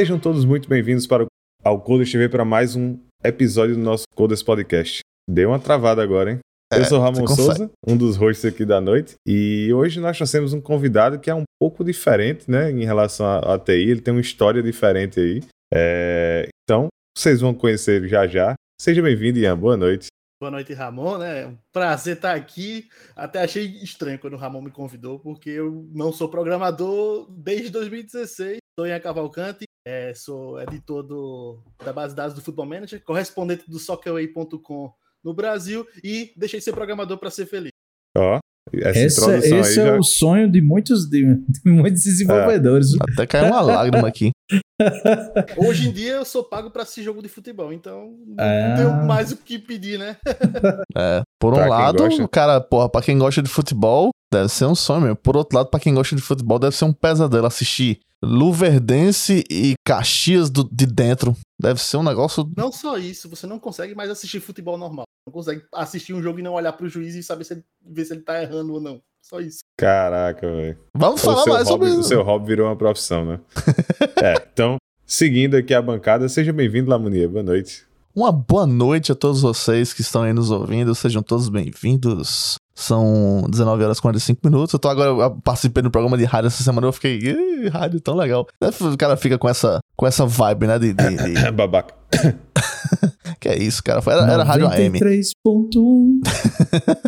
Sejam todos muito bem-vindos para o, ao Coders TV para mais um episódio do nosso Coders Podcast. Deu uma travada agora, hein? Eu É, sou o Ramon Souza, um dos hosts aqui da noite, e hoje nós trouxemos um convidado que é um pouco diferente, né, em relação à, à TI. Ele tem uma história diferente aí. É, Então, vocês vão conhecer já já. Seja bem-vindo, Ian. Boa noite. Boa noite, Ramon, né? Um prazer estar aqui. Até achei estranho quando o Ramon me convidou, porque eu não sou programador desde 2016. Estou em Cavalcante, é, sou editor do, da base de dados do Football Manager, correspondente do Soccerway.com no Brasil e deixei de ser programador para ser feliz. Ó, essa Esse, introdução esse aí é já... o sonho de muitos, de, de muitos desenvolvedores. Até caiu uma lágrima aqui. Hoje em dia eu sou pago para assistir jogo de futebol, então não Ah. tenho mais o que pedir, né? É, por um Pra lado, o cara, porra, pra quem gosta de futebol, deve ser um sonho mesmo. Por outro lado, pra quem gosta de futebol, deve ser um pesadelo assistir Luverdense e Caxias do- de dentro. Deve ser um negócio. Não só isso, você não consegue mais assistir futebol normal. Não consegue assistir um jogo e não olhar para o juiz e saber se ele, ver se ele tá errando ou não. Só isso. Caraca, velho. Vamos O falar mais hobby, sobre o seu hobby virou uma profissão, né? é, então, seguindo aqui a bancada, seja bem-vindo, Lamonia. Boa noite. Uma boa noite a todos vocês que estão aí nos ouvindo. Sejam todos bem-vindos. São 19 horas e 45 minutos. Eu tô agora eu participei do programa de rádio essa semana. Eu fiquei, "Ih, rádio tão legal. O cara fica com essa, com essa vibe, né? De, de- de- Babaca. que é isso, cara? Era, era rádio AM. 93.1.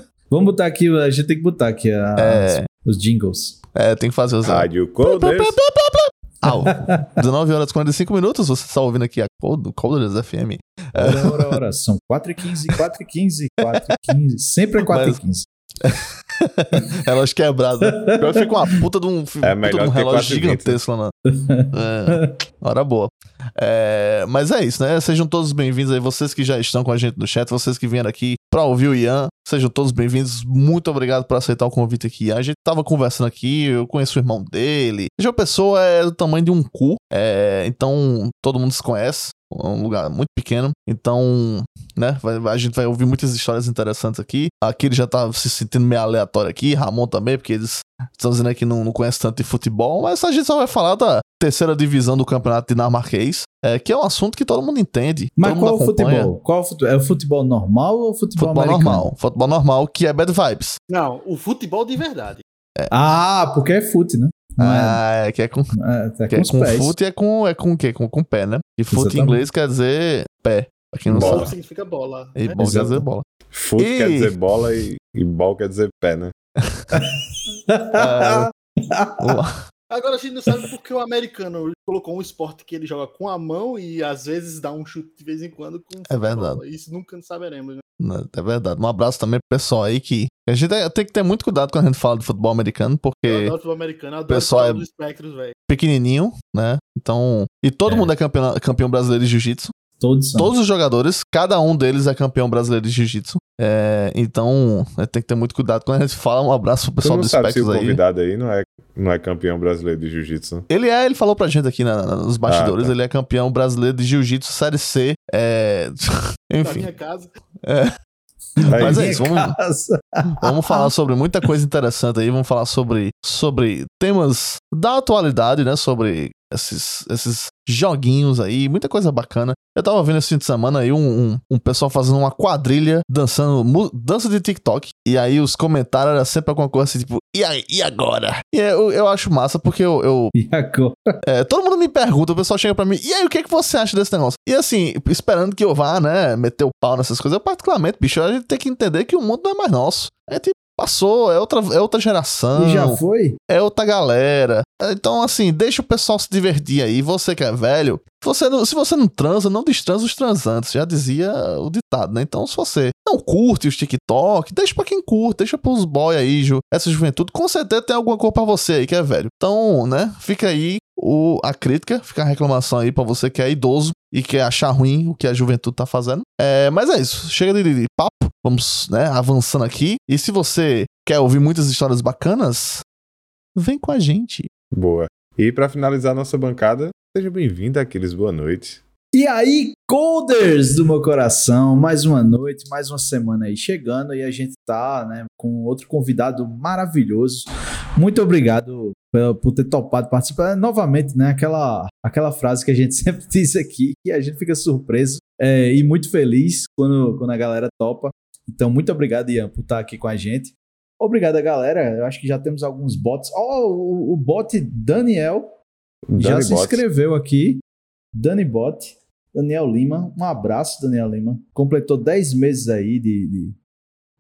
Vamos botar aqui, a gente tem que botar aqui a- É. os jingles. É, tem que fazer os. Rádio Coders. Au. 19 horas e 45 minutos. Você está ouvindo aqui a Cod- Coders FM. Ora, ora, ora. São 4h15, 4h15, 4h15. Sempre é 4h15. relógio quebrado. Pior que fica uma puta de um, É puta de um relógio 4,20. gigantesco lá. na- É, hora boa. É, mas é isso, né? Sejam todos bem-vindos aí, vocês que já estão com a gente no chat, vocês que vieram aqui pra ouvir o Ian, sejam todos bem-vindos. Muito obrigado por aceitar o convite aqui. A gente tava conversando aqui, eu conheço o irmão dele. João Pessoa é do tamanho de um cu, é, então todo mundo se conhece. É um lugar muito pequeno, então, né, vai- a gente vai ouvir muitas histórias interessantes aqui. Aqui ele já tá se sentindo meio aleatório aqui, Ramon também, porque eles estão dizendo que não, não conhece tanto de futebol, mas a gente só vai falar da terceira divisão do campeonato dinamarquês, é, que é um assunto que todo mundo entende. Mas todo qual mundo o futebol? Qual o futebol? É o futebol normal ou o futebol, Futebol americano? normal, futebol normal, que é bad vibes. Não, o futebol de verdade. Ah, porque é fute, né? Não é, Ah, é, que é com, é, é que com é com pés. fute e é com, é com o quê? Com, com pé, né? E fute em inglês quer dizer pé, pra quem não Bola. Sabe. significa bola. E né? bola quer dizer bola. Foot E- quer dizer bola e, e ball quer dizer pé, né? Ah, Agora a gente não sabe porque o americano colocou um esporte que ele joga com a mão e às vezes dá um chute de vez em quando com o É verdade. Isso nunca saberemos. Né? Né, É verdade. Um abraço também pro pessoal aí que. A gente tem- que ter muito cuidado quando a gente fala de futebol americano, Eu porque adoro futebol americano, eu adoro pessoal falar é- espectros, velho. pequenininho, né? Então. E todo É. mundo é campeão, campeão brasileiro de jiu-jitsu. Todos são. Todos os jogadores, cada um deles é campeão brasileiro de jiu-jitsu. É, então, é, tem que ter muito cuidado quando a gente fala. Um abraço pro pessoal do sabe se o aí. convidado aí não é, não é campeão brasileiro de jiu-jitsu. Ele é, ele falou pra gente aqui na- na- nos bastidores, Ah, tá. ele é campeão brasileiro de jiu-jitsu Série C. É... Na Enfim, minha casa. mas é isso, vamos. Vamos falar sobre muita coisa interessante aí. Vamos falar sobre, sobre temas da atualidade, né? Sobre esses, esses joguinhos aí, muita coisa bacana. Eu tava vendo esse fim de semana aí um, um, um pessoal fazendo uma quadrilha dançando dança de TikTok. E aí os comentários eram sempre alguma coisa assim, tipo, e aí, e agora? E eu, eu acho massa porque eu, eu E agora? é, todo mundo me pergunta, o pessoal chega pra mim, e aí, o que, é que você acha desse negócio? E assim, esperando que eu vá, né, meter o pau nessas coisas, eu particularmente, bicho, a gente tem que entender que o mundo não é mais nosso. A gente passou, é outra, é outra geração, E já foi? é outra galera. Então, assim, deixa o pessoal se divertir aí. Você que é velho, você não- se você não transa, não destransa os transantes. Já dizia o ditado, né? Então, se você não curte os TikTok, deixa pra quem curte, deixa pros boy aí, ju, essa juventude. Com certeza tem alguma coisa pra você aí que é velho. Então, né? Fica aí o, a crítica, fica a reclamação aí pra você que é idoso e quer achar ruim o que a juventude tá fazendo. É, mas é isso. Chega de, de papo. Vamos, né, avançando aqui. E se você quer ouvir muitas histórias bacanas, vem com a gente. Boa. E pra finalizar nossa bancada, seja bem-vindo àqueles boa noite. E aí, Coders do meu coração, mais uma noite, mais uma semana aí chegando e a gente tá, né, com outro convidado maravilhoso, Muito obrigado por, por ter topado participar. Novamente, né? Aquela, aquela frase que a gente sempre diz aqui, que a gente fica surpreso é, e muito feliz quando, quando a galera topa. Então, muito obrigado, Ian, por estar aqui com a gente. Obrigado, galera. Eu acho que já temos alguns bots. Ó, oh, o, bot Daniel Dani já se Bots. inscreveu aqui. Dani Bot, Daniel Lima. Um abraço, Daniel Lima. Completou 10 meses aí de, de,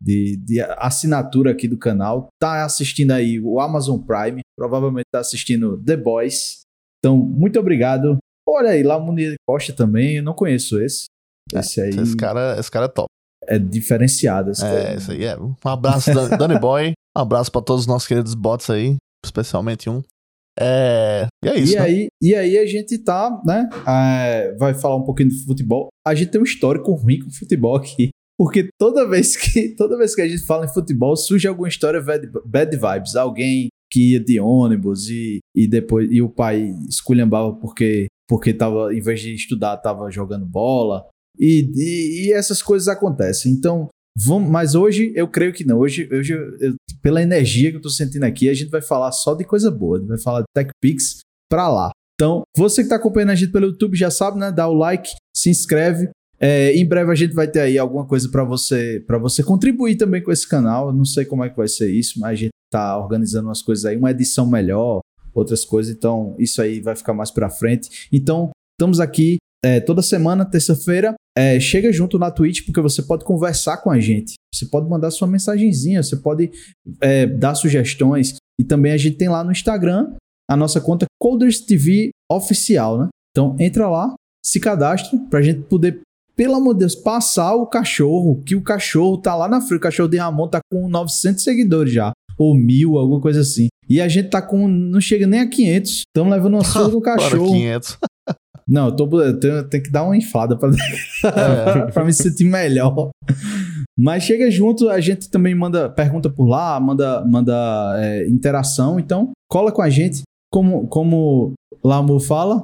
de, de assinatura aqui do canal. Tá assistindo aí o Amazon Prime. Provavelmente tá assistindo The Boys. Então, muito obrigado. Olha aí, lá o Munir Costa também. Eu não conheço esse. Esse aí Esse cara, esse cara é top. É diferenciado. Esse É, isso aí é. Um abraço, Dan- Danny Boy. Um abraço pra todos os nossos queridos bots aí, especialmente um. É. E é isso. E né? aí, e aí a gente tá, né? é, vai falar um pouquinho de futebol. A gente tem um histórico ruim com futebol aqui. Porque toda vez que, toda vez que a gente fala em futebol, surge alguma história bad, bad vibes. Alguém que ia de ônibus e, e depois e o pai esculhambava porque, porque tava, em vez de estudar, tava jogando bola. E, e, e essas coisas acontecem. Então, vamos, mas hoje eu creio que não. Hoje, hoje eu- pela energia que eu tô sentindo aqui, a gente vai falar só de coisa boa. Vai falar de TechPix pra lá. Então, você que tá acompanhando a gente pelo YouTube já sabe, né? Dá o like, se inscreve. É, em breve a gente vai ter aí alguma coisa pra você para você contribuir também com esse canal. Eu não sei como é que vai ser isso, mas a gente tá organizando umas coisas aí, uma edição melhor, outras coisas. Então, isso aí vai ficar mais pra frente. Então, estamos aqui é, toda semana, terça-feira. É, chega junto na Twitch, porque você pode conversar com a gente. Você pode mandar sua mensagenzinha, você pode é, dar sugestões. E também a gente tem lá no Instagram a nossa conta Coders TV Oficial, né? Então entra lá, se cadastra pra gente poder, pelo amor de Deus, passar o cachorro, que o cachorro tá lá na frente. O cachorro de Ramon tá com 900 seguidores já, ou mil, alguma coisa assim. E a gente tá com, não chega nem a 500. Estamos levando uma surra do cachorro. 500. Não, eu, tô, eu tenho, eu tenho que dar uma inflada pra, É. pra me sentir melhor. Mas chega junto, a gente também manda pergunta por lá, manda, manda é, interação. Então, cola com a gente. Como, como Lamu fala,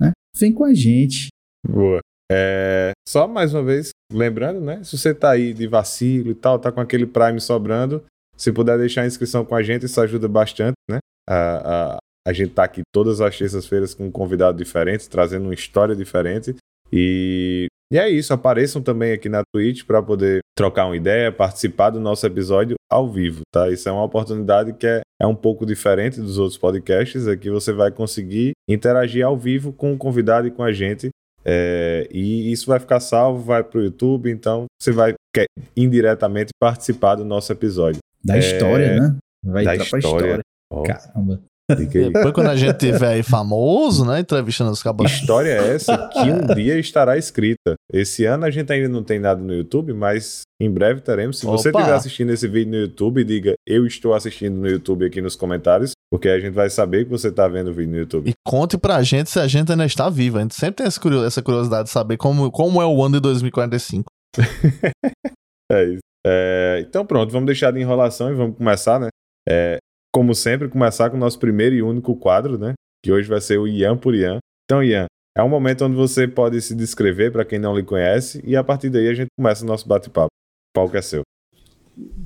né? Vem com a gente. Boa. É, só mais uma vez, lembrando, né? Se você tá aí de vacilo e tal, tá com aquele Prime sobrando, se puder deixar a inscrição com a gente, isso ajuda bastante, né? A, a, gente tá aqui todas as terças-feiras com um convidado diferente, trazendo uma história diferente. E, e é isso, apareçam também aqui na Twitch para poder trocar uma ideia, participar do nosso episódio ao vivo, tá? Isso é uma oportunidade que é, é um pouco diferente dos outros podcasts, aqui você vai conseguir interagir ao vivo com o convidado e com a gente é, e isso vai ficar salvo, vai pro YouTube, então você vai quer, indiretamente participar do nosso episódio. Da É, história, né? Vai da entrar pra história. história. Ó, Caramba. Depois, quando a gente tiver aí famoso, né? Entrevistando os cabos. história é essa que um dia estará escrita? Esse ano a gente ainda não tem nada no YouTube, mas em breve teremos. Se você Opa! estiver assistindo esse vídeo no YouTube, diga eu estou assistindo no YouTube aqui nos comentários, porque a gente vai saber que você está vendo o vídeo no YouTube. E conte pra gente se a gente ainda está vivo. A gente sempre tem essa curiosidade de saber como, como é o ano de 2045. É isso. É, então pronto, vamos deixar de enrolação e vamos começar, né? É, como sempre, começar com o nosso primeiro e único quadro, né? Que hoje vai ser o Ian por Ian. Então, Ian, é um momento onde você pode se descrever para quem não lhe conhece e a partir daí a gente começa o nosso bate-papo. O palco é seu.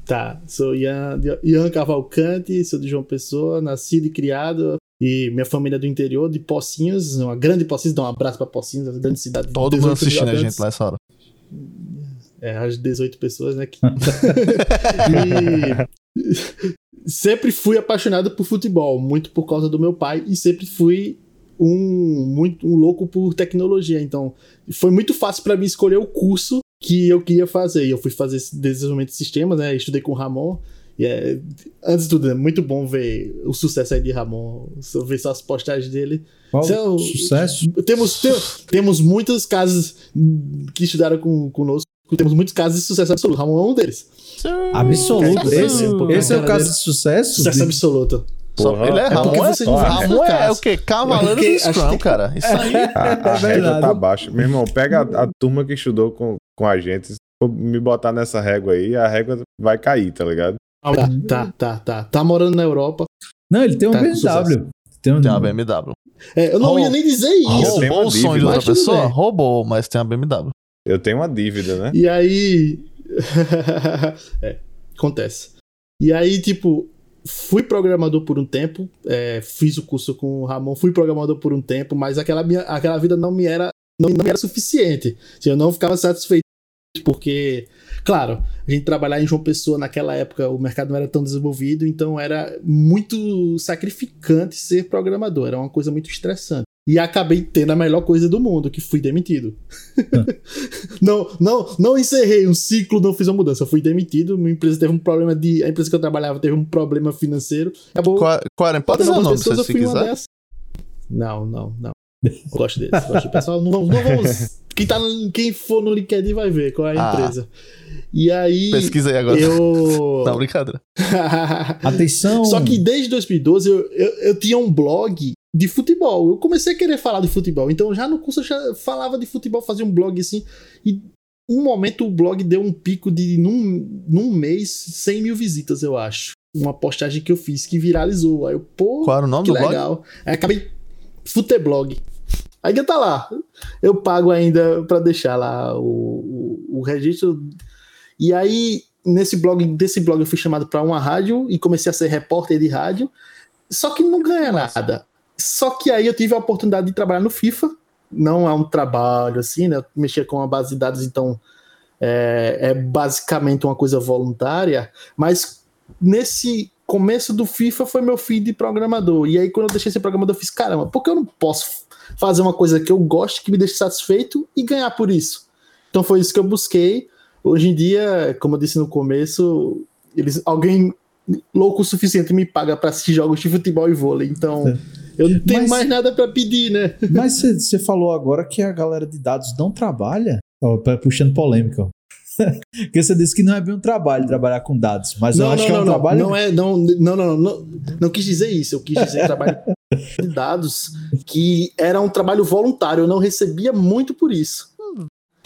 Tá, sou Ian, Ian Cavalcante, sou de João Pessoa, nascido e criado. E minha família é do interior, de Pocinhos, uma grande Pocinhos, dá um abraço pra Pocinhos, uma grande cidade. de Todo mundo 18 assistindo a gente lá essa hora. É, as 18 pessoas, né? que- e sempre fui apaixonado por futebol, muito por causa do meu pai, e sempre fui um, muito, um louco por tecnologia. Então, foi muito fácil para mim escolher o curso que eu queria fazer. E eu fui fazer desenvolvimento de sistemas, né? Estudei com o Ramon. E é, antes de tudo, é muito bom ver o sucesso aí de Ramon, ver só as postagens dele. Qual Isso é o- sucesso? Temos, te- temos muitos casos que estudaram com, conosco, temos muitos casos de sucesso absoluto. Ramon é um deles. Absoluto. Esse, pouco esse é o caso dele. de sucesso? Sucesso De- absoluto. Porra. ele é, É Ramon, porque é, vocês não Ramon é, o quê? Cavaleiro É do Scrum, que- cara. Isso aí. A, a É régua tá baixa. Meu irmão, pega a, a turma que estudou com, com a gente. Se me botar nessa régua aí, a régua vai cair, tá ligado? Tá, tá, tá, tá. Tá morando na Europa. Não, ele tem um Tá BMW. Tem um Tem uma BMW. É, eu não Roubou. ia nem dizer isso. Roubou o sonho de outra pessoa? Roubou, mas tem uma BMW. Eu tenho uma dívida, né? E aí. é, acontece. E aí, tipo, fui programador por um tempo, é, fiz o curso com o Ramon, fui programador por um tempo, mas aquela, minha, aquela vida não me era, não, não era suficiente. Assim, eu não ficava satisfeito porque, claro, a gente trabalhar em João Pessoa naquela época, o mercado não era tão desenvolvido, então era muito sacrificante ser programador, era uma coisa muito estressante. E acabei tendo a melhor coisa do mundo, que fui demitido. não, não, não encerrei um ciclo, não fiz uma mudança, fui demitido. Minha empresa teve um problema de. A empresa que eu trabalhava teve um problema financeiro. Acabou. Qual, qual? Pode dizer o nome, pessoas, se quiser. Não, não, não. Gosto desse. Gosto pessoal. Não vamos, não vamos. Quem, tá, quem for no LinkedIn vai ver qual é a ah. empresa. E aí. Pesquisa aí agora. Eu. Não, brincadeira. Atenção! Só que desde 2012 eu, eu, eu, tinha um blog de futebol. Eu comecei a querer falar de futebol. Então já no curso eu já falava de futebol, fazia um blog assim. E um momento o blog deu um pico de, num, num mês, 100 mil visitas, eu acho. Uma postagem que eu fiz que viralizou. Aí eu, pô. Qual era o nome do legal. blog? Aí acabei. Futeblog. Ainda tá lá. Eu pago ainda para deixar lá o, o, o, registro. E aí, nesse blog, desse blog, eu fui chamado para uma rádio e comecei a ser repórter de rádio. Só que não ganha nada. Só que aí eu tive a oportunidade de trabalhar no FIFA. Não é um trabalho assim, né? Mexer com a base de dados, então é, é basicamente uma coisa voluntária. Mas nesse começo do FIFA foi meu fim de programador. E aí, quando eu deixei ser programador, eu fiz: caramba, por que eu não posso fazer uma coisa que eu gosto, que me deixe satisfeito e ganhar por isso. Então foi isso que eu busquei. Hoje em dia, como eu disse no começo, eles, alguém louco o suficiente me paga para assistir jogos de futebol e vôlei. Então, é. Eu não tenho mas, mais nada para pedir, né? Mas você falou agora que a galera de dados não trabalha? Puxando polêmica. Porque você disse que não é bem um trabalho trabalhar com dados, mas não, eu acho não, que é um não, trabalho. Não é, não, não, não, não, não, quis dizer isso. Eu quis dizer trabalho de dados que era um trabalho voluntário. Eu não recebia muito por isso.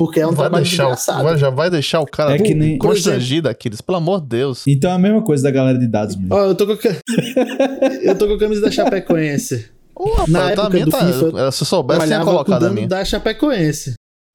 Porque é um vai trabalho deixar, engraçado. Já vai deixar o cara é que nem... constrangido, Aquiles, pelo amor de Deus. Então é a mesma coisa da galera de dados mesmo. Oh, eu, tô com a... eu tô com a camisa da Chapecoense. Oh, Na época do tá, FIFA, se eu soubesse, tinha colocado a minha. da Chapecoense.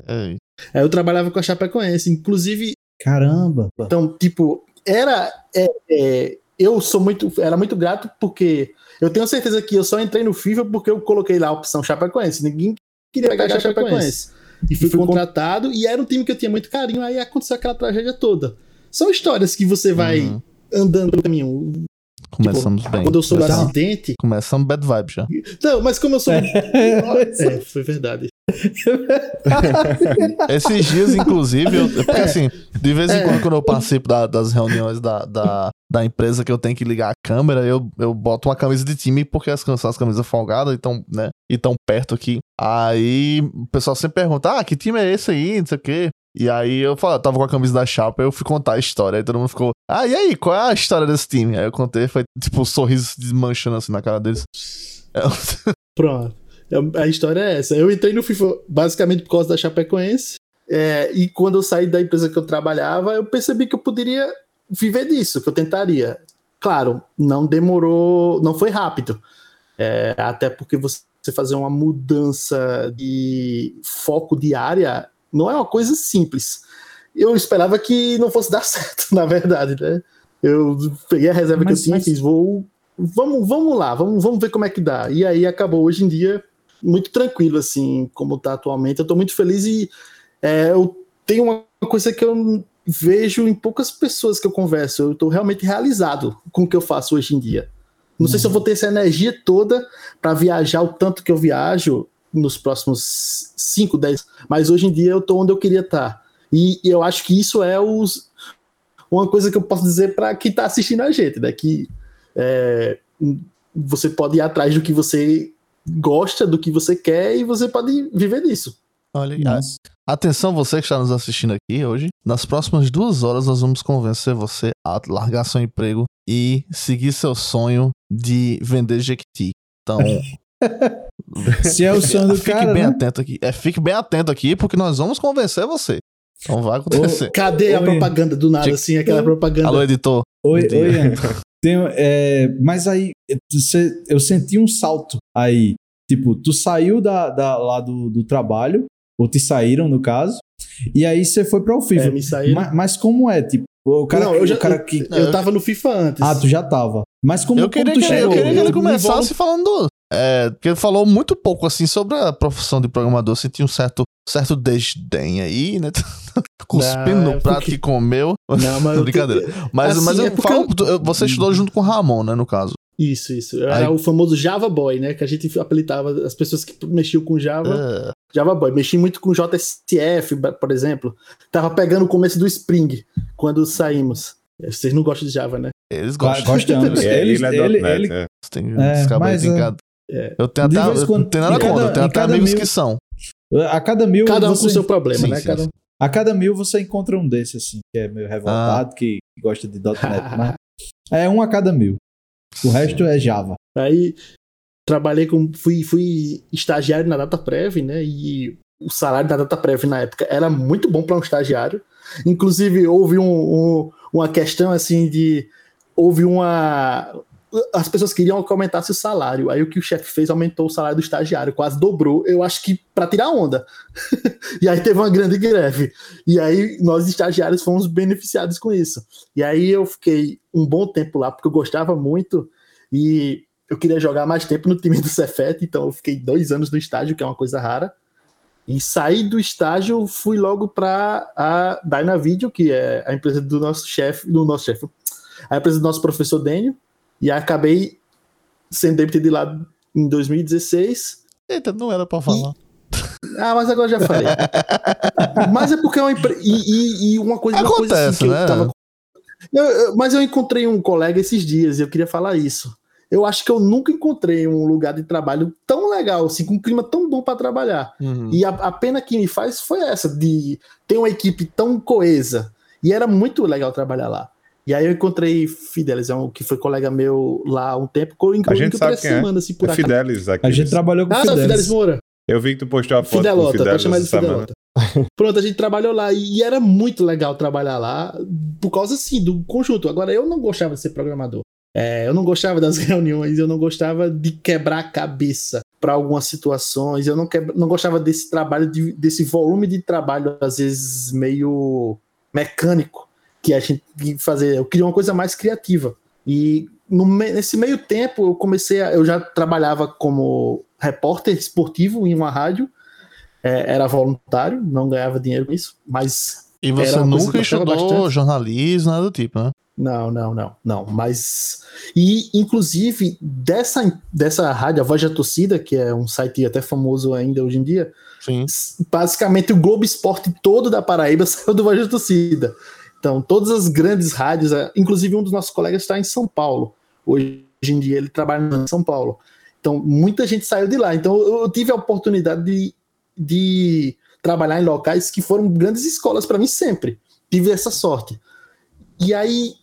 Ei. É, eu trabalhava com a Chapecoense. Inclusive. Caramba! Então, tipo, era. É, é, eu sou muito. Era muito grato porque eu tenho certeza que eu só entrei no FIFA porque eu coloquei lá a opção Chapecoense. Ninguém queria pegar a Chapecoense. E fui, fui contratado e era um time que eu tinha muito carinho. Aí aconteceu aquela tragédia toda. São histórias que você vai uhum. andando pelo caminho. Começamos tipo, bem. Quando eu sou do acidente. Começamos bad vibe já. Não, mas como eu sou. é, foi verdade. Esses dias, inclusive, eu, porque assim, de vez em é. quando, quando eu participo da, das reuniões da, da, da, empresa que eu tenho que ligar a câmera, eu, eu boto uma camisa de time porque as, as camisas folgadas estão, né, e tão perto aqui. Aí o pessoal sempre pergunta: ah, que time é esse aí? Não sei o quê. E aí eu falo, tava com a camisa da chapa, eu fui contar a história. Aí todo mundo ficou, ah, e aí, qual é a história desse time? Aí eu contei, foi tipo um sorriso desmanchando assim na cara deles. Pronto. A história é essa. Eu entrei no FIFA basicamente por causa da Chapecoense. É, e quando eu saí da empresa que eu trabalhava, eu percebi que eu poderia viver disso, que eu tentaria. Claro, não demorou, não foi rápido. É, até porque você fazer uma mudança de foco de área não é uma coisa simples. Eu esperava que não fosse dar certo, na verdade, né? Eu peguei a reserva mas, que eu tinha mas... e fiz, vou. Vamos, vamos lá, vamos, vamos ver como é que dá. E aí acabou hoje em dia muito tranquilo, assim, como tá atualmente. Eu tô muito feliz e é, eu tenho uma coisa que eu vejo em poucas pessoas que eu converso. Eu tô realmente realizado com o que eu faço hoje em dia. Não uhum. sei se eu vou ter essa energia toda para viajar o tanto que eu viajo nos próximos 5, 10, mas hoje em dia eu tô onde eu queria estar. Tá. E, e eu acho que isso é os, uma coisa que eu posso dizer para quem tá assistindo a gente, né? Que é, você pode ir atrás do que você gosta do que você quer e você pode viver disso. Olha, Nossa. atenção você que está nos assistindo aqui hoje. Nas próximas duas horas nós vamos convencer você a largar seu emprego e seguir seu sonho de vender Jequiti. Então, se é o sonho do fique cara, bem né? atento aqui. É, fique bem atento aqui porque nós vamos convencer você. Então vai acontecer. Ô, cadê Oi. a propaganda do nada assim, aquela propaganda? Alô editor. Oi, oi. Tem, é, mas aí eu senti um salto aí. Tipo, tu saiu da, da lá do, do trabalho, ou te saíram no caso, e aí você foi para o FIFA. É, me saíram. Mas, mas, como é? Tipo, O cara, Não, eu já- o cara que. Eu tava no FIFA antes. Ah, tu já tava. Mas como, Eu queria, como tu que, eu chegou? queria que ele eu- começasse falando. É, porque ele falou muito pouco assim sobre a profissão de programador. Senti um certo, certo desdém aí, né? Cuspindo Não, é no prato porque- que comeu. Não, mas eu Brincadeira. Mas, Assim, mas eu é porque falo, eu- você estudou junto com o Ramon, né? No caso. Isso, isso. Era Aí- o famoso Java Boy, né? Que a gente apelidava as pessoas que mexiam com Java. É. Java Boy. Mexi muito com JSF, por exemplo. Tava pegando o começo do Spring quando saímos. Vocês não gostam de Java, né? Eles gostam. Gostamos. É, Ele, ele é ele, .NET, ele- é. Tem, É, esse cabelo mas, tem é. Eu tenho até. Eu quando- não tenho nada cada- contra, eu tenho até amigos mil- que são. A cada mil. Cada um você, com seu problema, Sim, né? sim, Cada sim. A cada mil você encontra um desse, assim, que é meio revoltado, Ah. que gosta de .NET. mas é um a cada mil. O resto é Java. Aí trabalhei com. Fui, fui estagiário na DataPrev, né? E o salário da DataPrev na época era muito bom para um estagiário. Inclusive, houve um, um- uma questão assim de. Houve uma. As pessoas queriam que aumentasse o salário. Aí o que o chefe fez aumentou o salário do estagiário, quase dobrou. Eu acho que para tirar onda. e aí teve uma grande greve. E aí nós estagiários fomos beneficiados com isso. E aí eu fiquei um bom tempo lá, porque eu gostava muito. E eu queria jogar mais tempo no time do Cefet, então eu fiquei dois anos no estágio, que é uma coisa rara. E saí do estágio, fui logo para a Dynavideo, que é a empresa do nosso chefe, do nosso chefe, a empresa do nosso professor Dênio, e acabei sendo demitido de lá em 2016. Eita, não era pra falar. Ah, mas agora já falei. mas é porque é uma empresa. E, e- e uma coisa, uma coisa assim Acontece, que eu né? tava. Eu- eu- mas eu encontrei um colega esses dias e eu queria falar isso. Eu acho que eu nunca encontrei um lugar de trabalho tão legal, assim, com um clima tão bom para trabalhar. Uhum. E a, a pena que me faz foi essa, de ter uma equipe tão coesa. E era muito legal trabalhar lá. E aí eu encontrei Fidelis, é um, que foi colega meu lá há um tempo, que eu A gente sabe quem é. semana, assim, por É. Fidelis aqui. A gente trabalhou com Ah, Fidelis. Fidelis Moura. Eu vi que tu postou a foto Fidelota, pode Fidelis chamar de. Fidelota. Pronto, a gente trabalhou lá e era muito legal trabalhar lá por causa assim do conjunto. Agora eu não gostava de ser programador. É, eu não gostava das reuniões, eu não gostava de quebrar a cabeça para algumas situações, eu não, quebra, não gostava desse trabalho, de- desse volume de trabalho, às vezes meio mecânico, que a gente fazer. Eu queria uma coisa mais criativa. E no nesse meio tempo eu comecei a. Eu já trabalhava como repórter esportivo em uma rádio, é, era voluntário, não ganhava dinheiro com isso, mas E você nunca estudou jornalismo, nada do tipo, né? Não, não, não, não. Mas. E, inclusive, dessa, dessa rádio, a Voz da Torcida, que é um site até famoso ainda hoje em dia, Sim. basicamente o Globo Esporte todo da Paraíba saiu do Voz da Torcida. Então, todas as grandes rádios, eh, inclusive um dos nossos colegas está em São Paulo. Hoje em dia ele trabalha em São Paulo. Então, muita gente saiu de lá. Então, eu tive a oportunidade de, de trabalhar em locais que foram grandes escolas para mim sempre. Tive essa sorte. E aí,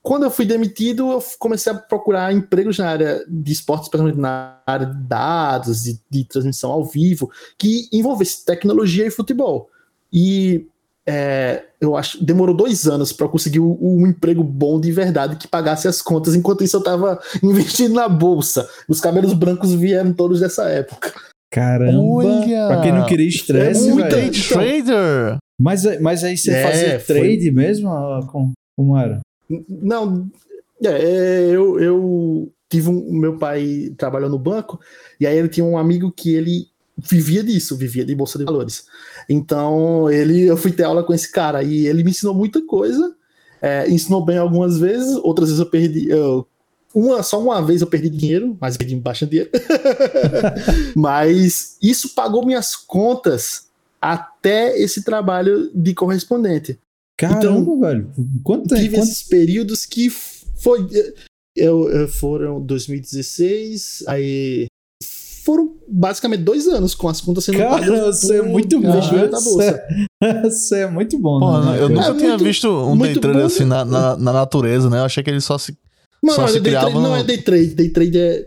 quando eu fui demitido, eu comecei a procurar empregos na área de esportes, principalmente na área de dados, de, de transmissão ao vivo, que envolvesse tecnologia e futebol. E é, eu acho demorou dois anos para conseguir um, um emprego bom de verdade que pagasse as contas. Enquanto isso, eu estava investindo na bolsa. Os cabelos brancos vieram todos dessa época. Caramba! Olha! Pra quem não queria estresse, É muita- velho. Day trader! Mas, mas aí você É, fazia foi- trade mesmo? Ah, com- Como era? Não, é, eu, eu tive um. Meu pai trabalhou no banco, e aí ele tinha um amigo que ele vivia disso, vivia de bolsa de valores. Então, ele, eu fui ter aula com esse cara e ele me ensinou muita coisa. é, ensinou bem algumas vezes, outras vezes eu perdi. Eu, uma, só uma vez eu perdi dinheiro, mas eu perdi bastante dinheiro. mas isso pagou minhas contas até esse trabalho de correspondente Caramba, velho. Quanto tempo? tive Quanto... esses períodos que foi. Eu, eu- foram 2016, aí. Foram basicamente dois anos com as contas sendo Cara, pagas você é muito bom. investimento da bolsa. Você é muito bom, Porra, né? eu nunca É tinha muito- visto um day bom, assim na, na, na natureza, né? Eu achei que ele só se. Não, Só se day criava trade não é day trade. Day trade é.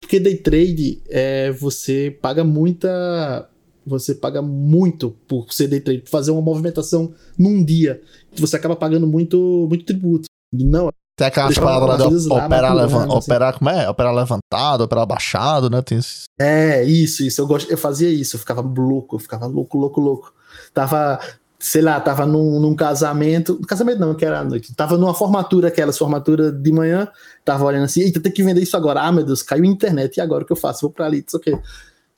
Porque day trade é você paga muita. Você paga muito por ser day trade, por fazer uma movimentação num dia. Você acaba pagando muito, muito tributo. Não, Tem aquelas palavras de lá, operar, maculando, levan- assim. operar, como é? Operar levantado, operar baixado, né? Tem esses... É, isso, isso. Eu, gosto, eu fazia isso, eu ficava louco, eu ficava louco, louco, louco. Tava. sei lá, tava num, num casamento, casamento não, que era à noite, tava numa formatura, aquelas formatura de manhã, tava olhando assim, eita, tem que vender isso agora, ah, meu Deus, caiu a internet, e agora o que eu faço? Vou pra ali, isso aqui.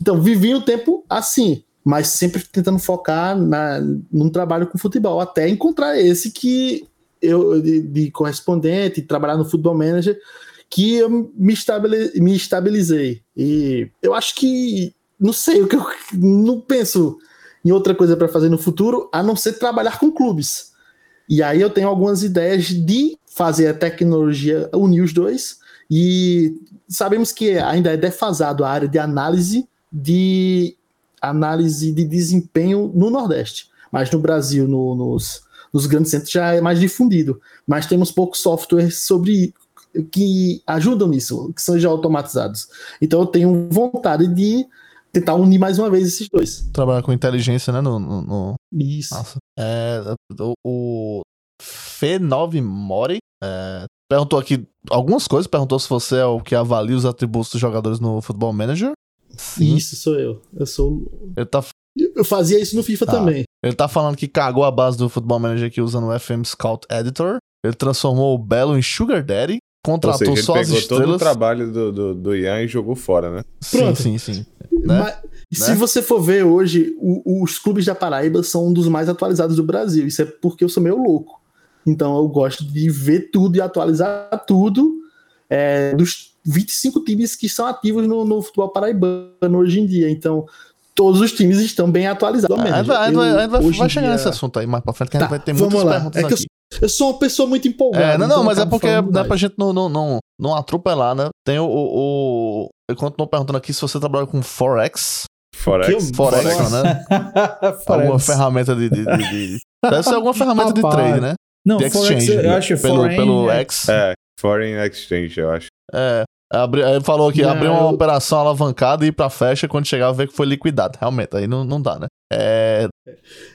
Então, vivi o tempo assim, mas sempre tentando focar na, num trabalho com futebol, até encontrar esse que eu, de, de correspondente, trabalhar no Futebol Manager, que eu me, estabele, me estabilizei. E eu acho que, não sei, o que eu não penso em outra coisa para fazer no futuro, a não ser trabalhar com clubes. E aí eu tenho algumas ideias de fazer a tecnologia unir os dois. E sabemos que ainda é defasado a área de análise de análise de desempenho no Nordeste. Mas no Brasil, no, nos, nos grandes centros, já é mais difundido. Mas temos poucos softwares sobre que ajudam nisso, que são já automatizados. Então eu tenho vontade de tentar unir mais uma vez esses dois. Trabalhar com inteligência, né? No, no, no... Isso. Nossa. É, o, o F9 Mori é, perguntou aqui algumas coisas. Perguntou se você é o que avalia os atributos dos jogadores no Football Manager. Sim. Isso sou eu. Eu sou. Ele tá. Eu fazia isso no FIFA Tá. também. Ele tá falando que cagou a base do Football Manager aqui usando o FM Scout Editor. Ele transformou o Belo em Sugar Daddy. Ou Contratou seja, ele só as pegou todo o estrelas. trabalho do, do, do Ian e jogou fora, né? Sim, Pronto. sim, sim. Né? Mas, se você for ver hoje, o- os clubes da Paraíba são um dos mais atualizados do Brasil. Isso é porque eu sou meio louco. Então eu gosto de ver tudo e atualizar tudo é, dos 25 times que são ativos no, no futebol paraibano hoje em dia. Então, todos os times estão bem atualizados. A gente vai, a gente vai- vai- Eu, vai chegar dia- nesse assunto aí mais pra frente, que a gente Tá, vai ter muitas lá. perguntas É que eu aqui. Eu sou uma pessoa muito empolgada. É, não, não, então mas é porque não é pra mais. gente não, não, não, não atropelar, né? Tem o. o, o... Ele continuou perguntando aqui se você trabalha com Forex. Forex. Que- Forex, Forex. né? Alguma ferramenta de, de, de- de- Deve ser alguma ferramenta de trade, né? Não, De Forex, exchange. eu acho pelo, foreign, pelo X. É, Foreign Exchange, eu acho. É. Abri, ele falou que abriu uma eu- operação alavancada e ir pra festa quando chegava ver que foi liquidado. Realmente, aí não, não dá, né? É.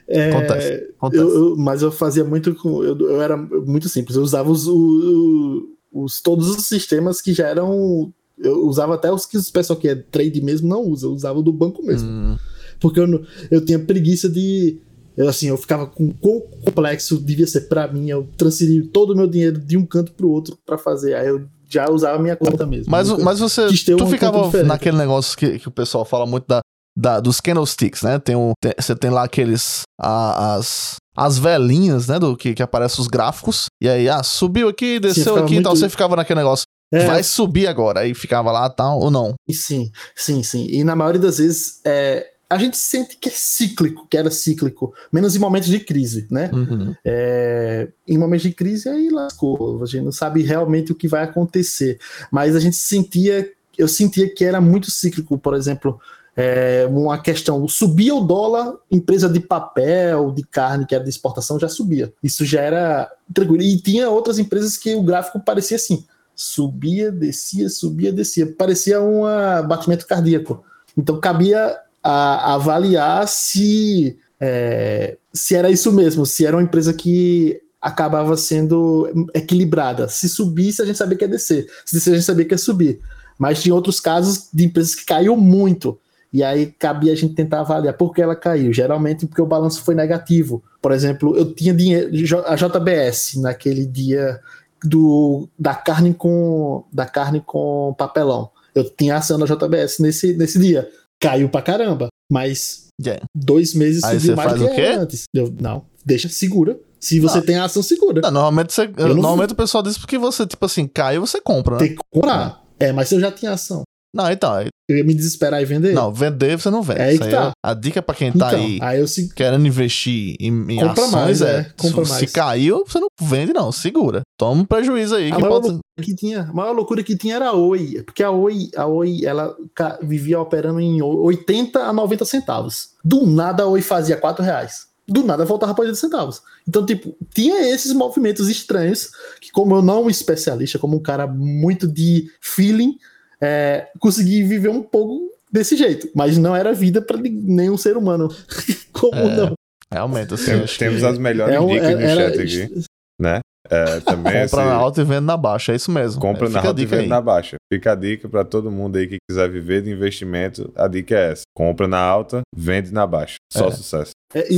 É, Acontece. acontece. Eu, eu- mas eu fazia muito com. Eu, era muito simples. Eu usava os, o- os- todos os sistemas que já eram. Eu usava até os que o pessoal que é trade mesmo não usa. Eu usava o do banco mesmo. hum, Porque eu, eu tinha preguiça de. Eu, assim, eu ficava com quão complexo devia ser pra mim. Eu transferi todo o meu dinheiro de um canto pro outro pra fazer. Aí eu já usava a minha conta mesmo. Mas, Nunca- mas você. Tu ficava naquele negócio que, que o pessoal fala muito da, da, dos candlesticks, né? Tem um, tem- você tem lá aqueles. a- as, as velinhas, né? Do que, que aparecem os gráficos. E aí, ah, subiu aqui, desceu aqui e tal. Você ficava naquele negócio. É, Vai subir agora. Aí ficava lá tal, ou não. Sim, sim, sim. E na maioria das vezes é, a gente sente que é cíclico, que era cíclico, menos em momentos de crise, né? Uhum. É, em momentos de crise aí lascou, a gente não sabe realmente o que vai acontecer, mas a gente sentia, eu sentia que era muito cíclico, por exemplo, é, uma questão, subia o dólar, empresa de papel, de carne, que era de exportação, já subia. Isso já era tranquilo. E tinha outras empresas que o gráfico parecia assim, subia, descia, subia, descia. Parecia um batimento cardíaco. Então cabia a- avaliar se, é, se era isso mesmo, se era uma empresa que acabava sendo equilibrada. Se subisse, a gente sabia que ia descer. Se descer, a gente sabia que ia subir. Mas tinha outros casos de empresas que caiu muito. E aí cabia a gente tentar avaliar por que ela caiu. Geralmente porque o balanço foi negativo. Por exemplo, eu tinha dinheiro, a JBS naquele dia do, da carne com da carne com papelão. Eu tinha ação da JBS nesse, nesse dia. Caiu pra caramba. Mas Yeah. dois meses Aí subiu mais do que antes. Eu, não, deixa segura. Se você Não. tem a ação segura, Não, normalmente, você, normalmente o pessoal diz porque você, tipo assim, caiu, você compra, né? tem que comprar. É, mas se eu já tinha ação, Não, então. eu ia me desesperar e vender. Não, vender você não vende. É aí que tá. é- a dica pra quem tá então, aí se querendo investir em, em Compra ações mais, é, é, compra se, mais. se caiu, você não vende não, segura. Toma um prejuízo aí A que maior pode... que tinha, a maior loucura que tinha era a Oi, porque a Oi, a Oi, ela vivia operando em 80 a 90 centavos. Do nada a Oi fazia 4 reais. Do nada voltava para 80 centavos. Então, tipo, tinha esses movimentos estranhos que, como eu não um especialista, como um cara muito de feeling, é, consegui viver um pouco desse jeito. Mas não era vida para nenhum ser humano. como É, não? Realmente, assim, Tem- acho temos que... as melhores É um- dicas no era- chat aqui, né? É, também Compra esse- na alta e vende na baixa, é isso mesmo. Compra É, na fica a alta e dica vende aí. na baixa. Fica a dica pra todo mundo aí que quiser viver de investimento. A dica é essa: compra na alta, vende na baixa. Só É. sucesso. É, e,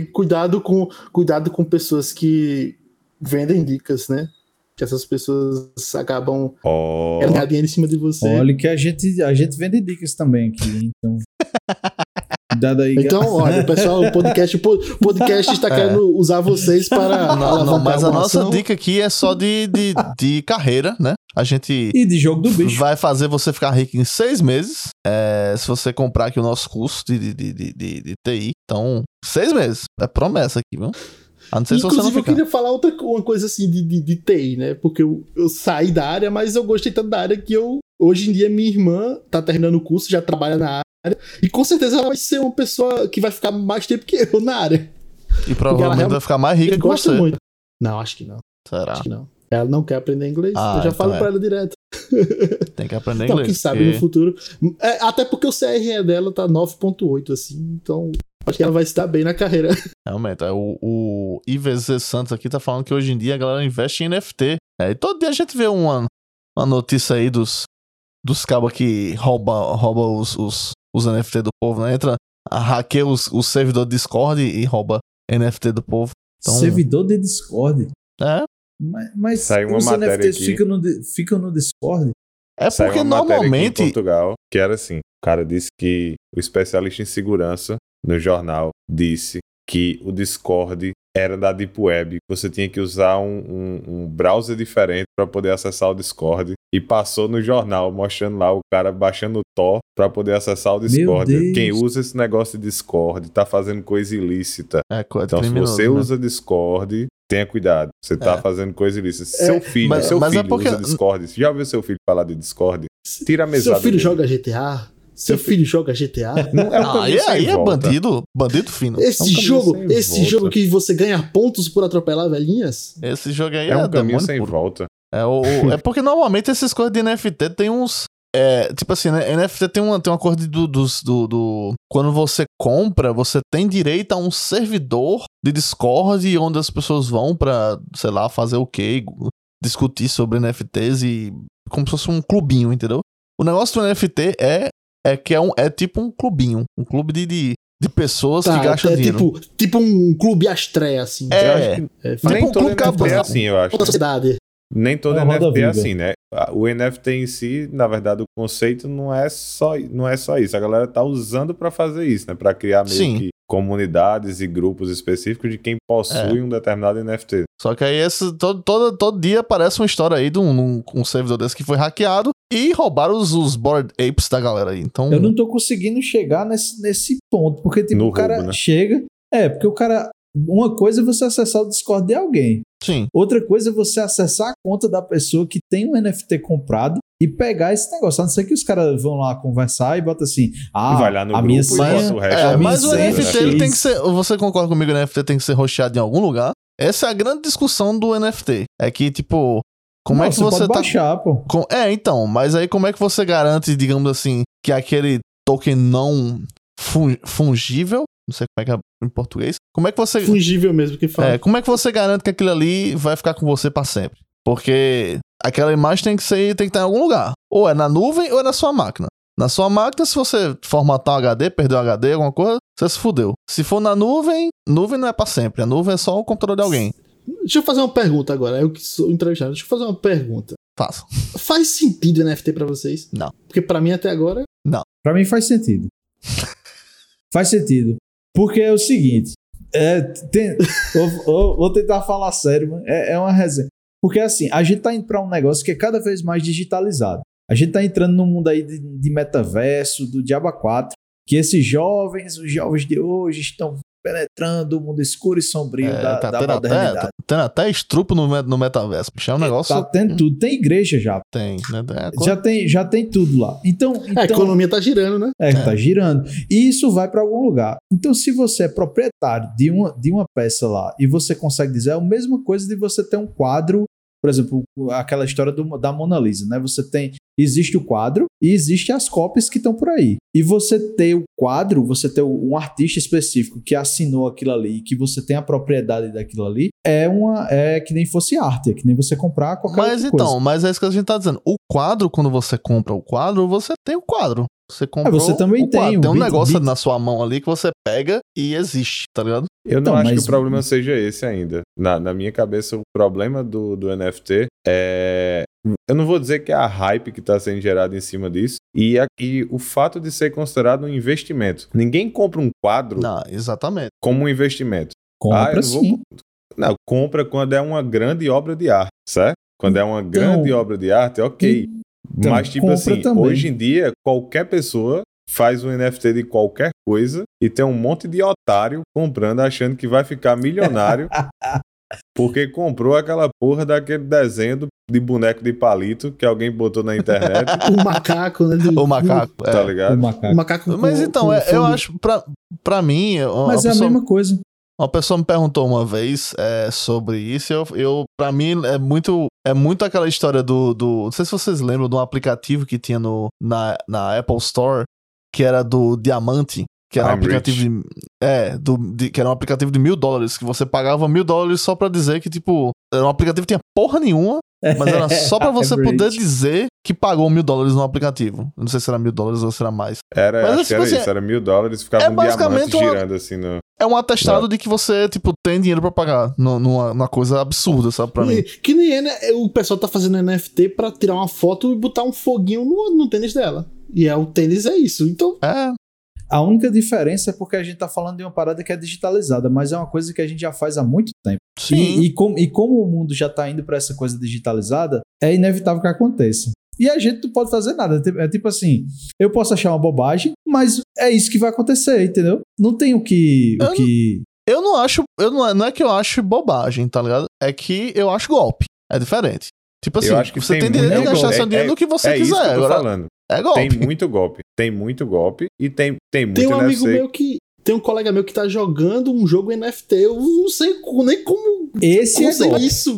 e cuidado com cuidado com pessoas que vendem dicas, né? Que essas pessoas acabam dinheiro em cima de você. Olha que a gente, a gente vende dicas também aqui, então. Cuidado aí. Então, olha, pessoal, o podcast, o podcast está querendo usar vocês para Não, não, mas a nossa ação. dica aqui é só de, de, de carreira, né? A gente E de jogo do bicho. vai fazer você ficar rico em seis meses. é, se você comprar aqui o nosso curso de, de, de, de, de- de TI. Então, seis meses. É promessa aqui, viu? A não ser se você não Inclusive, eu queria falar outra uma coisa assim de, de, de TI, né? Porque eu, eu saí da área, mas eu gostei tanto da área que eu. Hoje em dia, minha irmã tá terminando o curso, já trabalha na área. E com certeza ela vai ser uma pessoa que vai ficar mais tempo que eu na área. E provavelmente vai ficar mais rica que você. muito. Não, acho que não. Será? Acho que não. Ela não quer aprender inglês. Ah, eu já então falo é. pra ela direto. Tem que aprender Então, inglês. quem sabe porque- no futuro. É, até porque o CRE dela tá 9.8, assim. Então, acho que ela vai se dar bem na carreira. Realmente, é, o, o IVZ Santos aqui tá falando que hoje em dia a galera investe em NFT. É, e todo dia a gente vê uma, uma notícia aí dos, dos cabos que roubam rouba os, os, os NFT do povo, né? Entra, a- hackeia os, o servidor Discord e rouba NFT do povo. Então- Servidor de Discord. É, Mas, mas Saiu uma os matéria NFTs aqui. ficam no, ficam no Discord. é Saiu porque aqui em normalmente. Portugal que era assim: o cara disse que o especialista em segurança no jornal disse que o Discord era da Deep Web. Você tinha que usar um, um- um browser diferente para poder acessar o Discord. E passou no jornal mostrando lá o cara baixando o Tor para poder acessar o Discord. Quem usa esse negócio de Discord tá fazendo coisa ilícita. É, é Então, se você né? usa Discord, tenha cuidado. Você tá É. fazendo coisa ilícita. Se seu filho, mas- seu mas é filho porque- usa Discord. Você já ouviu seu filho falar de Discord? Tira a mesada Seu filho dele. joga GTA? Seu filho joga GTA? Não, é um Ah, aí, é volta. bandido, bandido fino. Esse caminho jogo, sem esse volta. jogo que você ganha pontos por atropelar velhinhas? Esse jogo aí É é, um caminho sem puro. volta. É, o- é porque normalmente essas coisas de NFT tem uns. É, tipo assim, né? NFT tem uma, tem uma coisa de- do, dos- do, do. Quando você compra, você tem direito a um servidor de Discord onde as pessoas vão pra, sei lá, fazer o quê? Discutir sobre NFTs e. Como se fosse um clubinho, entendeu? O negócio do NFT é, é que é, um, é tipo um clubinho. Um clube de, de, de pessoas que gastam é dinheiro. tipo, tipo um clube astreia, assim. É, Eu acho que É, Tipo nem um todo clube NFT é assim, eu acho. Outra sociedade. Nem todo É NFT é assim, né? O NFT em si, na verdade, o conceito não é só, não é só isso. A galera tá usando pra fazer isso, né? Pra criar meio Sim. que comunidades e grupos específicos de quem possui É. um determinado NFT. Só que aí esse, todo, todo, todo dia aparece uma história aí de um, um, um servidor desse que foi hackeado e roubaram os, os board apes da galera aí. Então, Eu não tô conseguindo chegar nesse, nesse ponto. Porque, tipo, No o cara roubo, né? chega. É, porque o cara. Uma coisa é você acessar o Discord de alguém. Sim. Outra coisa é você acessar a conta da pessoa que tem um NFT comprado e pegar esse negócio. A não ser que os caras vão lá conversar e bota assim: Ah, Vai lá no a grupo minha senha, bota o resto. É, minha mas o NFT é ele tem que ser. Você concorda comigo? O NFT tem que ser rosteado em algum lugar? Essa é a grande discussão do NFT. É que, tipo, como Não, é que você, pode tá. baixar, pô. com- É, então, mas aí como é que você garante, digamos assim, que aquele token não fun- fungível, não sei como é que é em português, como é que você. Fungível mesmo que fala. É, como é que você garante que aquilo ali vai ficar com você pra sempre? Porque aquela imagem tem que ser, tem que estar em algum lugar. Ou é na nuvem ou é na sua máquina. Na sua máquina, se você formatar um HD, perder um HD, alguma coisa, você se fudeu. Se for na nuvem, nuvem não é pra sempre. A nuvem é só o computador de alguém. Deixa eu fazer uma pergunta agora. Eu que sou entrevistado. Deixa eu fazer uma pergunta. Faça. Faz sentido NFT pra vocês? Não. Porque pra mim até agora. Pra mim faz sentido. faz sentido. Porque é o seguinte. É, tem- vou, vou- tentar falar sério, mas é, é uma resenha. Porque assim, a gente tá indo pra um negócio que é cada vez mais digitalizado. A gente tá entrando num mundo aí de, de metaverso, do Diaba 4, que esses jovens, os jovens de hoje, estão penetrando o mundo escuro e sombrio É, da, tá da tendo até, modernidade. tá tendo até estrupo no, no metaverso. Bicho, é um negócio. Tá tendo tudo. Tem igreja já. Tem, né? É co- Já tem, já tem tudo lá. Então, A então economia tá girando, né? É, tá girando. E isso vai para algum lugar. Então, se você é proprietário de uma, de uma peça lá e você consegue dizer, é a mesma coisa de você ter um quadro por exemplo, aquela história do, da Mona Lisa, né? Você tem existe o quadro e existe as cópias que estão por aí. E você ter o quadro, você ter um artista específico que assinou aquilo ali, que você tem a propriedade daquilo ali, é uma é que nem fosse arte, é que nem você comprar qualquer Mas então, coisa. mas é isso que a gente tá dizendo. O quadro, quando você compra o quadro, você tem o quadro. Você compra. É, você também tem. Tem um negócio na sua mão ali que você pega e existe, tá ligado? Eu não então, acho mas... que o problema seja esse ainda. Na, na minha cabeça, o problema do, do NFT é. Eu não vou dizer que é a hype que está sendo gerada em cima disso e, a, e o fato de ser considerado um investimento. Ninguém compra um quadro não, exatamente. como um investimento. Compra ah, sim. Vou... Não, compra quando é uma grande obra de arte, certo? Quando é uma então, grande obra de arte, ok. Então, Mas, tipo assim, também. hoje em dia, qualquer pessoa faz um NFT de qualquer coisa e tem um monte de otário comprando, achando que vai ficar milionário porque comprou aquela porra daquele desenho de boneco de palito que alguém botou na internet. o macaco, né? Do... O macaco, tá é. ligado? O macaco. O macaco Mas com, então, com é, eu acho, pra, pra mim. Mas é pessoa, a mesma coisa. Uma pessoa me perguntou uma vez é, sobre isso. Eu, eu, pra mim, é muito, é muito aquela história do, do. Não sei se vocês lembram de um aplicativo que tinha no, na, na Apple Store, que era do Diamante. Que era I'm um aplicativo rich. de. É, do, de, que era um aplicativo de mil dólares, que você pagava mil dólares só pra dizer que, tipo, era um aplicativo que tinha porra nenhuma, mas era só pra você poder dizer que pagou mil dólares no aplicativo. não sei se era mil dólares ou se era mais. Era, mas, acho tipo, que era assim, isso, era mil dólares e ficava é um diamante uma, girando assim no. É um atestado de que você, tipo, tem dinheiro pra pagar numa, numa coisa absurda, sabe, pra mim. Que nem é, né? O pessoal tá fazendo NFT pra tirar uma foto e botar um foguinho no, no tênis dela. E é o tênis é isso. Então. É. A única diferença é porque a gente está falando de uma parada que é digitalizada, mas é uma coisa que a gente já faz há muito tempo. Sim. E, e, com, e como o mundo já está indo para essa coisa digitalizada, é inevitável que aconteça. E a gente não pode fazer nada. É tipo assim, eu posso achar uma bobagem, mas é isso que vai acontecer, entendeu? Não tem o que. O eu, que... eu não acho. Eu não, não é que eu acho bobagem, tá ligado? É que eu acho golpe. É diferente. Tipo assim, você tem, tem direito de gastar seu dinheiro é, no que você é quiser. Isso que eu tô agora, falando. É golpe. Tem muito golpe. Tem muito golpe e tem, tem muito Tem um amigo meu que. Tem um colega meu que tá jogando um jogo NFT. Eu não sei nem como. Esse é golpe. isso.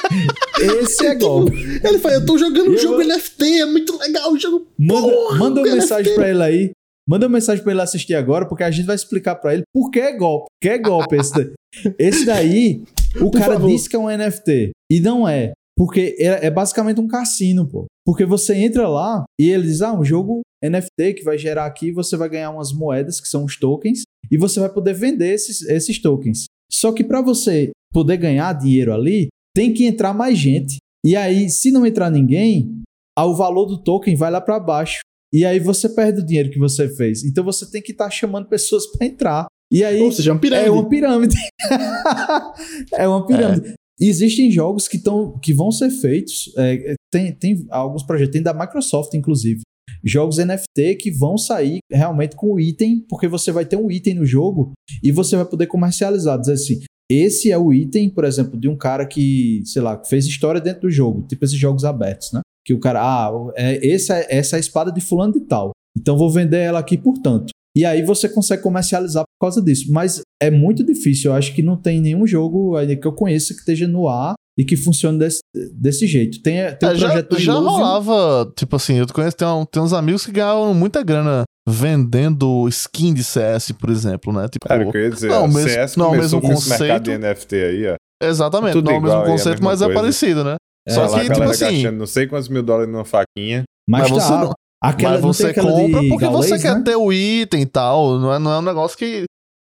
Esse é golpe. Ele fala: Eu tô jogando um jogo NFT, é muito legal o jogo. Manda, porra, manda uma mensagem NFT. pra ele aí. Manda uma mensagem pra ele assistir agora, porque a gente vai explicar pra ele por que é golpe. Que é golpe esse daí. Esse daí, o por cara favor. disse que é um NFT. E não é. Porque é, é, basicamente um cassino, pô. Porque você entra lá e ele diz: ah, um jogo NFT que vai gerar aqui, você vai ganhar umas moedas que são os tokens e você vai poder vender esses, esses tokens. Só que para você poder ganhar dinheiro ali, tem que entrar mais gente. E aí, se não entrar ninguém, o valor do token vai lá para baixo. E aí você perde o dinheiro que você fez. Então você tem que estar tá chamando pessoas para entrar. E aí, Ou seja, é uma pirâmide. É uma pirâmide. é uma pirâmide. É. Existem jogos que, tão, que vão ser feitos, é, tem, tem alguns projetos, tem da Microsoft, inclusive, jogos NFT que vão sair realmente com o item, porque você vai ter um item no jogo e você vai poder comercializar, dizer assim, esse é o item, por exemplo, de um cara que, sei lá, fez história dentro do jogo, tipo esses jogos abertos, né? Que o cara, ah, é, essa, essa é a espada de fulano de tal, então vou vender ela aqui por tanto. E aí você consegue comercializar por causa disso. Mas é muito difícil. Eu acho que não tem nenhum jogo ainda que eu conheça que esteja no ar e que funcione desse, desse jeito. Tem, tem um é, projeto já, já rolava, tipo assim, eu conheço, tem, um, tem uns amigos que ganhavam muita grana vendendo skin de CS, por exemplo, né? Tipo, Cara, eu ia dizer, não, mesmo, CS não, mesmo conceito. mercado de NFT aí, ó. Exatamente, Tudo não é o mesmo conceito, mas é coisa. é parecido, né? É, Só que, tipo assim... não sei quantos mil dólares numa faquinha. Mas, mas tá, você não, Aquela, Mas você compra porque você quer né? ter o item e tal. Não é, não é um negócio que.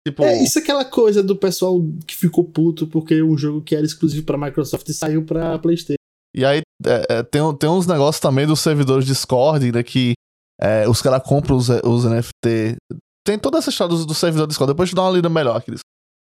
Tipo... É, isso é aquela coisa do pessoal que ficou puto porque um jogo que era exclusivo pra Microsoft saiu pra PlayStation. E aí é, é, tem, tem uns negócios também dos servidores Discord, né? Que é, os caras compram os, os NFT. Tem toda essa história do, do servidor Discord. Depois te dá uma lida melhor, Cris.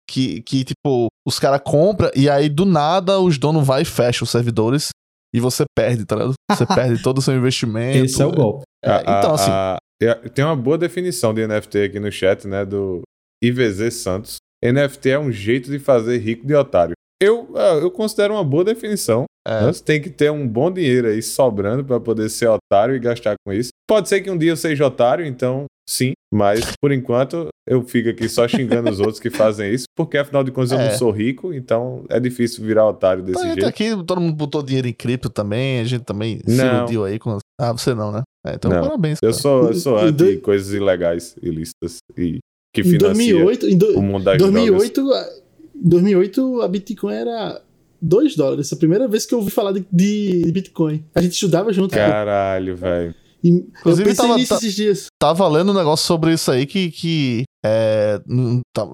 Que, que, tipo, os caras compram e aí do nada os donos vai e fecha os servidores e você perde, tá ligado? Você perde todo o seu investimento. Esse é o golpe. É, então, assim. A, a, tem uma boa definição de NFT aqui no chat, né? Do IVZ Santos. NFT é um jeito de fazer rico de otário. Eu, eu considero uma boa definição. É. Você tem que ter um bom dinheiro aí sobrando para poder ser otário e gastar com isso. Pode ser que um dia eu seja otário, então sim, mas por enquanto eu fico aqui só xingando os outros que fazem isso, porque afinal de contas eu É. não sou rico, então é difícil virar otário desse jeito. aqui todo mundo botou dinheiro em cripto também, a gente também se Não. iludiu aí com. Ah, você não, né? É, então Não. parabéns. Eu cara. sou, eu sou anti coisas ilegais, ilícitas e que Em financia 2008, em do- o mundo das drogas. 2008, a- em 2008 a Bitcoin era 2 dólares. A primeira vez que eu ouvi falar de, de Bitcoin. A gente estudava junto. Caralho, velho. Eu Inclusive, pensei tava- nisso tá- esses dias. Tava lendo um negócio sobre isso aí que. que é, não- tá-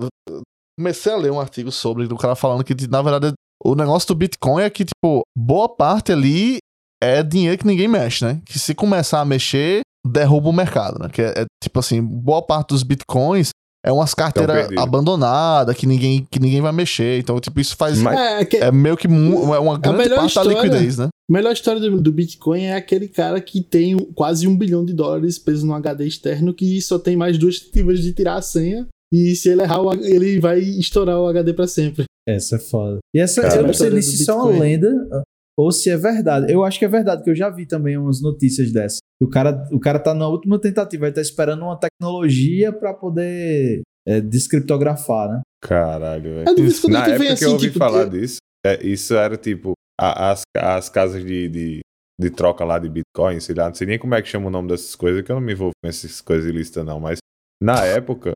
comecei a ler um artigo sobre o cara falando que, na verdade, o negócio do Bitcoin é que, tipo, boa parte ali é dinheiro que ninguém mexe, né? Que se começar a mexer, derruba o mercado, né? Que é, é, tipo assim, boa parte dos Bitcoins é umas carteiras perdidos. abandonadas que ninguém, que ninguém vai mexer. Então, tipo, isso faz. Mas- É, que- É meio que mu- é uma grande parte história- da liquidez, né? A melhor história do, do Bitcoin é aquele cara que tem quase um bilhão de dólares preso no HD externo que só tem mais duas tentativas de tirar a senha. E se ele errar, ele vai estourar o HD pra sempre. Essa é foda. E essa, Cara, eu não sei se isso é uma lenda ou se é verdade. Eu acho que é verdade, que eu já vi também umas notícias dessas. O cara, o cara tá na última tentativa, ele tá esperando uma tecnologia pra poder é, descriptografar, né? Caralho, velho. Quando Na época vem que assim, eu ouvi tipo, falar eu- disso, é, isso era tipo a- as, as casas de, de, de troca lá de Bitcoin, sei lá, não sei nem como é que chama o nome dessas coisas, que eu não me envolvo com essas coisas ilícitas não, mas na época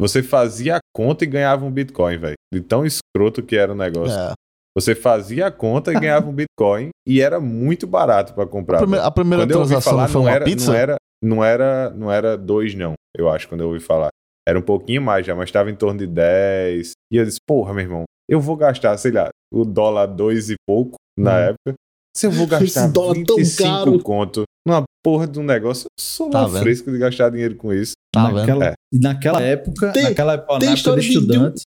você fazia a conta e ganhava um Bitcoin, velho. De tão escroto que era o negócio. É. Você fazia a conta e ganhava um Bitcoin e era muito barato pra comprar. A, prime- velho. a primeira Quando transação falar, não foi não uma era, pizza? não era, não era, não era dois não, eu acho, quando eu ouvi falar. Era um pouquinho mais já, mas estava em torno de 10. E eu disse, porra, meu irmão, eu vou gastar, sei lá, o dólar dois e pouco na Hum. época. Se eu vou gastar Esse dólar tão 25 caro. conto numa porra de um negócio, eu sou Tá fresco de gastar dinheiro com isso. Tá vendo? naquela, É. E naquela época, Tem- naquela época, tem na época história de um- estudante,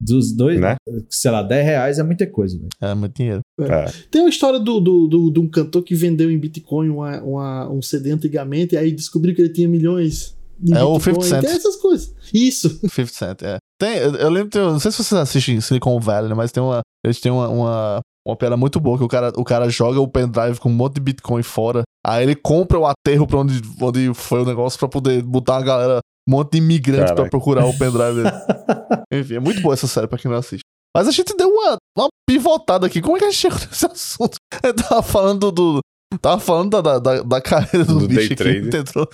dos dois, Né? sei lá, 10 reais é muita coisa, velho. É muito dinheiro. É. Tem uma história do, do, do- de um cantor que vendeu em Bitcoin uma, uma- um CD antigamente, e aí descobriu que ele tinha milhões. em É o Bitcoin. 50 Cent. Tem essas coisas. Isso. 50 Cent, é. Tem, eu, eu lembro, tem, não sei se vocês assistem Silicon Valley, né, mas tem uma, eles têm uma, uma, uma piada muito boa, que o cara, o cara joga o pendrive com um monte de Bitcoin fora, aí ele compra o aterro pra onde, onde foi o negócio pra poder botar a galera, um monte de imigrante pra Caraca. procurar o pendrive dele. Enfim, é muito boa essa série pra quem não assiste. Mas a gente deu uma, uma pivotada aqui. Como é que a gente chegou nesse assunto? Eu tava falando do. Tava falando da, da, da, carreira do, Do bicho day aqui. trade. Entrou.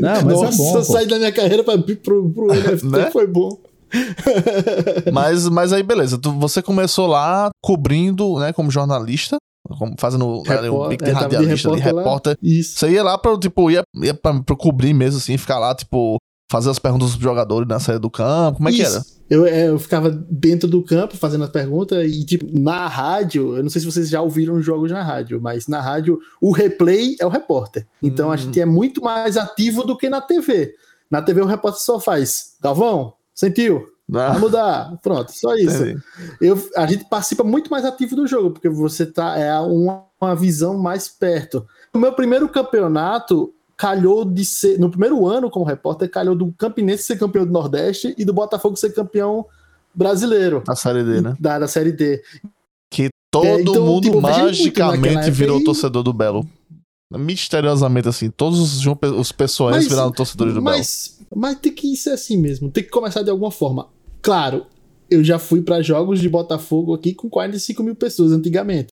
Não, mas Nossa, é bom, sair da minha carreira pra, pro, pro NFT Né? foi bom. Mas, mas aí, beleza. Tu, você começou lá cobrindo, né, como jornalista, como fazendo um Repórter, pique de é, radialista, de repórter. Isso. Você ia lá pra, tipo, ia, ia pra, pra cobrir mesmo, assim, ficar lá, tipo, fazer as perguntas dos jogadores na saída do campo. Como é que Isso. era? Eu, é, eu ficava dentro do campo fazendo as perguntas e, tipo, na rádio, eu não sei se vocês já ouviram jogos na rádio, mas na rádio o replay é o repórter. Então a Hum. gente é muito mais ativo do que na TV. Na TV o repórter só faz, Galvão, sentiu? Ah, Vai mudar. Pronto, só isso. entendi. Eu, a gente participa muito mais ativo do jogo, porque você tá é uma, uma visão mais perto. O meu primeiro campeonato calhou de ser, no primeiro ano como repórter, calhou do Campinense ser campeão do Nordeste e do Botafogo ser campeão brasileiro Na série D, né? da, da Série D. Que todo É, então, mundo tipo, muito naquela magicamente virou e- torcedor do Belo. Misteriosamente, assim, todos os, os pessoais Mas- viraram torcedores do Belo. Mas, mas tem que ser assim mesmo, tem que começar de alguma forma. Claro, eu já fui para jogos de Botafogo aqui com 45 mil pessoas antigamente.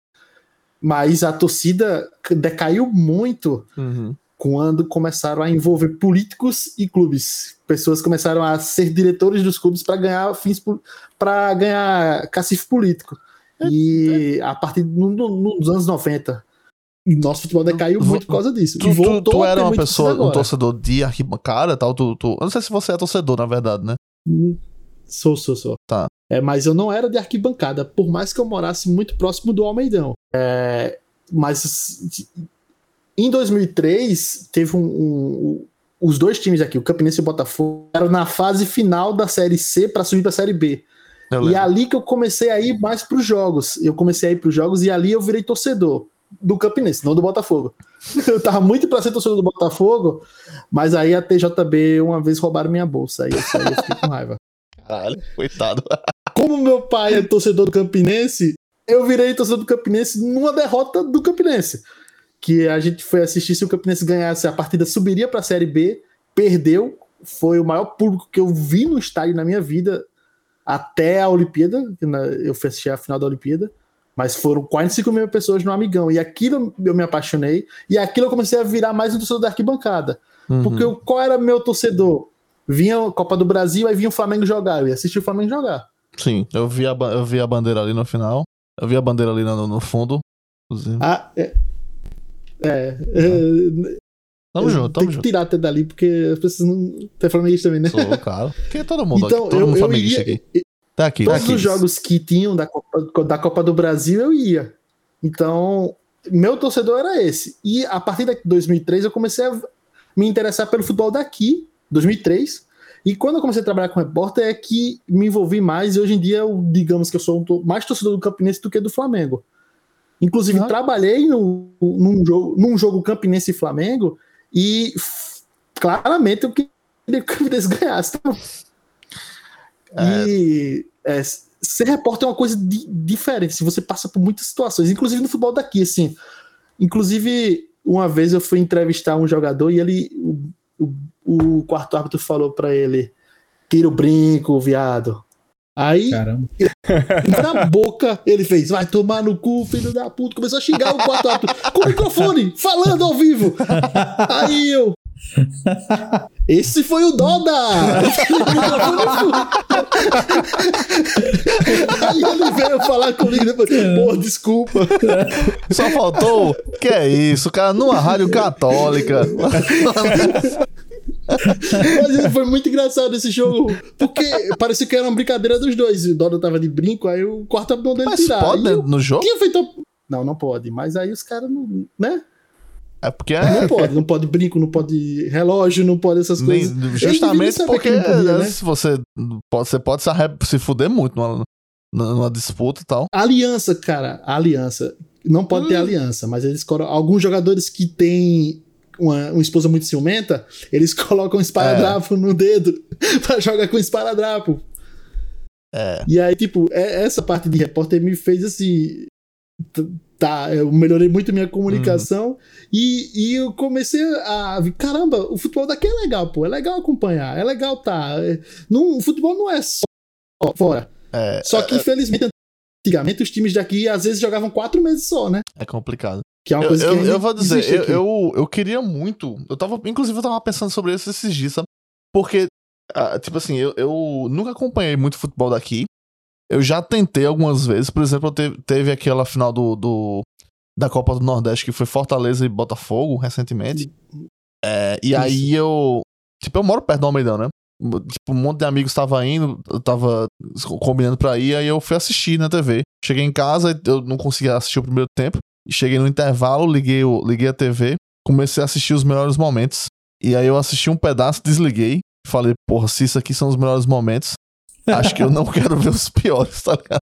Mas a torcida decaiu muito Uhum. quando começaram a envolver políticos e clubes. Pessoas começaram a ser diretores dos clubes para ganhar fins para ganhar cacife político. E a partir no- no- nos anos 90, e nosso futebol decaiu muito por causa disso. Tu, tu, tu era uma pessoa, um torcedor de arquibancada tal, tu, tu... Eu não sei se você é torcedor, na verdade, né? Sou, sou, sou. Tá. É, mas eu não era de arquibancada, por mais que eu morasse muito próximo do Almeidão. É, mas em 2003, teve um, um- Os dois times aqui, o Campinense e o Botafogo, eram na fase final da Série C para subir para a Série B. E ali que eu comecei a ir mais para os jogos. Eu comecei a ir para os jogos e ali eu virei torcedor do Campinense, não do Botafogo. Eu tava muito para ser torcedor do Botafogo, mas aí a TJB uma vez roubaram minha bolsa. Aí eu saí eu fiquei com raiva. Caralho, coitado. Como meu pai é torcedor do Campinense, eu virei torcedor do Campinense numa derrota do Campinense. Que a gente foi assistir se o Campinense ganhasse, a partida subiria para a Série B perdeu. Foi o maior público que eu vi no estádio na minha vida até a Olimpíada. Eu fui assistir a final da Olimpíada. Mas foram 45 mil pessoas no Amigão. E aquilo eu me apaixonei. E aquilo eu comecei a virar mais um torcedor da arquibancada. Uhum. Porque eu, qual era meu torcedor? Vinha a Copa do Brasil, aí vinha o Flamengo jogar. Eu ia assistir o Flamengo jogar. Sim, eu vi a, eu vi a bandeira ali no final. Eu vi a bandeira ali no, no fundo. Inclusive. Ah, é. É. é tamo junto, tamo tem que tirar até dali, porque as pessoas não. Tem flamenguista também, né? Sou, claro. Porque é todo mundo então, aqui, todo eu, mundo flamenguista aqui. Tá aqui, Todos tá aqui. os jogos que tinham da Copa, da Copa do Brasil eu ia. Então, meu torcedor era esse. E a partir de 2003 eu comecei a me interessar pelo futebol daqui, 2003. E quando eu comecei a trabalhar com repórter é que me envolvi mais e hoje em dia, eu, digamos que eu sou mais torcedor do Campinense do que do Flamengo. Inclusive, ah. trabalhei no, num, jogo, num jogo Campinense e Flamengo e claramente eu queria que o Campinense ganhasse. É. E é, ser repórter é uma coisa di diferente. Se você passa por muitas situações, inclusive no futebol daqui, assim. Inclusive, uma vez eu fui entrevistar um jogador e ele, o, o, quarto árbitro falou para ele: tira o brinco, viado. Aí, Caramba. na boca, ele fez: vai tomar no cu, filho da puta. Começou a xingar o quarto árbitro com o microfone, falando ao vivo. Aí eu, esse foi o Doda! Aí ele veio falar comigo depois. Pô, desculpa. Só faltou. Que é isso, cara? Numa rádio católica. Mas foi muito engraçado esse jogo. Porque parecia que era uma brincadeira dos dois. O Doda tava de brinco, aí o quarto abdômen dele Mas pode né, no jogo? Tinha feito... Não, não pode. Mas aí os caras não. Né? É porque é... Não pode, não pode brinco, não pode relógio, não pode essas coisas. Nem, justamente porque podia, né? né? se você pode, você pode se, se fuder muito numa, numa disputa e tal. aliança, cara, aliança. Não pode hum. ter aliança, mas eles alguns jogadores que têm uma, uma esposa muito ciumenta, eles colocam um esparadrapo é. no dedo pra jogar com esparadrapo. É. E aí, tipo, é, essa parte de repórter me fez assim tá, eu melhorei muito minha comunicação uhum. e, e eu comecei a caramba, o futebol daqui é legal, pô, é legal acompanhar, é legal tá. É, não, o futebol não é só fora. É, só que, é, é, infelizmente, antigamente os times daqui às vezes jogavam quatro meses só, né? É complicado. Que é uma coisa eu, que eu, eu vou dizer, eu, eu, eu, queria muito. Eu tava, inclusive, eu tava pensando sobre isso esses dias, sabe? Porque, ah, tipo assim, eu, eu nunca acompanhei muito futebol daqui. Eu já tentei algumas vezes, por exemplo, teve, teve aquela final do, do, da Copa do Nordeste que foi Fortaleza e Botafogo recentemente. É, e Isso. aí eu. Tipo, eu moro perto do Almeidão, né? Tipo, um monte de amigos tava indo, eu tava combinando pra ir, aí eu fui assistir na TV. Cheguei em casa, eu não conseguia assistir o primeiro tempo. Cheguei no intervalo, liguei, o, liguei a TV, comecei a assistir os melhores momentos. E aí eu assisti um pedaço, desliguei. Falei, porra, se isso aqui são os melhores momentos, Acho que eu não quero ver os piores, tá ligado?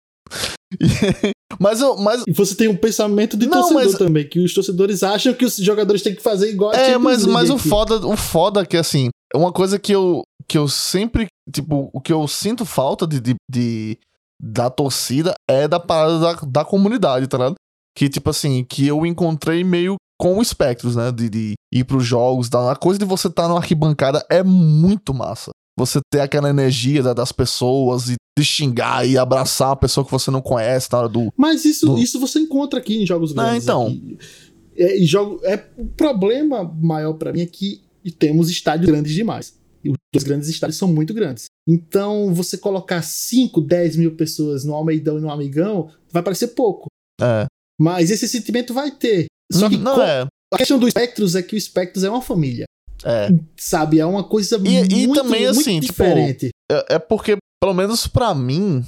mas eu, mas e você tem um pensamento de não, torcedor mas... também que os torcedores acham que os jogadores têm que fazer igual é mas mas o foda o foda é que assim é uma coisa que eu que eu sempre tipo o que eu sinto falta de, de, de da torcida é da parada da, da comunidade tá ligado que tipo assim que eu encontrei meio com o Spectros, né? De, de ir pros jogos. A coisa de você estar tá na arquibancada é muito massa você ter aquela energia das pessoas e de xingar e abraçar a pessoa que você não conhece na hora do. Mas isso, do... isso você encontra aqui em jogos grandes. É, então. É, e jogo, é, o problema maior para mim é que temos estádios grandes demais. E os grandes estádios são muito grandes. Então, você colocar 5, 10 mil pessoas no Almeidão e no Amigão vai parecer pouco. É. Mas esse sentimento vai ter. Só que não, é. a questão do Spectros é que o Spectros é uma família. É. Sabe? É uma coisa e, muito, e também, muito assim, tipo, diferente. Tipo, é, é porque, pelo menos para mim,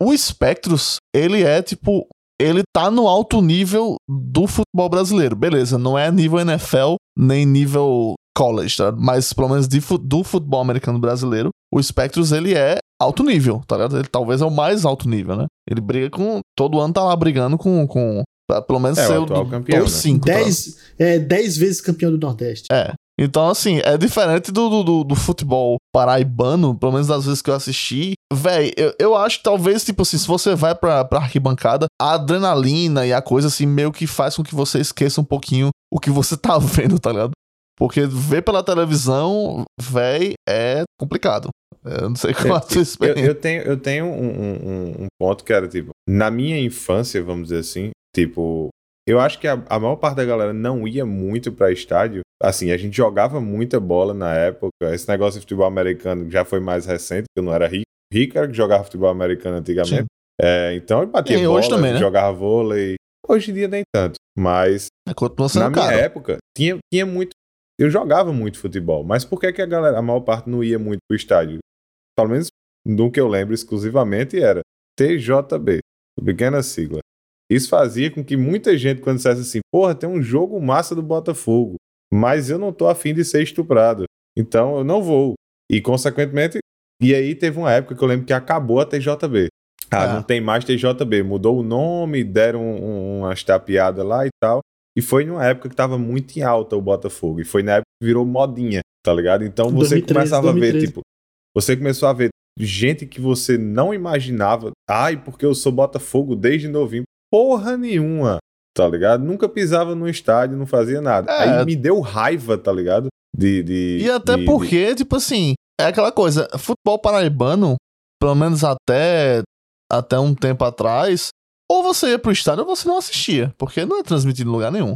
o Spectros, ele é tipo. Ele tá no alto nível do futebol brasileiro. Beleza, não é nível NFL, nem nível college, tá? Mas pelo menos de, do futebol americano brasileiro, o Spectros ele é alto nível, tá ligado? Ele talvez é o mais alto nível, né? Ele briga com. Todo ano tá lá brigando com. com pra pelo menos é, ser o, o campeão, top 5. Né? Dez, tá? é, dez vezes campeão do Nordeste. É. Então, assim, é diferente do, do, do, futebol paraibano, pelo menos das vezes que eu assisti. Véi, eu, eu acho que talvez, tipo assim, se você vai pra, pra arquibancada, a adrenalina e a coisa, assim, meio que faz com que você esqueça um pouquinho o que você tá vendo, tá ligado? Porque ver pela televisão, véi, é complicado. Eu não sei qual é a sua Eu, experiência. eu tenho, eu tenho um, um- um ponto que era, tipo, na minha infância, vamos dizer assim, tipo, eu acho que a, a maior parte da galera não ia muito pra estádio. Assim, a gente jogava muita bola na época. Esse negócio de futebol americano já foi mais recente, porque eu não era rico. Rico era que jogava futebol americano antigamente. É, então eu batia E bola, hoje também, né? jogava vôlei. Hoje em dia nem tanto. Mas Continua sendo na minha caro. época, tinha, tinha muito. Eu jogava muito futebol, mas por que, que a galera, a maior parte, não ia muito pro estádio? Pelo menos no que eu lembro exclusivamente era TJB, pequena sigla. Isso fazia com que muita gente, quando dissesse assim, porra, tem um jogo massa do Botafogo, mas eu não tô afim de ser estuprado, então eu não vou. E, consequentemente, e aí teve uma época que eu lembro que acabou a TJB. Ah, Ah. não tem mais TJB, mudou o nome, deram um, um, umas tapeadas lá e tal. E foi numa época que tava muito em alta o Botafogo. E foi na época que virou modinha, tá ligado? Então você 2013, começava a ver, 2013. tipo, você começou a ver gente que você não imaginava. Ai, porque eu sou Botafogo desde novinho. Porra nenhuma, tá ligado? Nunca pisava no estádio, não fazia nada. É. Aí me deu raiva, tá ligado? De. de E até de- porque, tipo assim, é aquela coisa, futebol paraibano, pelo menos até, até um tempo atrás, ou você ia pro estádio ou você não assistia, porque não é transmitido em lugar nenhum.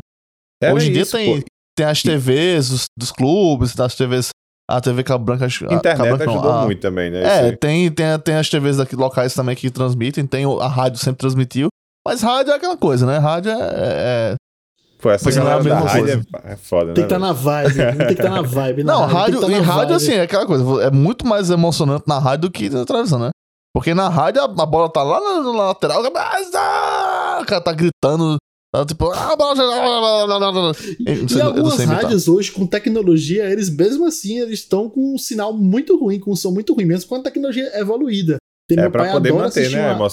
Era Hoje em dia isso, tem, pô. tem as TVs dos, dos clubes, das TVs, a TV Cabo Branca... Internet Cabo Branca não, ajudou a- muito também, né? É, tem, tem, tem as TVs daqui locais também que transmitem, tem a rádio sempre transmitiu, mas rádio é aquela coisa, né? Rádio é- é, é Pô, essa Mas não é a galera da mesma rádio é, é foda, né? Tem que estar velho? na vibe. Tem que estar na vibe. na Não, rádio, rádio, e tá na rádio, vibe. assim, é aquela coisa, é muito mais emocionante na rádio do que na televisão, né? Porque na rádio a, a bola tá lá na, na lateral, ah, o cara tá gritando, tá tipo, ah, a bola já. E algumas rádios hoje, com tecnologia, eles mesmo assim, eles estão com um sinal muito ruim, com um som muito ruim, mesmo com a tecnologia evoluída. Tem É meu pra pai poder manter, né, a uma-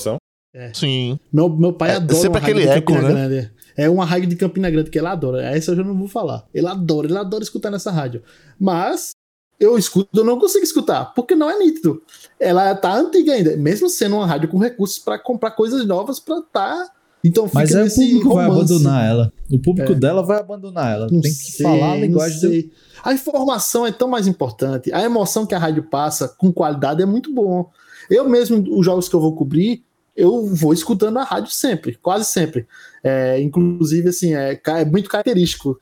emoção. Sim. Meu, meu pai É, adora sempre aquele de eco, Campina né? Grande. É uma rádio de Campina Grande que ele adora. Essa eu já não vou falar. Ele adora, ele adora escutar nessa rádio. Mas eu escuto, eu não consigo escutar, porque não é nítido. Ela tá antiga ainda, mesmo sendo uma rádio com recursos pra comprar coisas novas pra tá. Então fica Mas aí o nesse público vai romance. abandonar ela. O público É. dela vai abandonar ela. Não Tem que sei, falar a linguagem do. sei. A informação é tão mais importante. A emoção que a rádio passa com qualidade é muito bom. Eu mesmo, os jogos que eu vou cobrir, eu vou escutando a rádio sempre, quase sempre. É, inclusive, assim, é, é muito característico.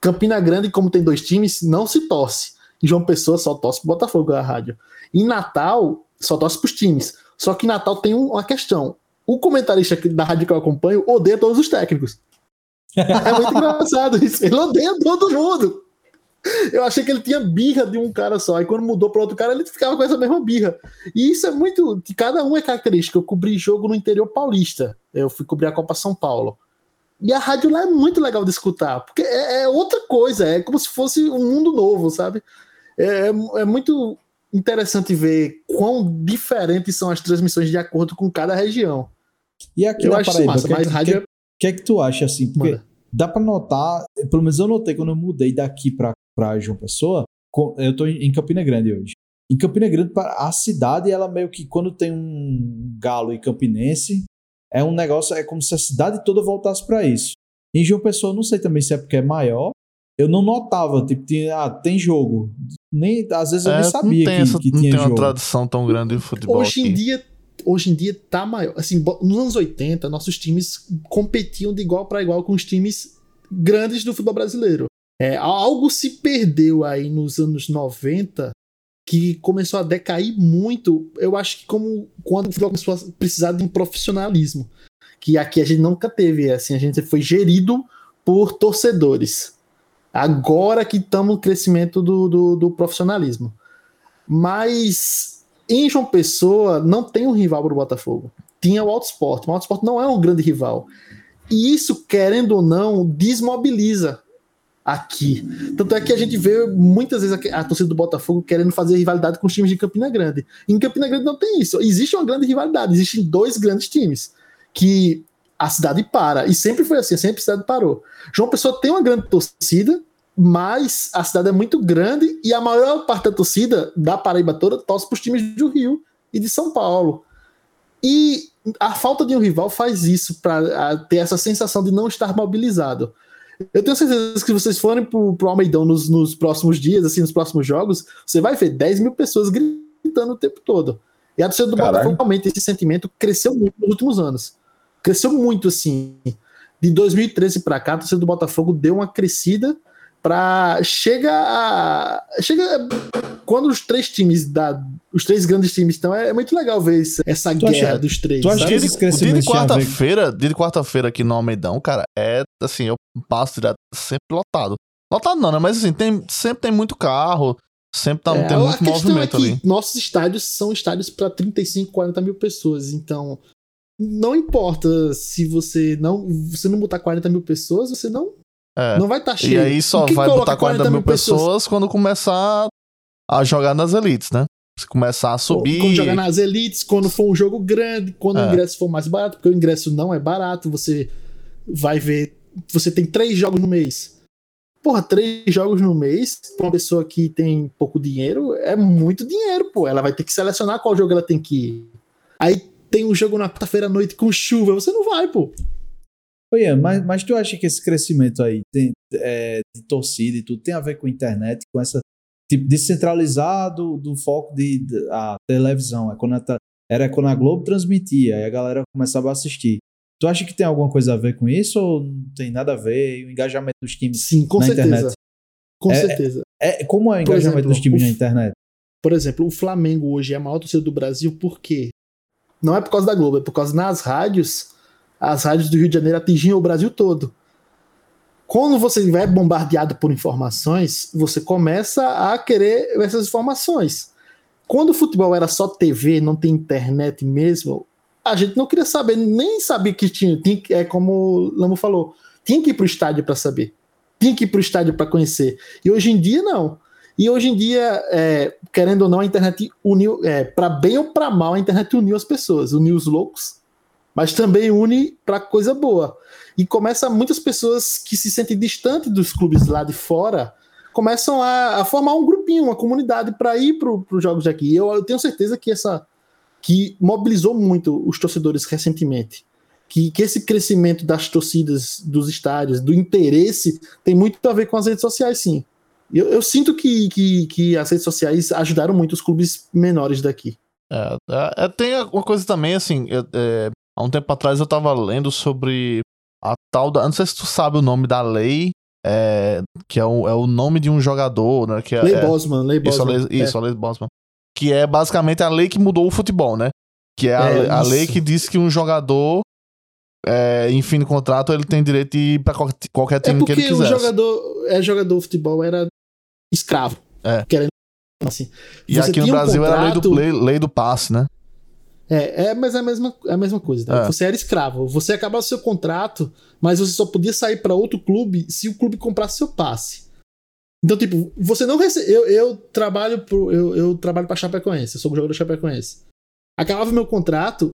Campina Grande, como tem dois times, não se torce. João Pessoa só torce pro Botafogo a rádio. Em Natal, só torce pros times. Só que em Natal tem um- uma questão. O comentarista da rádio que eu acompanho odeia todos os técnicos. É muito engraçado isso. Ele odeia todo mundo. Eu achei que ele tinha birra de um cara só. Aí quando mudou para outro cara, ele ficava com essa mesma birra. E isso é muito. Cada um é característico. Eu cobri jogo no interior paulista. Eu fui cobrir a Copa São Paulo. E a rádio lá é muito legal de escutar. Porque é, é outra coisa. É como se fosse um mundo novo, sabe? É, é muito interessante ver quão diferentes são as transmissões de acordo com cada região. E aqui Eu na acho Paraíba, o massa, que, é mas que- rádio que, que é que tu acha assim? Porque Manda. dá pra notar, pelo menos eu notei quando eu mudei daqui pra, pra João Pessoa, eu tô em em Campina Grande hoje. Em Campina Grande, a cidade, ela meio que quando tem um galo e campinense, é um negócio, é como se a cidade toda voltasse pra isso. Em João Pessoa, eu não sei também se é porque é maior, eu não notava, tipo, tinha, ah, tem jogo. Nem, às vezes eu nem É, sabia não tem, que, essa, que não tinha tem uma jogo. tradição tão grande de futebol Hoje em aqui. dia, hoje em dia tá maior. Assim, nos anos 80, nossos times competiam de igual para igual com os times grandes do futebol brasileiro. É, algo se perdeu aí nos anos 90 que começou a decair muito. Eu acho que como quando o futebol começou a precisar de um profissionalismo, que aqui a gente nunca teve, assim, a gente foi gerido por torcedores. Agora que estamos no crescimento do, do, do profissionalismo. Mas em João Pessoa não tem um rival para o Botafogo. Tinha o Autosport. O Autosport não é um grande rival. E isso, querendo ou não, desmobiliza aqui. Tanto é que a gente vê muitas vezes a, a torcida do Botafogo querendo fazer rivalidade com os times de Campina Grande. Em Campina Grande não tem isso. Existe uma grande rivalidade, existem dois grandes times que a cidade para. E sempre foi assim, sempre a cidade parou. João Pessoa tem uma grande torcida, mas a cidade é muito grande e a maior parte da torcida da Paraíba toda torce para os times do Rio e de São Paulo. E a falta de um rival faz isso para ter essa sensação de não estar mobilizado. Eu tenho certeza que se vocês forem pro, pro Almeidão nos, nos próximos dias, assim, nos próximos jogos, você vai ver 10 mil pessoas gritando o tempo todo. E a torcida do Caralho. Botafogo realmente esse sentimento cresceu muito nos últimos anos. Cresceu muito assim. De 2013 para cá, a torcida do Botafogo deu uma crescida para chega a chega quando os três times da os três grandes times estão é, muito legal ver esse- essa Tu guerra acha- dos três. tu acha sabe? que Dia de, o dia de quarta-feira, dia de quarta-feira aqui no Almeidão, cara, é assim, eu passo direto, sempre lotado. Lotado não, né? Mas assim, tem, sempre tem muito carro, sempre tá, É, tem muito questão movimento é que ali. nossos estádios são estádios para 35, 40 mil pessoas. Então, não importa se você não você não botar 40 mil pessoas, você não, É. não vai estar cheio. E aí só vai botar 40 mil pessoas, quando começar a jogar nas elites, né? Se começar a subir. Quando jogar nas elites, quando for um jogo grande, quando É. o ingresso for mais barato, porque o ingresso não é barato, você vai ver. Você tem três jogos no mês. Porra, três jogos no mês, pra uma pessoa que tem pouco dinheiro, é muito dinheiro, pô. Ela vai ter que selecionar qual jogo ela tem que ir. Aí tem um jogo na quarta-feira à noite com chuva, você não vai, pô. Ô, Ian, mas, mas tu acha que esse crescimento aí tem, é, de torcida e tudo tem a ver com a internet, com essa tipo descentralizado do foco de, de- a televisão? É quando a era quando a Globo transmitia, aí a galera começava a assistir. Tu acha que tem alguma coisa a ver com isso ou não tem nada a ver? O engajamento dos times Sim, com na certeza. internet? Com É- certeza. É, como é o engajamento exemplo, dos times o na internet? Por exemplo, o Flamengo hoje é a maior torcida do Brasil, por quê? Não é por causa da Globo, é por causa nas rádios, as rádios do Rio de Janeiro atingiam o Brasil todo. Quando você vai bombardeado por informações, você começa a querer essas informações. Quando o futebol era só TV, não tem internet mesmo, a gente não queria saber, nem sabia que tinha. tinha é como o Lamo falou, tinha que ir para o estádio para saber, tinha que ir para o estádio para conhecer. E hoje em dia, não. E hoje em dia, é, querendo ou não, a internet uniu, é, para bem ou para mal, a internet uniu as pessoas, uniu os loucos, mas também une para coisa boa. E começa muitas pessoas que se sentem distantes dos clubes lá de fora começam a, a formar um grupinho, uma comunidade para ir para os jogos daqui. E eu, eu tenho certeza que essa que mobilizou muito os torcedores recentemente. Que, que esse crescimento das torcidas, dos estádios, do interesse, tem muito a ver com as redes sociais, sim. Eu, eu sinto que, que, que as redes sociais ajudaram muito os clubes menores daqui. É, é, é, tem uma coisa também, assim, é, é, há um tempo atrás eu tava lendo sobre a tal da. Não sei se tu sabe o nome da lei, é, que é o, é o nome de um jogador, né? Que é, Lei é- Bosman, Lei Isso, a Bosman. lei, isso, a lei Bosman. Que é basicamente a lei que mudou o futebol, né? Que é a, É, a lei que diz que um jogador, é, em fim de contrato, ele tem direito de ir pra qual- qualquer É time que ele porque o quiser. jogador, é, jogador de futebol era escravo. É. Querendo assim. E Você aqui no tinha um Brasil era a lei do, contrato- lei, lei do passe, né? É, é, mas é a mesma, é a mesma coisa. né? É. Você era escravo. Você acabava o seu contrato, mas você só podia sair para outro clube se o clube comprasse seu passe. Então, tipo, você não recebe. Eu, eu trabalho pro, eu, eu trabalho para Chapecoense, eu sou jogador Chapecoense. Acabava o meu contrato,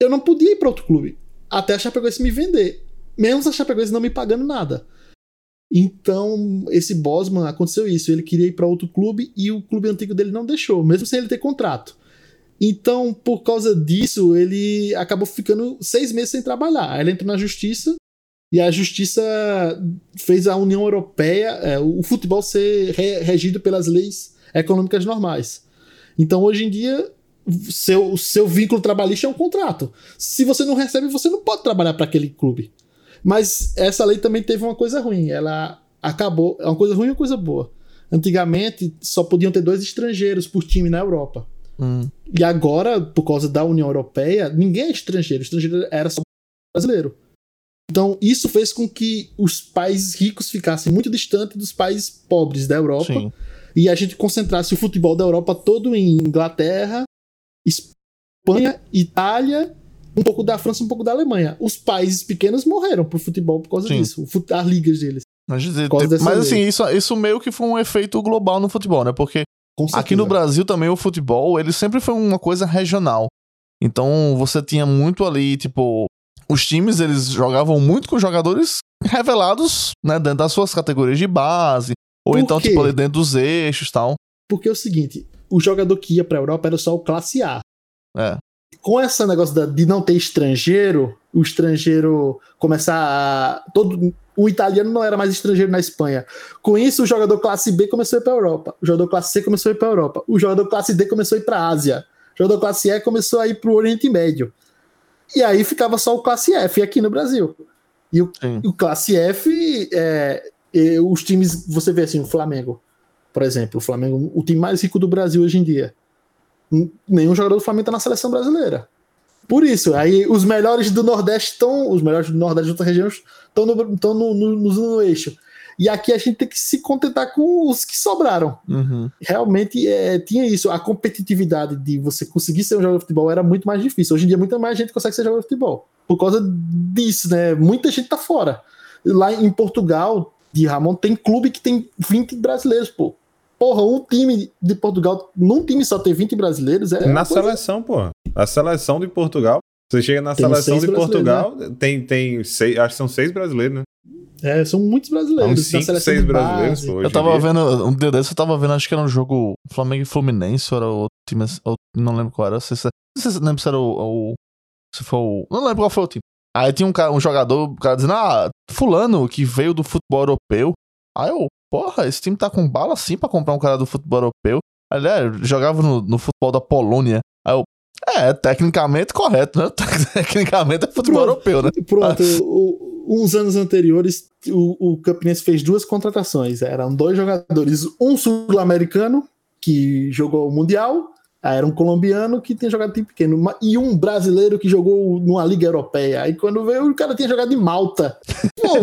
eu não podia ir para outro clube até a Chapecoense me vender, mesmo a Chapecoense não me pagando nada. Então, esse Bosman aconteceu isso. Ele queria ir para outro clube e o clube antigo dele não deixou, mesmo sem ele ter contrato. Então, por causa disso, ele acabou ficando seis meses sem trabalhar. Aí ele entrou na justiça e a justiça fez a União Europeia, é, o futebol ser re- regido pelas leis econômicas normais. Então, hoje em dia, seu, seu vínculo trabalhista é um contrato. Se você não recebe, você não pode trabalhar para aquele clube. Mas essa lei também teve uma coisa ruim. Ela acabou. É uma coisa ruim e uma coisa boa. Antigamente, só podiam ter dois estrangeiros por time na Europa. Hum. E agora, por causa da União Europeia, ninguém é estrangeiro. O estrangeiro era só brasileiro. Então, isso fez com que os países ricos ficassem muito distantes dos países pobres da Europa. Sim. E a gente concentrasse o futebol da Europa todo em Inglaterra, Espanha, Itália, um pouco da França, um pouco da Alemanha. Os países pequenos morreram pro futebol por causa Sim. disso. As ligas deles. Mas, dizer, mas assim, isso, isso meio que foi um efeito global no futebol, né? Porque aqui no. Brasil também o futebol, ele sempre foi uma coisa regional. Então você tinha muito ali, tipo, os times eles jogavam muito com jogadores revelados, né, dentro das suas categorias de base, ou Por então quê? tipo ali dentro dos eixos, tal. Porque é o seguinte, o jogador que ia pra Europa era só o classe A. É. Com esse negócio de não ter estrangeiro, o estrangeiro começar a. Todo, o italiano não era mais estrangeiro na Espanha. Com isso, o jogador classe B começou a ir para a Europa. O jogador classe C começou a ir para a Europa. O jogador classe D começou a ir para a Ásia. O jogador classe E começou a ir para o Oriente Médio. E aí ficava só o classe F aqui no Brasil. E o, o classe F, é, os times, você vê assim, o Flamengo, por exemplo, o Flamengo, o time mais rico do Brasil hoje em dia. Nenhum jogador do Flamengo está na seleção brasileira. Por isso, aí os melhores do Nordeste estão, os melhores do Nordeste de outras regiões estão no, estão no, no, no, no eixo. E aqui a gente tem que se contentar com os que sobraram. Uhum. Realmente é, tinha isso. A competitividade de você conseguir ser um jogador de futebol era muito mais difícil. Hoje em dia, muita mais gente consegue ser jogador de futebol. Por causa disso, né? Muita gente tá fora. Lá em Portugal, de Ramon, tem clube que tem 20 brasileiros, pô. Porra, um time de Portugal, num time só ter 20 brasileiros é. Na seleção, pô. A seleção de Portugal. Você chega na tem seleção de Portugal, né? tem, tem seis, acho que são seis brasileiros, né? É, são muitos brasileiros. São cinco, seis brasileiros, pô, Eu tava vendo, um dia desse eu tava vendo, acho que era um jogo Flamengo e Fluminense, ou era o time, ou, não lembro qual era, não sei se, não sei lembro se era o, o, se foi o, não lembro qual foi o time. Aí tinha um, cara, um jogador, o cara dizendo, ah, fulano que veio do futebol europeu. Aí eu, porra, esse time tá com bala assim pra comprar um cara do futebol europeu. Ele é, jogava no, no futebol da Polônia. Aí eu, é, tecnicamente correto, né? Tecnicamente é futebol pronto, europeu, né? Pronto, o, uns anos anteriores, o, o Campinense fez duas contratações. Eram dois jogadores, um sul-americano, que jogou o Mundial, era um colombiano que tinha jogado time pequeno, e um brasileiro que jogou numa liga europeia. Aí quando veio, o cara tinha jogado em Malta. Pô!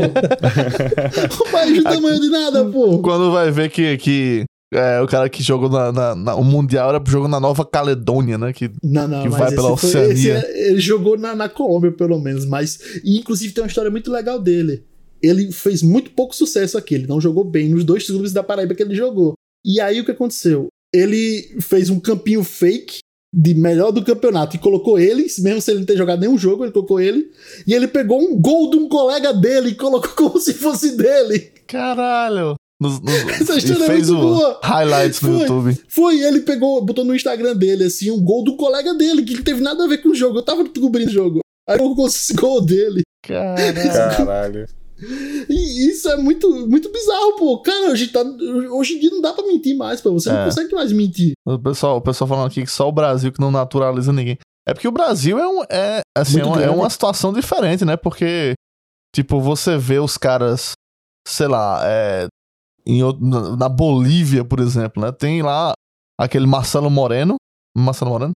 o país do tamanho de nada, pô! Quando vai ver que, que é, o cara que jogou na, na, na, O Mundial era jogo na Nova Caledônia, né? Que, não, não, que vai pela foi, Oceania. É, ele jogou na, na Colômbia, pelo menos. Mas. E, inclusive, tem uma história muito legal dele. Ele fez muito pouco sucesso aqui. Ele não jogou bem nos dois clubes da Paraíba que ele jogou. E aí o que aconteceu? Ele fez um campinho fake de melhor do campeonato e colocou ele, mesmo sem ele não ter jogado nenhum jogo, ele colocou ele. E ele pegou um gol de um colega dele e colocou como se fosse dele. Caralho! Nos, nos, Essa história fez é muito o boa. highlights no foi, YouTube. Foi, ele pegou, botou no Instagram dele, assim, um gol do colega dele, que não teve nada a ver com o jogo. Eu tava cobrindo o jogo. Aí eu esse gol dele. Caralho. Caralho. E isso é muito, muito bizarro, pô. Cara, hoje, tá, hoje em dia não dá pra mentir mais, pô. Você é. não consegue mais mentir. O pessoal, o pessoal falando aqui que só o Brasil que não naturaliza ninguém. É porque o Brasil é, um, é, assim, é, uma, é uma situação diferente, né? Porque, tipo, você vê os caras, sei lá, é, em, na Bolívia, por exemplo, né? Tem lá aquele Marcelo Moreno. Marcelo Moreno?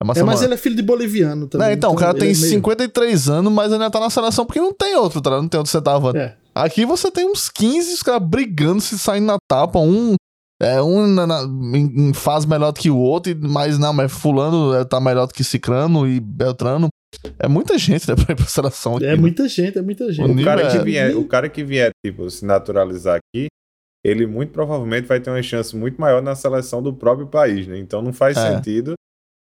É, é mas ele é filho de boliviano também. É, então, então, o cara tem é meio... 53 anos, mas ainda tá na seleção porque não tem outro, tá? Não tem outro centavante. É. Aqui você tem uns 15, os caras brigando, se saindo na tapa, um. É, um na, na, em, faz melhor do que o outro, mas não, mas fulano é, tá melhor do que Cicrano e Beltrano. É muita gente, né, pra ir pra seleção aqui. É muita gente, é muita gente. O, cara, que vier, o cara que vier, tipo, se naturalizar aqui, ele muito provavelmente vai ter uma chance muito maior na seleção do próprio país, né? Então não faz é. sentido.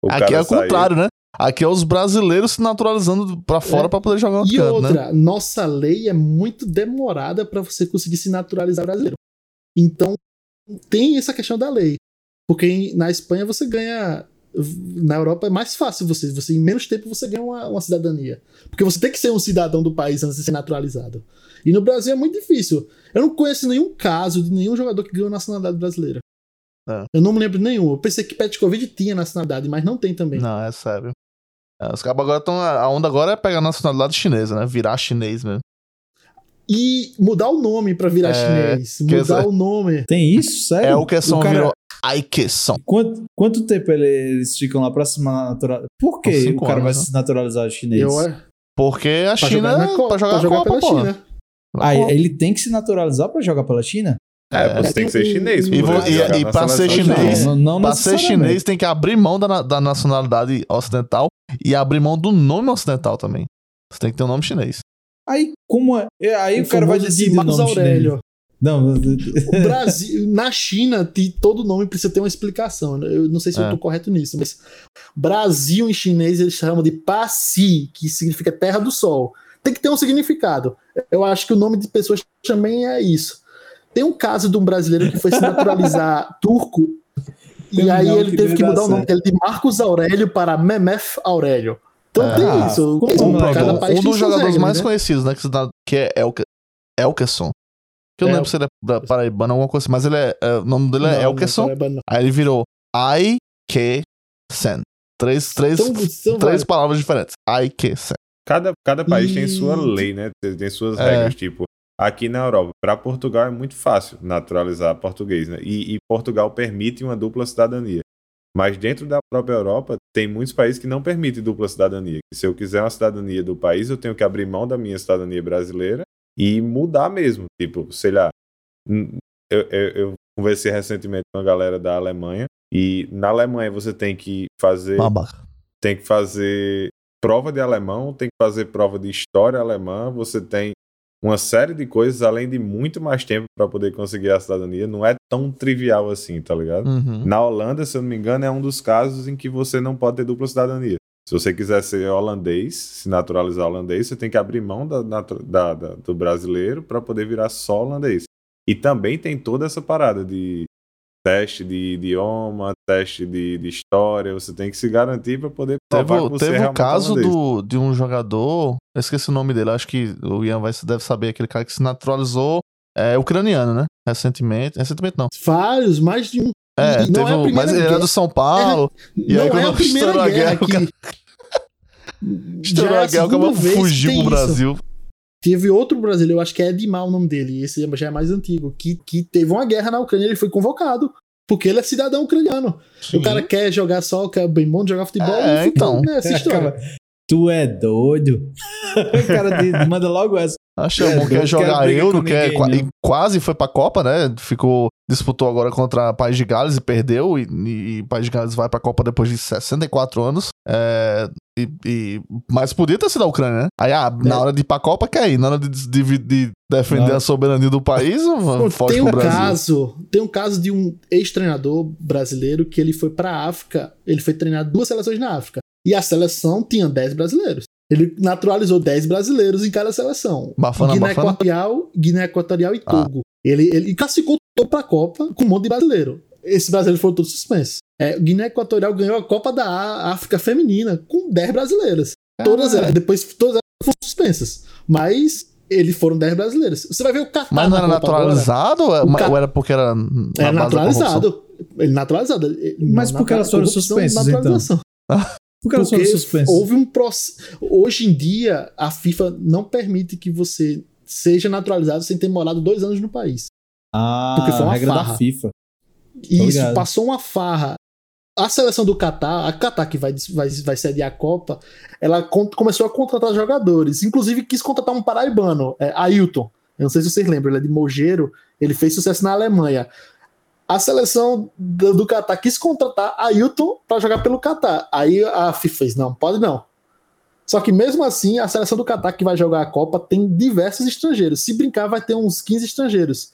Aqui é o contrário, né? Aqui é os brasileiros se naturalizando para fora é. para poder jogar no E canto, outra, né? nossa lei é muito demorada para você conseguir se naturalizar brasileiro. Então tem essa questão da lei, porque na Espanha você ganha na Europa é mais fácil você, você em menos tempo você ganha uma, uma, cidadania. Porque você tem que ser um cidadão do país antes de ser naturalizado. E no Brasil é muito difícil. Eu não conheço nenhum caso de nenhum jogador que ganhou nacionalidade brasileira. É. Eu não me lembro de nenhum. Eu pensei que Petkovic tinha nacionalidade, mas não tem também. Não, é sério. É, os cabos agora estão. A onda agora é pegar a nacionalidade chinesa, né? Virar chinês mesmo. E mudar o nome pra virar é, chinês. Mudar o nome. Tem isso? Sério? É o que são cara... virou Aikeson. Quanto, quanto tempo eles ficam lá pra se naturalizar? Por que o cara anos, vai né? se naturalizar chinês? Eu, é. Porque a pra China. Jogar na, pra jogar, pra jogar Copa, pela China. Ah, ele tem que se naturalizar pra jogar pela China? É, você é, tem que ser chinês. E, e, e pra ser chinês, não, não pra ser chinês tem que abrir mão da, da nacionalidade ocidental e abrir mão do nome ocidental também. Você tem que ter um nome chinês. Aí, como é? é aí o, o cara vai o nome Aurélio. Chinês. Não, o Brasil, na China, todo nome precisa ter uma explicação. Eu não sei se é. eu tô correto nisso, mas Brasil em chinês eles chamam de Passi, que significa terra do sol. Tem que ter um significado. Eu acho que o nome de pessoas também é isso. Tem um caso de um brasileiro que foi se naturalizar turco e aí ele teve que mudar o nome dele de Marcos Aurélio para Memef Aurélio. Então É. tem Ah, isso. país um tem dos jogadores mais né? conhecidos, né? Que, é Elke, Elkerson. Que eu não É, lembro se ele é paraibano ou alguma coisa assim, mas ele é, é, o nome dele é Não, não, Elkerson. Aí ele virou I-K-Sen. Três, três, Então, são três palavras diferentes. I-K-Sen. Cada, cada país tem E- sua lei, né? Tem, tem suas É. regras. Tipo, aqui na Europa, para Portugal é muito fácil naturalizar português, né? E, e Portugal permite uma dupla cidadania. Mas dentro da própria Europa, tem muitos países que não permitem dupla cidadania. Se eu quiser uma cidadania do país, eu tenho que abrir mão da minha cidadania brasileira e mudar mesmo. Tipo, sei lá. Eu, eu, eu conversei recentemente com a galera da Alemanha. E na Alemanha você tem que fazer Babaca. tem que fazer prova de alemão, tem que fazer prova de história alemã, você tem uma série de coisas, além de muito mais tempo para poder conseguir a cidadania. Não é tão trivial assim, tá ligado? Uhum. Na Holanda, se eu não me engano, é um dos casos em que você não pode ter dupla cidadania. Se você quiser ser holandês, se naturalizar holandês, você tem que abrir mão da, da- da- do brasileiro para poder virar só holandês. E também tem toda essa parada de teste de idioma, teste de, de história. Você tem que se garantir para poder Teve, provar o- que você é teve o realmente caso do, de um jogador, eu esqueci o nome dele, acho que o Ian vai, deve saber, aquele cara que se naturalizou é, ucraniano, né? Recentemente. Recentemente não. Vários, mais de um. É, E não teve é a o- primeira mas ele era guerra. do São Paulo. E não aí, é quando a primeira estourou a guerra, guerra, o que. cara- Estourou é a guerra, o cara que fugiu pro isso. Teve outro brasileiro, eu acho que é Edmar o nome dele, esse já é mais antigo, que, que teve uma guerra na Ucrânia, ele foi convocado. Porque ele é cidadão ucraniano. O cara quer jogar só, quer bem bom de jogar futebol. É, e futebol, então. né, essa história. Acaba- Tu é doido? o cara manda logo essa. Achei É, bom, quer quero jogar Euro, com quer, ninguém, e quase foi pra Copa, né? Ficou, disputou agora contra País de Gales e perdeu. E, e País de Gales vai pra Copa depois de 64 anos. É, e, e- mas podia ter sido a Ucrânia, né? Aí, ah, na É. hora de ir pra Copa, quer ir. Na hora de, de- de defender Não. a soberania do país, foge tem pro um Brasil. caso, tem um caso de um ex-treinador brasileiro que ele foi pra África, ele foi treinar duas seleções na África. E a seleção tinha 10 brasileiros. Ele naturalizou 10 brasileiros em cada seleção. Bafana, Guiné Bafana? Equatorial, Guiné Equatorial e Ah. Togo. Ele, ele classificou todo pra Copa com um monte de brasileiro. Esses brasileiros foram todos suspensos. É, Guiné Equatorial ganhou a Copa da África Feminina com 10 brasileiras. Todas elas, depois todas elas foram suspensas. Mas eles foram 10 brasileiros. Você vai ver o Catar Mas não era agora. naturalizado? ou- Ou era porque era. na É base da corrupção? naturalizado. Ele naturalizado. Ele- Mas na- por que na- elas foram suspensas, então? Por foram Porque suspensas? houve um processo. Hoje em dia, a FIFA não permite que você seja naturalizado sem ter morado dois anos no país. Ah, Porque foi uma regra farra. da FIFA. E isso ligado. passou uma farra. A seleção do Catar, a Catar que vai, vai, vai sediar a Copa, ela começou a contratar jogadores. Inclusive quis contratar um paraibano, é, Ailton. Eu não sei se vocês lembram, ele é de Mogeiro, ele fez sucesso na Alemanha. A seleção do, do Catar quis contratar Ailton para jogar pelo Catar. Aí a FIFA fez: não, pode não. Só que mesmo assim, a seleção do Catar que vai jogar a Copa tem diversos estrangeiros. Se brincar, vai ter uns 15 estrangeiros.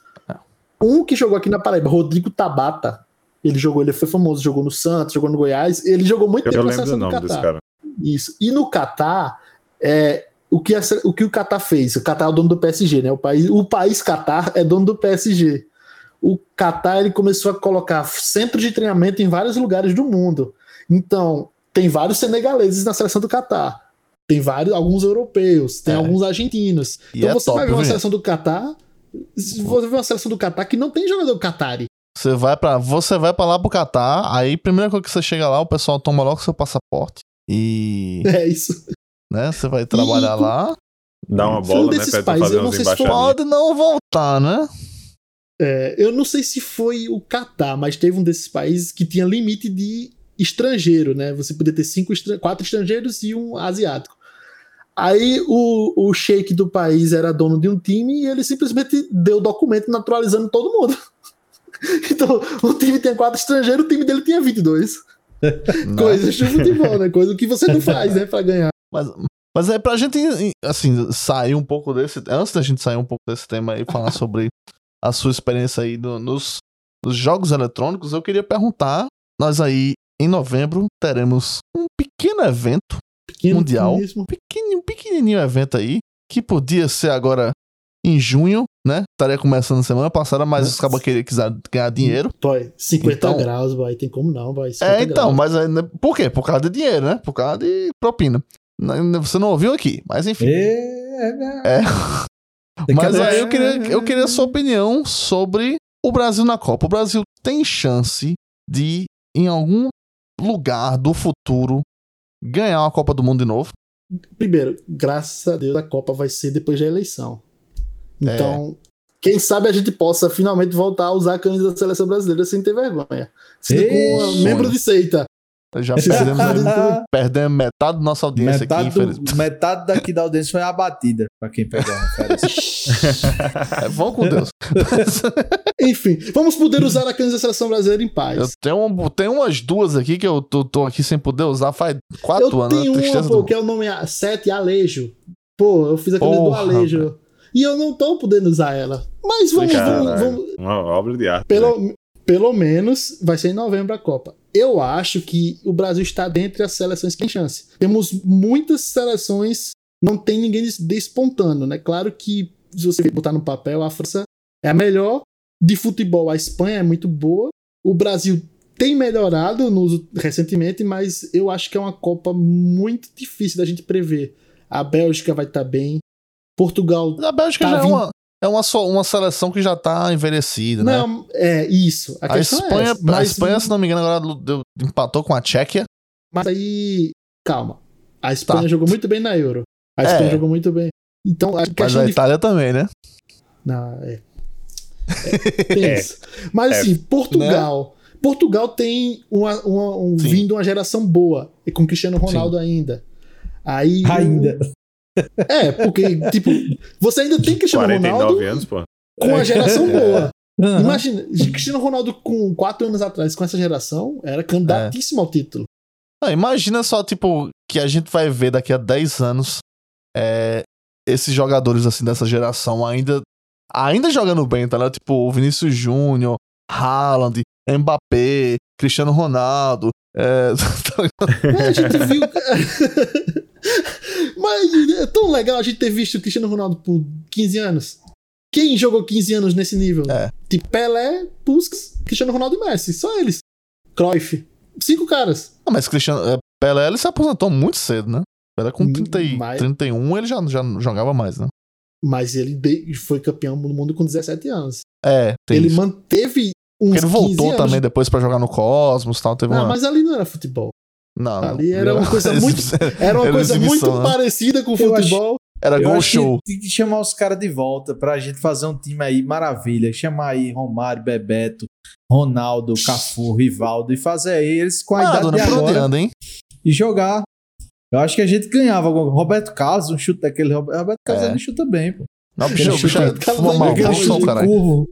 Um que jogou aqui na Paraíba, Rodrigo Tabata. Ele jogou, ele foi famoso, jogou no Santos, jogou no Goiás. Ele jogou muito Eu tempo na lembro do seleção do nome desse Catar. cara. Isso. E no Catar, é, o, que a, o que o Catar fez? O Catar é o dono do PSG, né? O país, o país Catar é dono do PSG. O Catar ele começou a colocar centros de treinamento em vários lugares do mundo. Então, tem vários senegaleses na seleção do Catar. Tem vários, alguns europeus, tem É. alguns argentinos. E então é você top, vai ver uma seleção do Catar. Você vê uma seleção do Catar que não tem jogador Qatari. Você vai para você vai para lá pro Catar, aí primeira coisa que você chega lá, o pessoal toma logo seu passaporte e, É isso. né, você vai trabalhar E- lá. Dá uma Um bola, né? desses Pra fazer uns embaixadinhos. Pode não voltar, né? É, eu não sei se foi o Catar, mas teve um desses países que tinha limite de estrangeiro, né? Você podia ter cinco, quatro estrangeiros e um asiático. Aí o, o sheik do país era dono de um time e ele simplesmente deu documento naturalizando todo mundo. Então, o time tinha quatro estrangeiros, o time dele tinha 22. Né? Coisas de futebol, né? Coisa que você não faz, né, pra ganhar. Mas, mas é pra gente, assim, sair um pouco desse. Antes da gente sair um pouco desse tema e falar sobre a sua experiência aí no- nos, nos jogos eletrônicos, eu queria perguntar: nós aí, em novembro, teremos um pequeno evento, Pequeno Mundial. mesmo. pequenininho, pequenininho evento aí, que podia ser agora em junho, né? Estaria começando semana passada, mas os cabos queriam ganhar dinheiro. Boy, 50 Então- graus, boy. Tem como não, boy. 50 É, então, graus. mas né, por quê? Por causa de dinheiro, né? Por causa de propina. Você não ouviu aqui, mas enfim. É, É. Mas aí eu queria, eu queria a sua opinião sobre o Brasil na Copa. O Brasil tem chance de, em algum lugar do futuro, ganhar uma Copa do Mundo de novo? Primeiro, graças a Deus, a Copa vai ser depois da eleição. Então, quem sabe a gente possa finalmente voltar a usar a camisa da seleção brasileira sem ter vergonha. Sendo com um membro de seita. Já perdemos, perdemos metade da nossa audiência aqui, metade, infelizmente. do, metade daqui da audiência foi abatida, pra quem pegou a referência. É, vamos com Deus. Enfim, vamos poder usar a camisa da seleção brasileira em paz. Eu tenho, um- tenho umas duas aqui que eu tô, tô aqui sem poder usar faz quatro Eu anos. tenho a uma, pô, do- que é o nome a- 7 Alejo. Pô, eu fiz a camisa do Porra, Alejo. E eu não tô podendo usar ela. Mas vamos, Caralho. vamos, vamos- Uma obra de arte. né? Pelo, menos vai ser em novembro a Copa. Eu acho que o Brasil está dentre as seleções que tem chance. Temos muitas seleções, não tem ninguém des- despontando, né? Claro que se você botar no papel, a França é a melhor. De futebol, a Espanha é muito boa. O Brasil tem melhorado nos- recentemente, mas eu acho que é uma Copa muito difícil da gente prever. A Bélgica vai estar bem. Portugal A Bélgica Tá já é vindo- uma, é uma, só- uma seleção que já tá envelhecida, né? Não, é isso. A, A questão é Espanha, essa. a Espanha, se não me engano, agora deu- empatou com a Tchequia. Mas aí, calma. A Espanha Tá. jogou muito bem na Euro. A É. Espanha jogou muito bem. Então, a Mas questão a de. Itália também, né? Não, é. É, isso. Mas É. assim, Portugal. Portugal tem uma, uma- um, Sim. vindo uma geração boa. E com Cristiano Ronaldo ainda. Aí. Ainda. É, porque, tipo, você ainda tem Cristiano 49 Ronaldo anos, pô. com uma geração boa. Aham. Imagina, Cristiano Ronaldo com 4 anos atrás, com essa geração, era candidatíssimo ao título. Ah, imagina só, tipo, que a gente vai ver daqui a 10 anos é, esses jogadores, assim, dessa geração ainda, ainda jogando bem, tá ligado? Tipo, o Vinícius Júnior, Haaland, Mbappé, Cristiano Ronaldo. É, tá? Mas a gente viu. Mas é tão legal a gente ter visto o Cristiano Ronaldo por 15 anos. Quem jogou 15 anos nesse nível? É. Tipo Pelé, Puskas, Cristiano Ronaldo e Messi. Só eles. Cruyff. Cinco caras. Ah, mas Cristiano, é, Pelé, ele se aposentou muito cedo, né? Pelé com 30, e- Mas- 31, ele já, já jogava mais, né? Mas ele foi campeão do mundo com 17 anos. É, tem ele isso. manteve uns Porque ele 15 voltou anos. também depois pra jogar no Cosmos e tal, teve Ah, uma... mas ali não era futebol. Não, não. ali era uma coisa muito- Era uma Era coisa muito né? parecida com o futebol. Era Eu gol show. tem que chamar os caras de volta pra gente fazer um time aí maravilha. Chamar aí Romário, Bebeto, Ronaldo, Cafu, Rivaldo e fazer aí eles com a Ah, idade dona, de agora anda, hein? e jogar. Eu acho que a gente ganhava. Roberto Carlos, um chute daquele. Roberto Carlos É. ele chuta bem, pô. Não, Aquele bicho, bicho, chute- é Cara, fuma vai mal, ganhar mal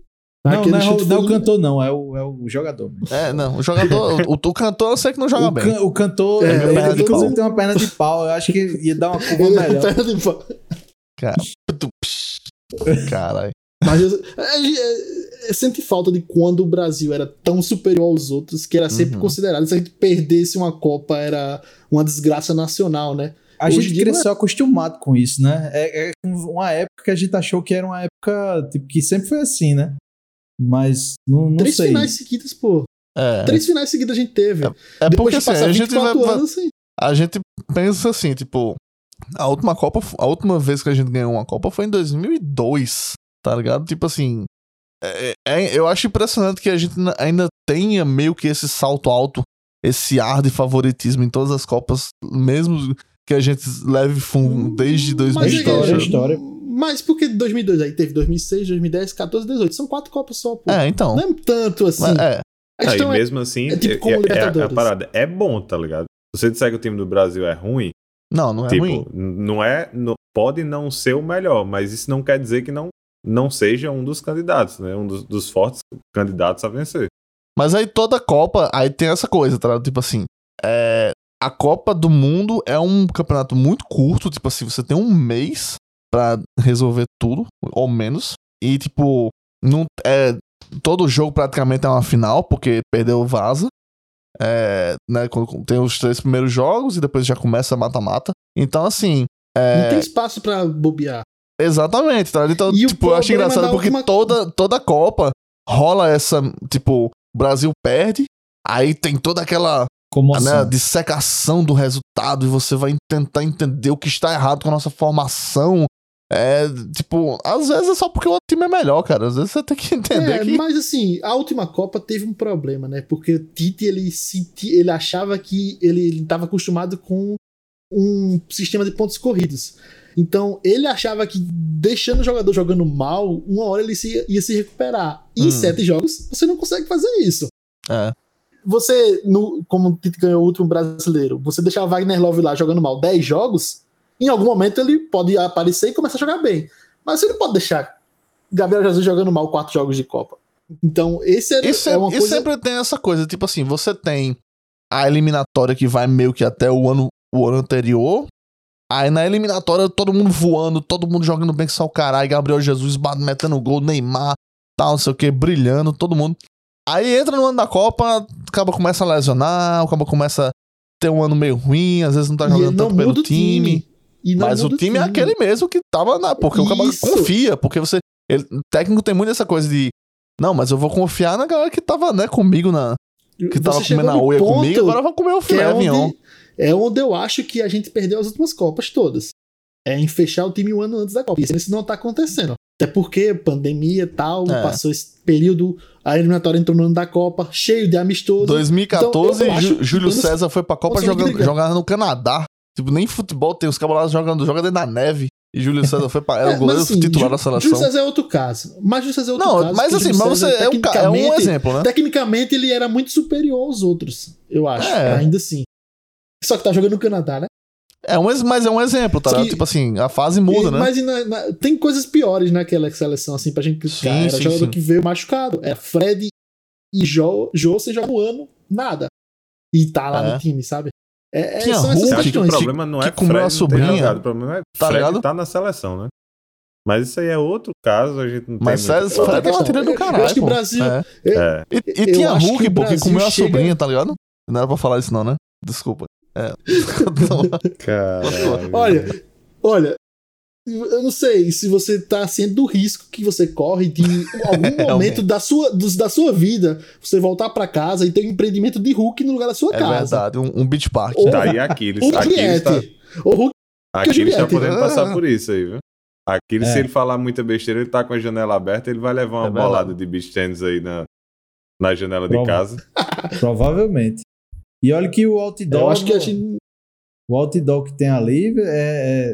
Não, não, é, o- não é o cantor, não, é o, é o jogador. mesmo. É, não, o jogador, o, o cantor eu sei que não joga O, bem. can- o cantor, É, é, ele, de inclusive, tem uma perna de pau. Eu acho que ia dar uma curva Ele melhor. perna de pau. Caralho. Mas eu, é, é, sente falta de quando o Brasil era tão superior aos outros que era sempre Uhum. considerado. Se a gente perdesse uma Copa, era uma desgraça nacional, né? A Hoje gente não é- cresceu acostumado com isso, né? É, é uma época que a gente achou que era uma época tipo, que sempre foi assim, né? Mas não, não Três sei. finais seguidas, pô. É, Três finais seguidas a gente teve. é Depois porque de assim, a gente, vai, 24 vai- anos, assim. a gente pensa assim, tipo, a última Copa, a última vez que a gente ganhou uma Copa foi em 2002, tá ligado? Tipo assim, é- é- eu acho impressionante que a gente ainda tenha meio que esse salto alto, esse ar de favoritismo em todas as Copas, mesmo que a gente leve fundo desde Mas 2002. história, é- história. Mas por que 2002? Aí teve 2006, 2010, 14, 18. São quatro Copas só, pô. É, então. Não é tanto assim. Mas, é, A Ah, e questão é, mesmo assim, é tipo como é, é a- é a parada. É bom, tá ligado? Se você disser que o time do Brasil é ruim, não, não é tipo, ruim. não é. não- pode não ser o melhor, mas isso não quer dizer que não, não seja um dos candidatos, né? Um dos, dos fortes candidatos a vencer. Mas aí toda Copa, aí tem essa coisa, tá? ligado? Tipo assim, é, a Copa do Mundo é um campeonato muito curto, tipo assim, você tem um mês pra resolver tudo, ou menos. E, tipo, não, é, todo jogo praticamente é uma final, porque perdeu vaza. É, né, tem os três primeiros jogos e depois já começa mata-mata. Então, assim, não tem espaço pra bobear. Exatamente, tá? Então, E o tipo, eu acho engraçado porque última- toda, toda Copa rola essa, tipo, o Brasil perde, aí tem toda aquela Comoção. né, dissecação do resultado e você vai tentar entender o que está errado com a nossa formação. É, tipo, às vezes é só porque o outro time é melhor, cara. Às vezes você tem que entender É, que. mas assim, a última Copa teve um problema, né? Porque o Tite, ele, senti, ele achava que ele estava acostumado com um sistema de pontos corridos. Então, ele achava que deixando o jogador jogando mal, uma hora ele se- ia se recuperar. E em Hum. sete jogos, você não consegue fazer isso. É. Você, no, como o Tite ganhou o último brasileiro, você deixar Wagner Love lá jogando mal 10 jogos, em algum momento ele pode aparecer e começar a jogar bem. Mas você não pode deixar Gabriel Jesus jogando mal quatro jogos de Copa. Então, esse é, E, é sempre, uma e coisa. sempre tem essa coisa, tipo assim, você tem a eliminatória que vai meio que até o ano, o ano anterior. Aí na eliminatória todo mundo voando, todo mundo jogando bem que só o caralho, Gabriel Jesus metendo gol, Neymar, tal, não sei o que, brilhando, todo mundo. Aí entra no ano da Copa, acaba começa a lesionar, acaba começa a ter um ano meio ruim, às vezes não tá jogando tanto pelo o time. Mas o muda time, é aquele mesmo que tava na. Porque o cara Isso. confia, porque você. ele- o técnico tem muito essa coisa de. Não, mas eu vou confiar na galera que tava, né, comigo na. Que tava Você chegou comendo a ponto comigo, agora eu vou comer o é filé mignon. onde, é onde eu acho que a gente perdeu as últimas Copas todas. É em fechar o time um ano antes da Copa. Isso não tá acontecendo. Até porque pandemia e tal, É. passou esse período, a eliminatória entrou no ano da Copa, cheio de amistoso. 2014, Então, acho Júlio César foi pra Copa jogando, jogar no Canadá. Tipo, nem futebol tem, os cabalados jogando, joga dentro da neve. E Júlio César foi pra. Era É, o goleiro assim, titular da seleção. Júlio César é outro caso. Mas Júlio César é outro Não, caso. mas assim, mas você é um, é um exemplo, né? Tecnicamente, ele era muito superior aos outros, eu acho. É. Ainda assim. Só que tá jogando no Canadá, né? É um, mas é um exemplo, tá? Que-? Tipo assim, a fase muda, E- né? Mas na- na- tem coisas piores naquela seleção, assim, pra gente criticar. Sim, Era sim, jogador sim. que veio machucado. É Fred e Jô, Jô sem jogar um ano, nada. E tá lá É. no time, sabe? É, é, Tinha são essas Hulk, Eu acho que o questões. problema não que é comeu Fred a sobrinha, o problema é tá Fred ligado? tá na seleção, né? Mas isso aí é outro caso, a gente não Mas tem que Fred é uma tira do Eu caralho. acho que o. Brasil- É. É. E, e Eu tinha que Hulk, o pô, que comeu a chega- sobrinha, tá ligado? Não era pra falar isso, não, né? Desculpa. É. Caralho. Olha, olha, eu não sei se você tá ciente do risco que você corre de em algum momento da sua, dos- da sua vida você voltar pra casa e ter um empreendimento de Hulk no lugar da sua é casa. verdade, um, um beach park. Ou- Tá aí Aquiles. O Aquiles tá, Juliette. O Hulk Aquiles tá podendo passar por isso aí, viu? Aquiles, É. se ele falar muita besteira, ele tá com a janela aberta, ele vai levar uma É bolada de beach tennis aí na, na janela de Prova- casa. Provavelmente. E olha que o outdoor. eu acho que a gente. O outdoor que tem ali é.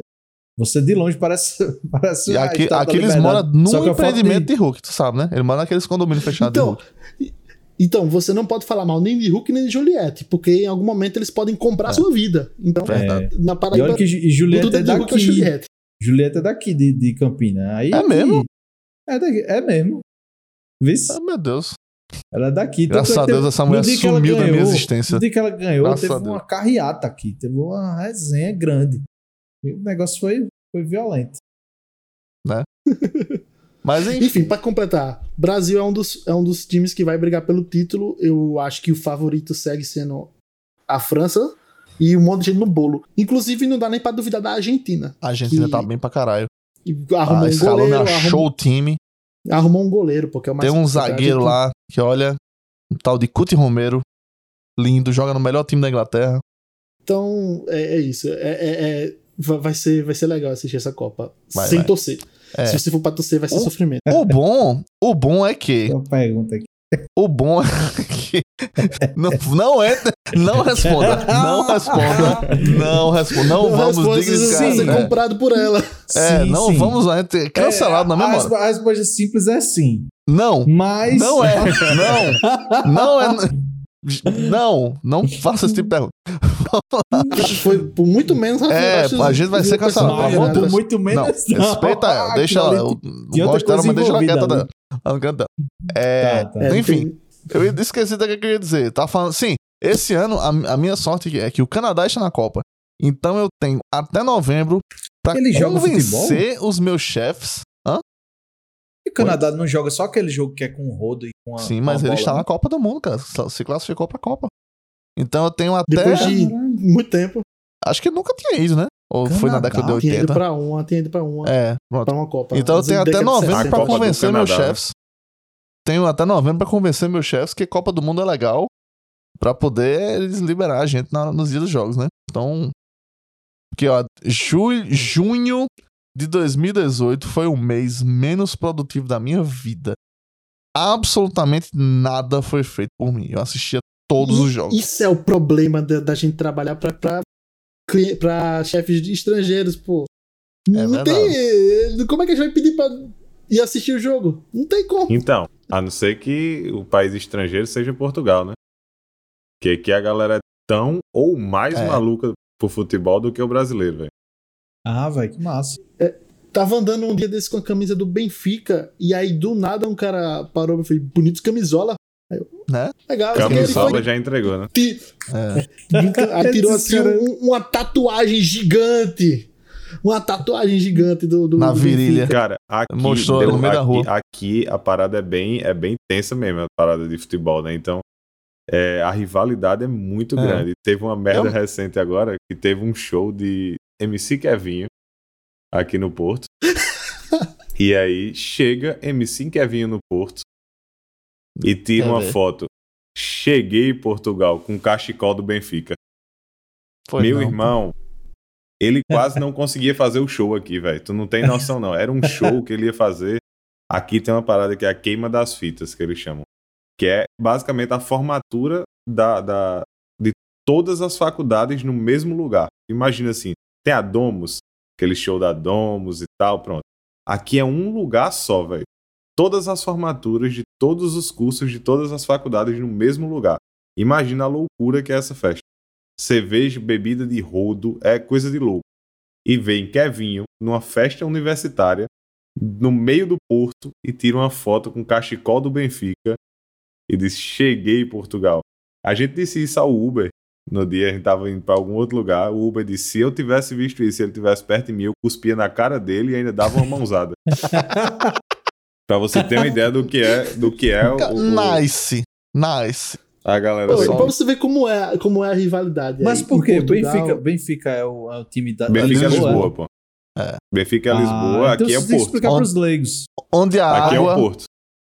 É- você de longe parece. parece E a aqui, aqui eles moram num a empreendimento de- de Hulk, tu sabe, né? Ele mora naqueles condomínios fechados de Então, Hulk. então, você não pode falar mal nem de Hulk nem de Juliette, porque em algum momento eles podem comprar a sua vida. Então, Verdade. na É. E Paraíba, olha que Ju- e Julieta tudo é de Hulk ou daqui. Juliette. Julieta é daqui de, de Campina. Aí, É mesmo? É, daqui, é mesmo. Vice? Ah, meu Deus. Ela é daqui. Graças é a que Deus teve- essa mulher sumiu da minha ganhou- existência. No dia que ela ganhou, Graças a teve uma carreata aqui. Teve uma resenha grande. E o negócio foi, foi violento. Mas enfim, Enfim, pra completar, Brasil é um, dos, é um dos times que vai brigar pelo título. Eu acho que o favorito segue sendo a França e um monte de gente no bolo. Inclusive, não dá nem pra duvidar da Argentina. a Argentina que- tá bem pra caralho. Arrumou A um goleiro, achou arrumou, o time. arrumou um goleiro, porque é o mais Tem um zagueiro lá que, olha, um tal de Cuti Romero. Lindo, joga no melhor time da Inglaterra. Então, é, é isso. É, é- é- vai, ser, vai ser legal assistir essa Copa. Vai, sem vai. torcer. É. Se você for pra torcer, vai ser O- sofrimento. O bom, o bom é que, Uma pergunta aqui. o bom é que não, não é, não responda, não responda, não responda, não, vamos responde se dignificar. ser é, comprado por ela. é, Sim, não sim. vamos lá, ter- cancelado na É, mesma a, hora. a resposta simples é sim. Não, Mas. não é, não, não é, não, não faça esse tipo de pergunta. Foi por muito menos. É, a gente vai ser cancelado, amor né? Deus. muito Não, menos. respeita ela, deixa ela, eu gosto dela, mas deixa ela quieta. tá? Ela não canta. É, Tá, tá. Enfim. Eu ia- esqueci do que eu queria dizer. Tá falando. Sim, esse ano a, a minha sorte é que o Canadá está na Copa. Então eu tenho até novembro pra Ele joga convencer os meus chefes. O Canadá não joga só aquele jogo que é com o rodo e com a. Sim, mas a ele bola, está né? na Copa do Mundo, cara. Se classificou pra Copa. Então eu tenho até. Depois de muito tempo, Acho que nunca tinha ido, né? Ou foi na Canadá? década de tinha ido 80. pra uma, tinha ido pra uma, É, pronto. pra uma Copa. Então eu tenho até novembro 60. pra convencer meus Canadá, né? chefes. Tenho até novembro pra convencer meus chefes que Copa do Mundo é legal. Pra poder eles liberar a gente na- nos dias dos jogos, né? Então. Porque, ó, ju- junho de 2018 foi o mês menos produtivo da minha vida. Absolutamente nada foi feito por mim. Eu assistia todos os jogos. Isso é o problema da, da gente trabalhar pra, pra, pra chefes de estrangeiros, pô. É não tem. Como é que a gente vai pedir pra ir assistir o jogo? Não tem como. Então, a não ser que o país estrangeiro seja Portugal, né? Que aqui a galera é tão ou mais É. maluca pro futebol do que o brasileiro, velho. Ah, velho, que massa. Tava andando um dia desse com a camisa do Benfica, e aí do nada um cara parou e falou: bonito camisola. Né? Legal, ele Camisola foi. já entregou, né? ti- É. Aí tirou assim um- uma tatuagem gigante. Uma tatuagem gigante do. do Na do virilha. Benfica. Cara, aqui, Mostrou deu- no meio da rua. aqui a parada é bem, é bem tensa mesmo, a parada de futebol, né? Então, é, a rivalidade é muito É. grande. Teve uma merda Eu- recente agora que teve um show de MC Kevinho aqui no Porto. e aí chega MC Kevinho no Porto e tira uma ver? foto. Cheguei em Portugal com o cachecol do Benfica. Foi Meu não. irmão, ele quase não conseguia fazer o show aqui, velho. Tu não tem noção, não. Era um show que ele ia fazer. Aqui tem uma parada que é a queima das fitas, que eles chamam. Que é basicamente a formatura da, da- de todas as faculdades no mesmo lugar. Imagina assim, tem a Domus, aquele show da Domus e tal, pronto. Aqui é um lugar só, velho. Todas as formaturas de todos os cursos de todas as faculdades no mesmo lugar. Imagina a loucura que é essa festa cerveja, bebida de rodo, é coisa de louco. E vem Kevinho numa festa universitária, no meio do porto, e tira uma foto com o cachecol do Benfica e diz: Cheguei Portugal. A gente disse isso ao Uber. No dia a gente tava indo pra algum outro lugar. O Uber disse: Se eu tivesse visto isso, se ele tivesse perto de mim, eu cuspia na cara dele e ainda dava uma mãozada. pra você ter uma ideia do que é, do que é o, o- Nice. Nice. a galera Pô, só. pra você ver como é, como é a rivalidade. Mas aí. por quê? Portugal- Benfica, Benfica é o, é o time da Benfica é Lisboa, pô. É. Benfica é Ah, Lisboa, então aqui é você o Porto. explicar Onde- pros leigos. Onde a Aqui é água. o Porto.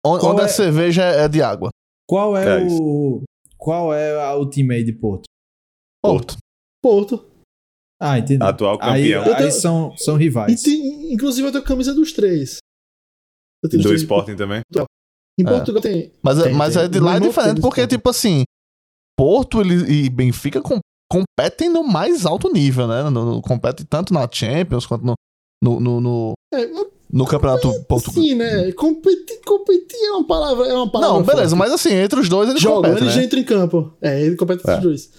Onde, onde é- a cerveja é de água. Qual é, É o. Qual é a- o time aí de Porto? Porto. Porto. Ah, entendi. Atual Aí, campeão aí são, são E rivais. tem, inclusive eu tenho camisa dos três. Eu tenho do três- Sporting também. Em É. Portugal tem. Mas, é- Tem, mas tem. é de lá é diferente, tem porque, Sporting. tipo assim, Porto ele- e Benfica com- competem no mais alto nível, né? No, no- competem tanto na Champions quanto no, no, no, no, É, no campeonato português. sim, né? Competir, competir é uma palavra. É uma palavra Não, beleza, forte. mas assim, entre os dois eles Jogam, competem, eles né? já entram em campo. É, ele compete com É. os dois.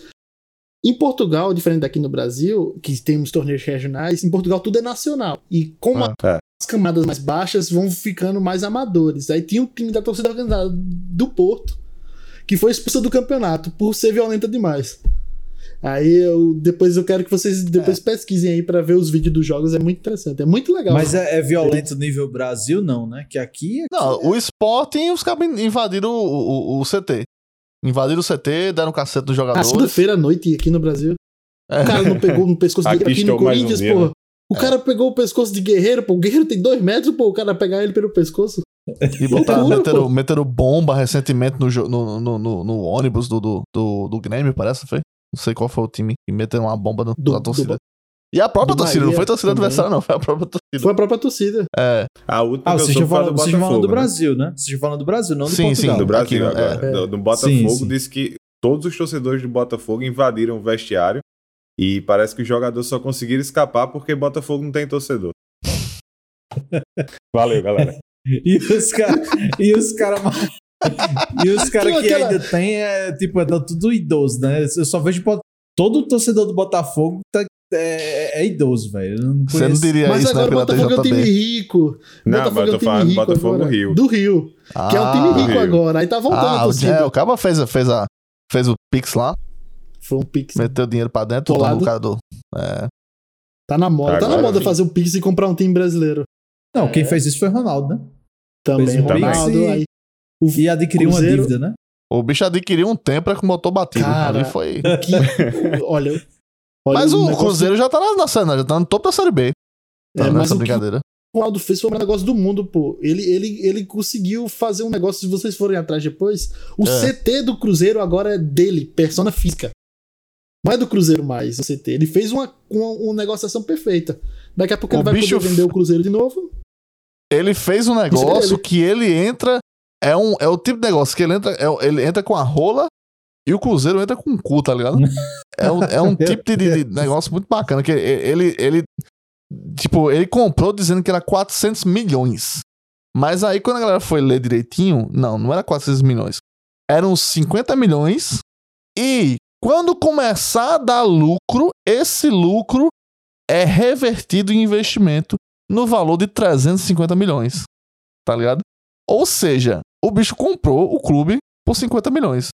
Em Portugal, diferente daqui no Brasil, que temos torneios regionais, em Portugal tudo é nacional. E como Ah. É. as camadas mais baixas vão ficando mais amadores. Aí tinha um time da torcida organizada do Porto que foi expulso do campeonato por ser violenta demais. Aí eu depois eu quero que vocês depois pesquisem aí pra ver os vídeos dos jogos, é muito interessante, é muito legal. Mas é, é violento nível Brasil, não, né? Que aqui, aqui Não, o Sporting, os caras invadiram o, o, o CT. Invadiram o CT, deram um cacete nos jogadores. segunda-feira à noite aqui no Brasil. É. O cara não pegou no pescoço de Aqui aqui no um Corinthians, dia, porra. né? O cara pegou o pescoço de Guerreiro, pô. O Guerreiro tem dois metros, pô. O cara pegar ele pelo pescoço. E botaram, Loucura, meteram, pô. meteram bomba recentemente no, no, no, no, no ônibus do, do, do, do Grêmio, parece, foi? Não sei qual foi o time que meteram uma bomba no, Do- na do torcida. E a própria do torcida, não Bahia foi a torcida também. adversária, não, foi a própria torcida. Foi a própria torcida. É, A última Ah, que vocês estão foi falando, do Botafogo. do né? Brasil, né? Vocês estão falando do Brasil, não do Sim, sim, Portugal. Do Brasil Aqui, agora. É. Do, do Botafogo Sim, sim. disse que todos os torcedores do Botafogo invadiram o vestiário e parece que os jogadores só conseguiram escapar porque Botafogo não tem torcedor. Valeu, galera. E os caras. e os caras. e os caras Tinha que aquela- ainda tem é tipo, é tudo idoso, né? Eu só vejo todo torcedor do Botafogo tá- é, é idoso, velho. Você não diria Mas isso, né, agora o Botafogo é um time rico. Não, Botafogo mas eu é tô um time falando do rico Botafogo agora. Rio. Do Rio. Que é um time rico Rio. agora. Aí tá voltando a Ah, o, torcida. é, o Caba fez, fez, a, fez o Pix lá, Foi um pix. meteu dinheiro pra dentro, o cara do. É, Tá na moda. Tá na Agora moda sim. fazer um pix e comprar um time brasileiro. Não, quem fez isso foi Ronaldo, né? Também, um pix Ronaldo. e- Aí, E adquiriu uma Cruzeiro- dívida, né? o bicho adquiriu um Tempra com motor batido. Cara, Ali foi. que, olha, olha. Mas o Cruzeiro já tá na, na cena, já tá no topo da Série B. É, Tá mas nessa o que- brincadeira. o Ronaldo fez foi o negócio do mundo, pô. Ele, ele, ele conseguiu fazer um negócio, se vocês forem atrás depois, o É. CT do Cruzeiro agora é dele, persona física. Não é do Cruzeiro mais, o CT. Ele fez uma, uma, uma negociação perfeita. Daqui a pouco O ele vai poder vender o Cruzeiro de novo. Ele fez um é negócio que ele entra. É, um, é o tipo de negócio que ele entra, é- ele entra com a rola e o Cruzeiro entra com o cu, tá ligado? É um, é um tipo de, de- negócio muito bacana. Que ele, ele. Tipo, ele comprou dizendo que era 400 milhões. Mas aí quando a galera foi ler direitinho, não, não era 400 milhões. Eram 50 milhões. E quando começar a dar lucro, esse lucro é revertido em investimento no valor de 350 milhões. Tá ligado? Ou seja, o bicho comprou o clube por 50 milhões.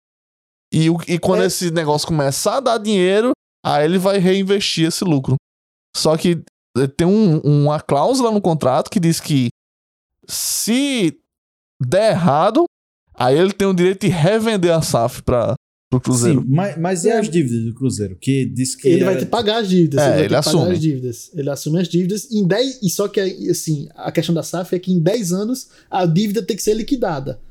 E, o- e quando É. esse negócio começar a dar dinheiro, aí ele vai reinvestir esse lucro. Só que eh, tem um- uma cláusula no contrato que diz que se der errado, aí ele tem o direito de revender a SAF para pro Cruzeiro. Sim, mas, mas e É. as dívidas do Cruzeiro? Que disse que. Ele vai era- ter que pagar as dívidas. É, vai ter ele que pagar assume. as dívidas. Ele assume as dívidas em 10. E só que, assim, a questão da SAF é que em 10 anos a dívida tem que ser liquidada.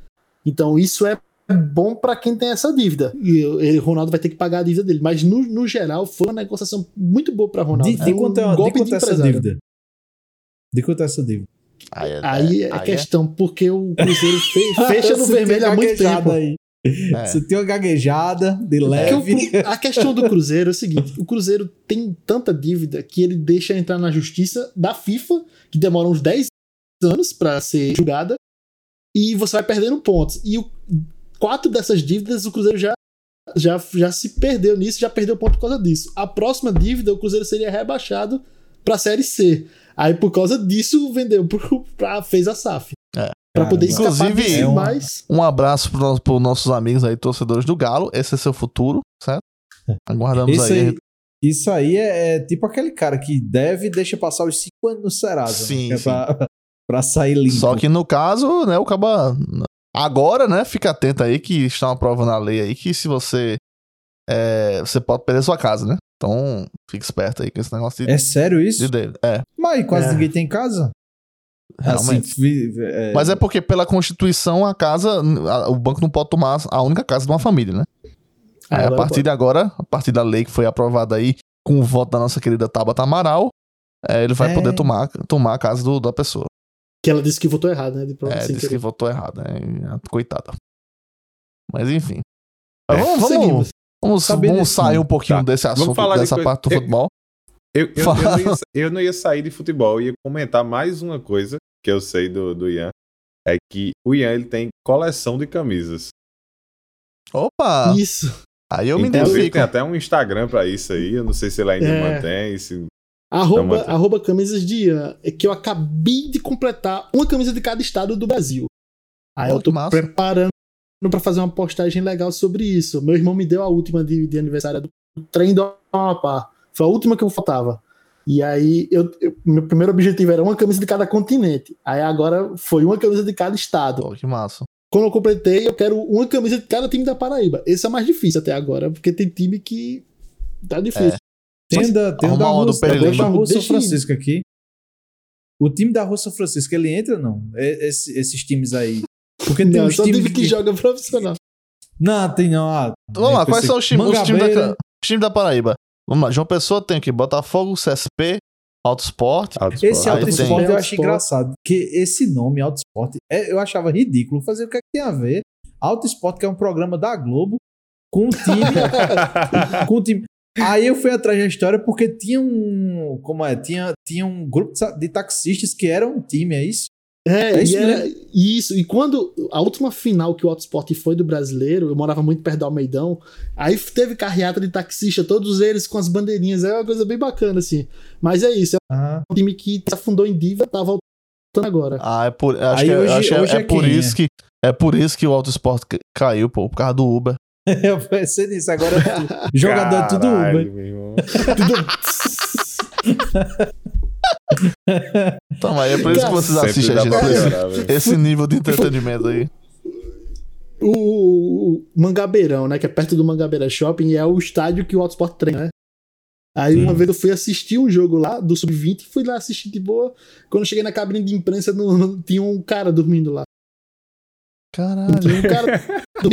Então isso é bom pra quem tem essa dívida. E ele, Ronaldo vai ter que pagar a dívida dele. Mas no, no geral foi uma negociação muito boa pra Ronaldo. De, de um quanto é, de golpe quanto é essa dívida? De quanto é essa dívida? Aí é, Aí é aí questão, porque o Cruzeiro fe- fecha no Você vermelho tem há uma muito gaguejada tempo. Aí. É. Você tem uma gaguejada de o leve. A questão do Cruzeiro é o seguinte: o Cruzeiro tem tanta dívida que ele deixa entrar na justiça da FIFA, que demora uns 10 anos pra ser julgada, e você vai perdendo pontos. E o, quatro dessas dívidas o Cruzeiro já, já, já se perdeu nisso, já perdeu ponto por causa disso. A próxima dívida, o Cruzeiro seria rebaixado pra Série C. Aí por causa disso vendeu pro, pra, fez a SAF. É. Pra poder Caramba. escapar Inclusive, disso, é mas Um abraço para os nossos amigos aí, torcedores do Galo. Esse é seu futuro, certo? Aguardamos Isso aí. aí, isso aí é, é tipo aquele cara que deve e deixa passar os cinco anos no Serasa. Sim, né? É sim. pra, pra sair limpo. Só que no caso, né, o Caba. Agora, né, fica atento aí que estão aprovando a lei aí que se você. é, você pode perder sua casa, né? Então, fique esperto aí com esse negócio de, É sério isso? de dele. É, Mas quase É. ninguém tem casa. realmente. Assim, é, Mas é porque pela Constituição a casa. a- o banco não pode tomar a única casa de uma família, né? Aí a partir de agora, a partir da lei que foi aprovada aí, com o voto da nossa querida Tabata Amaral, é, ele vai É. poder tomar, tomar a casa do- da pessoa. Que ela disse que votou errado, né? De prova É, disse que querer. votou errado, né? Coitada. Mas enfim. É, vamos, vamos, Seguimos. vamos, vamos sair um pouquinho Tá. desse Vamos assunto, falar de dessa coisa- parte do eu- futebol. Eu, eu, eu, não ia, eu não ia sair de futebol, eu ia comentar mais uma coisa que eu sei do, do Ian. É que o Ian ele tem coleção de camisas. Opa! Isso. Aí eu me Inclusive, identifico. tem até um Instagram pra isso aí. Eu não sei se ele ainda É. mantém. Se... Arroba, Então, arroba camisas de Ian, é que eu acabei de completar uma camisa de cada estado do Brasil. Aí Pô, eu tô massa. preparando pra fazer uma postagem legal sobre isso. Meu irmão me deu a última de, de aniversário do trem do Amapá. Foi a última que eu faltava. E aí, eu, eu- meu primeiro objetivo era uma camisa de cada continente. Aí agora foi uma camisa de cada estado. Pô, que massa. Quando eu completei, eu quero uma camisa de cada time da Paraíba. Esse é o mais difícil até agora, porque tem time que tá difícil. Tem o da, tem o da Arrumar uma do Rua, da Pereira. Rua Rua São Deixa ir. Francisco aqui. O time da Rua São Francisco, ele entra não? É- esse- esses times aí. Porque tem Não, uns só times time que joga profissional. Não, tem não. Ah, Vamos lá, quais são os times, os times da, times da Paraíba? Vamos lá, João Pessoa tem aqui Botafogo, CSP, Alto Sport. Alto Esse Sport. Auto Aí tem. Esporte eu acho engraçado. Porque esse nome, Auto Esporte, é- eu achava ridículo fazer o que, é que tem a ver. Auto Esporte, que é um programa da Globo, com um time. com um time. Aí eu fui atrás da história porque tinha um. Como é? Tinha, tinha um grupo de taxistas que era um time, é isso? É, É e isso era- isso. E quando a última final que o Autosport foi do brasileiro, eu morava muito perto do Almeidão, aí teve carreata de taxista, todos eles com as bandeirinhas, é uma coisa bem bacana, assim. Mas é isso, é Ah, um time que se afundou em dívida, tá voltando agora. Ah, é por, acho Aí que, é- hoje- acho que é- é, é por isso que é por isso que o Auto Sport ca- caiu, pô, por causa do Uber. eu pensei nisso. Agora é tudo- jogador é tudo Caralho, Uber. meu irmão. Então, mas é por isso que vocês assistem a gente, esse, esse nível de entretenimento aí. O, o Mangabeirão, né, que é perto do Mangabeira Shopping, é o estádio que o Autosport treina, né? Aí uma vez eu fui assistir um jogo lá do Sub-20 e fui lá assistir de boa. Quando eu cheguei na cabine de imprensa, no, no, tinha um cara dormindo lá. Caralho. Tinha um cara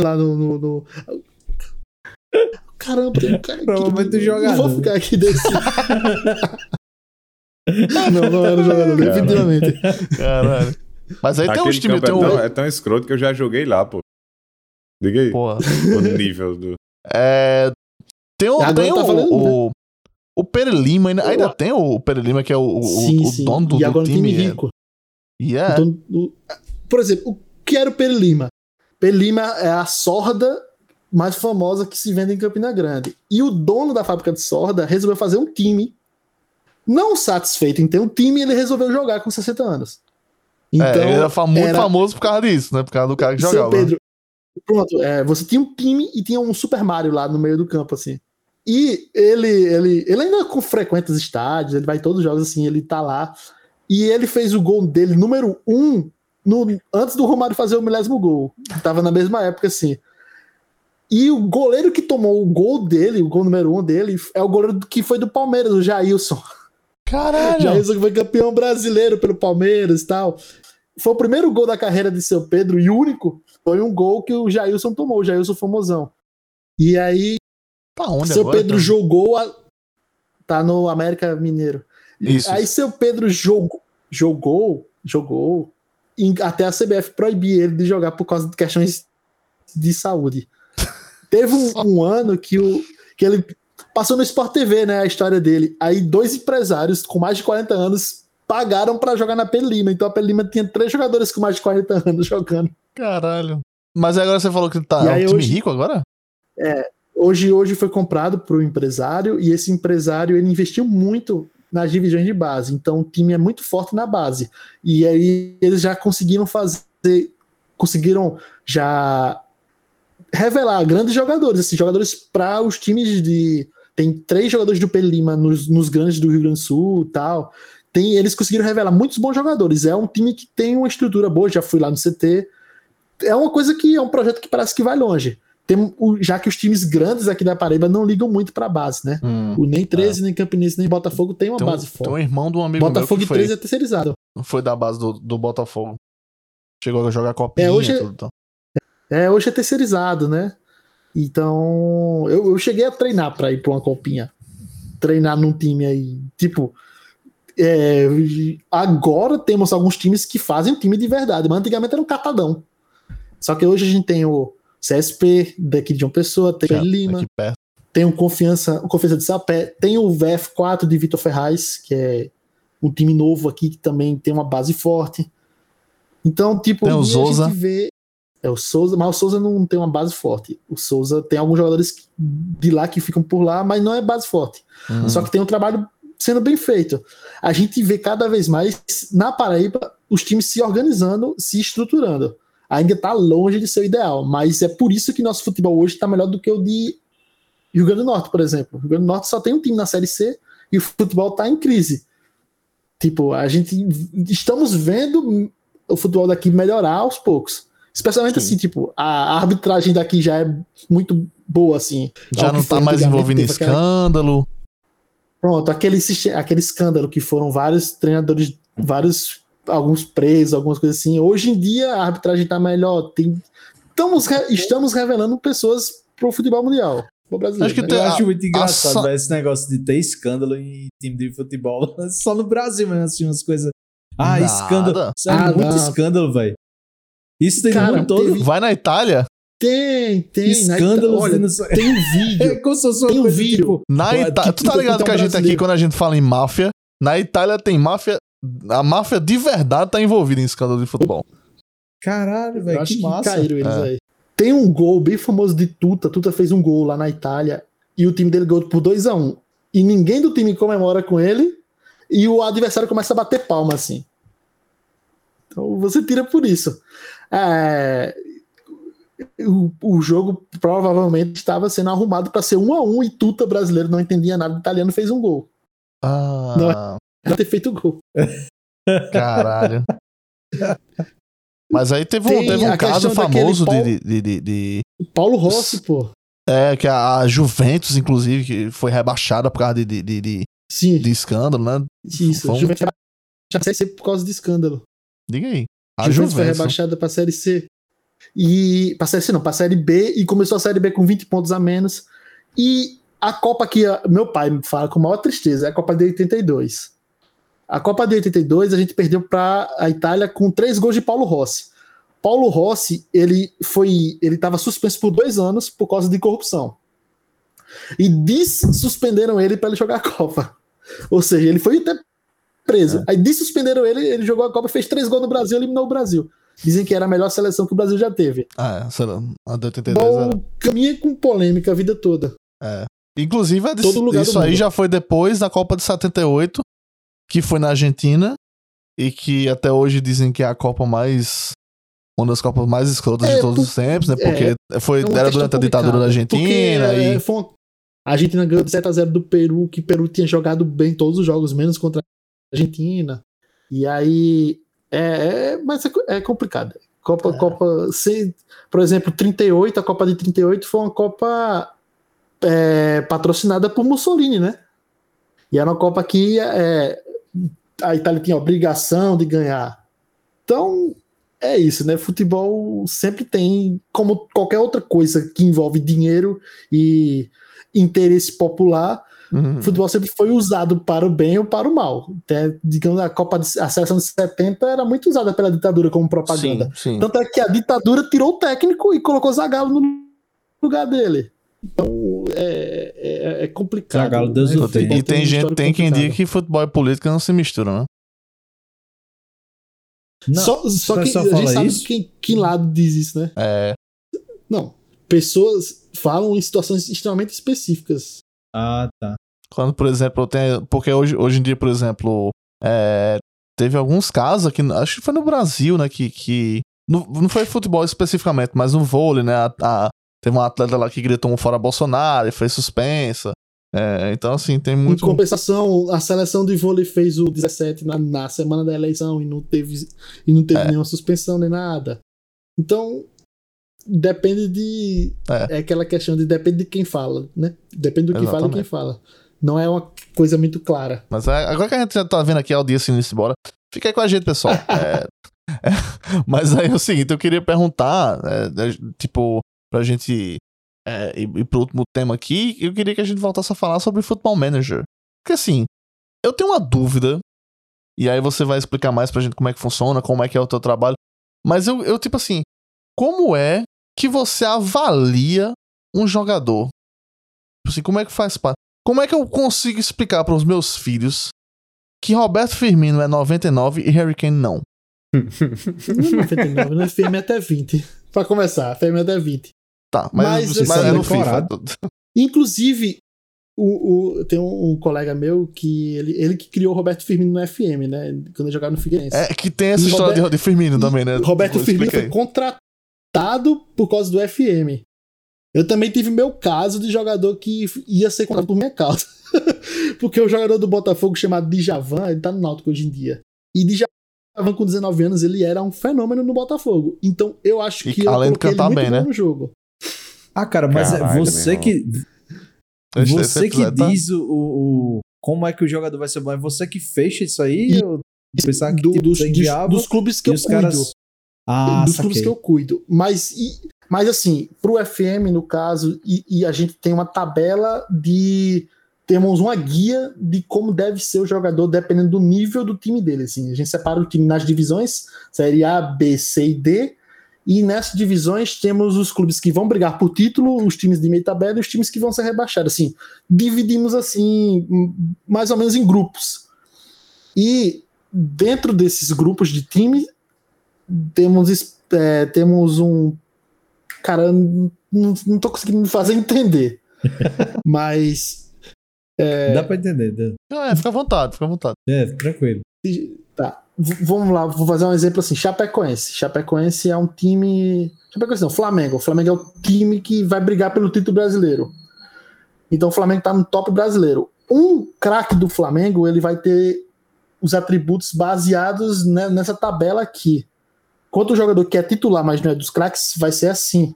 lá no. no, no... Caramba, tem um cara aqui. Provavelmente o Não jogador. vou ficar aqui desse. não, não era o jogador, Cara. definitivamente. Caralho. Mas aí tem Aquele uns times, tem é, um. tão, é tão escroto que eu já joguei lá, pô. Diga aí. Porra. O nível do. É, tem o, Agora tem tá o, valendo, o, o Pere Lima, ainda, ainda tem o Pere Lima, que é o, o, sim, o sim. dono do, e do agora um time. time é- rico. E é. Então, o- por exemplo, o que era o Peri Lima? Peri Lima é a sorda mais famosa que se vende em Campina Grande. E o dono da fábrica de sorda resolveu fazer um time. Não satisfeito em ter um time, ele resolveu jogar com 60 anos. Então, é, ele era fa- muito era- famoso por causa disso, né? Por causa do cara que Seu jogava. né? Pedro, pronto, é, você tinha um time e tinha um Super Mario lá no meio do campo, assim. E ele, ele, ele ainda frequenta os estádios, ele vai em todos os jogos, assim, ele tá lá. E ele fez o gol dele, número um, no, antes do Romário fazer o milésimo gol. Tava na mesma época, assim. E o goleiro que tomou o gol dele, o gol número um dele, é o goleiro que foi do Palmeiras, o Jailson. Caralho. Jailson que foi campeão brasileiro pelo Palmeiras e tal. Foi o primeiro gol da carreira de seu Pedro e único. Foi um gol que o Jailson tomou, o Jailson famosão. E aí, Tá onde seu agora, Pedro cara? jogou. A... Tá no América Mineiro. Isso. Aí seu Pedro jogou, jogou, jogou, até a CBF proibir ele de jogar por causa de questões de saúde. Teve um, um ano que, o, que ele passou no Sport TV, né, a história dele. Aí dois empresários com mais de 40 anos pagaram pra jogar na Pelima. Então a Pelima tinha três jogadores com mais de 40 anos jogando. Caralho. Mas agora você falou que tá E é um time hoje- rico agora? Hoje, hoje foi comprado por um empresário e esse empresário ele investiu muito nas divisões de base. Então o time é muito forte na base. E aí eles já conseguiram fazer, conseguiram já revelar grandes jogadores, esses jogadores para os times de tem três jogadores do Pelima nos, nos grandes do Rio Grande do Sul, e tal. Tem, eles conseguiram revelar muitos bons jogadores. É um time que tem uma estrutura boa. Já fui lá no CT. É uma coisa que é um projeto que parece que vai longe tem já que os times grandes aqui da Paraíba não ligam muito pra base, né? Hum. O nem 13, nem Campinense, nem Botafogo tem uma Tem um, base tem um forte. irmão de um amigo Botafogo meu que 13 foi, é terceirizado. foi da base do, do Botafogo. Chegou a jogar copinha É, hoje e é- tudo. Então. É, hoje é terceirizado, né? Então, eu, eu cheguei a treinar pra ir pra uma copinha. Treinar num time aí. Tipo, é, agora temos alguns times que fazem time de verdade, mas antigamente era um catadão. Só que hoje a gente tem o CSP daqui de João Pessoa, tem o Aqui Lima, tem o Confiança, o Confiança de Sapé, tem o VF4 de Vitor Ferraz, que é um time novo aqui que também tem uma base forte. Então, tipo, Tem o e a gente vê é o Souza, mas o Souza não tem uma base forte. O Souza tem alguns jogadores de lá que ficam por lá, mas não é base forte. Uhum. Só que tem um trabalho sendo bem feito. A gente vê cada vez mais na Paraíba os times se organizando, se estruturando. Ainda está longe de ser o ideal, mas é por isso que nosso futebol hoje está melhor do que o de Rio Grande do Norte, por exemplo. O Rio Grande do Norte só tem um time na Série C e o futebol está em crise. Tipo, a gente estamos vendo o futebol daqui melhorar aos poucos. Especialmente Sim. assim, tipo, a arbitragem daqui já é muito boa, assim. Já Ao não tá mais envolvido em teve aquela- escândalo. Pronto, aquele, aquele escândalo que foram vários treinadores, vários, alguns presos, algumas coisas assim. Hoje em dia a arbitragem tá melhor. Tem, estamos, re- estamos revelando pessoas pro futebol mundial. Pro brasileiro. Acho que né? tem- Eu a- acho muito engraçado véio, esse negócio de ter escândalo em time de futebol. Só no Brasil mesmo, assim, umas coisas. Ah, Nada. escândalo. Sério, Ah, muito não. escândalo, velho. Isso tem Cara, no mundo todo. teve- Vai na Itália? Tem, tem. Escândalos Olha, tem um É vídeo. como se fosse Tem um vídeo. tipo, Na Pô, Itália. que Tu tá puta ligado que a um gente aqui, quando a gente fala em máfia, na Itália tem máfia. A máfia de verdade tá envolvida em escândalo de futebol. Caralho, velho, acho que que massa. caíram eles É. aí. Tem um gol bem famoso de Tuta. Tuta fez um gol lá na Itália e o time dele ganhou por 2x1. E ninguém do time comemora com ele e o adversário começa a bater palma assim. Então você tira por isso. É, O, o jogo provavelmente estava sendo arrumado para ser 1 a 1 e Tuta brasileiro não entendia nada, o italiano fez um gol. Ah, Era ter feito gol. caralho. Mas aí teve um, teve um a caso famoso Paul- de, de, de, de- O Paulo Rossi, pô. É, que a, a Juventus, inclusive, que foi rebaixada por causa de, de, de, de, Sim, de escândalo, né? isso. Vamos- Juventus foi pra Série C por causa de escândalo. Diga aí. A Juventus foi Juventus. rebaixada pra Série C. E. Pra Série C não, pra Série B. E começou a Série B com 20 pontos a menos. E a Copa que a- meu pai me fala com maior tristeza é a Copa de 82. A Copa de 82 a gente perdeu pra a Itália com três gols de Paulo Rossi. Paulo Rossi, ele foi. Ele estava suspenso por dois anos por causa de corrupção. E suspenderam ele para ele jogar a Copa. Ou seja, ele foi até preso. Aí suspenderam ele, ele jogou a Copa, fez três gols no Brasil, eliminou o Brasil. Dizem que era a melhor seleção que o Brasil já teve. Ah, é, sei lá, a de 82 era. Bom, caminha com polêmica a vida toda. Inclusive, é Todo isso aí já foi depois da Copa de 78, que foi na Argentina, e que até hoje dizem que é a Copa mais. Uma das Copas mais escrotas É, de todos por- os tempos, né? Porque foi, É uma era durante a ditadura da Argentina. porque, e... é, foi uma- A Argentina ganhou de 7x0 do Peru, que o Peru tinha jogado bem todos os jogos, menos contra a Argentina. E aí. É, é- mas é, é complicado. Copa, Copa. Se, por exemplo, 38, a Copa de 38 foi uma Copa é, patrocinada por Mussolini, né? E era uma Copa que é, a Itália tinha obrigação de ganhar. Então, é isso, né? Futebol sempre tem, como qualquer outra coisa que envolve dinheiro e interesse popular, Uhum. futebol sempre foi usado para o bem ou para o mal. Até, digamos, a Copa de, a seleção de 70 era muito usada pela ditadura como propaganda. Sim, sim. Tanto é que a ditadura tirou o técnico e colocou Zagallo no lugar dele. Então é, é, é complicado. Zagallo Deus né? o O futebol E tem gente, tem quem diga que futebol e política não se misturam, né? Não, só só o que pessoal a gente sabe isso? quem, que lado diz isso, né? É, Não. Pessoas falam em situações extremamente específicas. Ah, tá. quando, por exemplo, tem. Porque hoje, hoje em dia, por exemplo, é, teve alguns casos aqui, acho que foi no Brasil, né? Que. que não, não foi futebol especificamente, mas no vôlei, né? A, a- teve uma atleta lá que gritou um fora Bolsonaro e foi suspensa. É, então, assim, tem muito. Em compensação, a seleção de vôlei fez o 17 na, na semana da eleição e não teve, e não teve É. nenhuma suspensão nem nada. Então, depende de. É. É. aquela questão de depende de quem fala, né? Depende do que fala e quem Exatamente. fala. Não é uma coisa muito clara. Mas é, agora que a gente já tá vendo aqui a audiência indo embora, fica aí com a gente, pessoal. É, é, mas aí é o seguinte, eu queria perguntar, é, é, tipo, pra gente é, ir, ir pro último tema aqui, eu queria que a gente voltasse a falar sobre Football Manager. Porque assim, eu tenho uma dúvida, e aí você vai explicar mais pra gente como é que funciona, como é que é o teu trabalho, mas eu, eu tipo assim, como é que você avalia um jogador? Tipo Assim, como é que faz parte? Como é que eu consigo explicar para os meus filhos que Roberto Firmino é 99 e Harry Kane não? Não, 99, né? FM até 20. Pra começar, FM até 20. Tá, mas, Mas, você assim, mas é no. FIFA. Inclusive, o, o- tem um, um colega meu que ele, ele que criou o Roberto Firmino no FM, né? Quando ele jogava no Figueirense. É que tem essa E história de- Robert- de, Firmino também, né? Roberto Firmino foi aí. Contratado por causa do FM. Eu também tive meu caso de jogador que ia ser contratado por minha causa. Porque o jogador do Botafogo chamado Djavan, ele tá no Náutico hoje em dia. E Djavan com 19 anos, ele era um fenômeno no Botafogo. Então eu acho E que eu além de coloquei ele bem, bom né? no jogo. Ah, cara, mas é Caralho, você que. Você que atleta- diz o, o- Como é que o jogador vai ser bom? É você que fecha isso aí? E- eu pensava que Do- tipo, dos, dos- dos clubes que eu os cuido. caras. Ah, dos clubes saquei. que eu cuido. Mas, e- mas assim, pro FM, no caso, e, e a gente tem uma tabela de. Temos uma guia de como deve ser o jogador, dependendo do nível do time dele. Assim. A gente separa o time nas divisões, Série A, B, C e D. E nessas divisões temos os clubes que vão brigar por título, os times de meio tabela e os times que vão ser rebaixados. Assim, dividimos assim, mais ou menos em grupos. E dentro desses grupos de time, temos, é, temos um. Cara, não, não tô conseguindo me fazer entender. Mas. Dá pra entender. dá- Não, é, fica à vontade, fica à vontade. É, tranquilo. Tá, v- vamos lá, vou fazer um exemplo assim: Chapecoense. Chapecoense é um time. Chapecoense não, Flamengo. O Flamengo é o time que vai brigar pelo título brasileiro. Então o Flamengo tá no top brasileiro. Um craque do Flamengo, ele vai ter os atributos baseados ne- nessa tabela aqui. Quanto o jogador que é titular, mas não é dos craques, vai ser assim.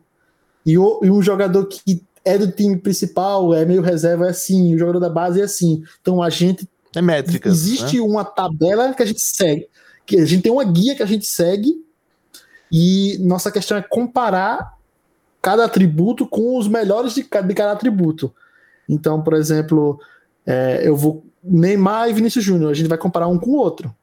E, o- e um jogador que é do time principal, é meio reserva, é assim, o jogador da base é assim. Então a gente. É métricas. Existe né? uma tabela que a gente segue, que a gente tem uma guia que a gente segue, e nossa questão é comparar cada atributo com os melhores de cada, de cada atributo. Então, por exemplo, é, eu vou. Neymar e Vinícius Júnior, a gente vai comparar um com o outro.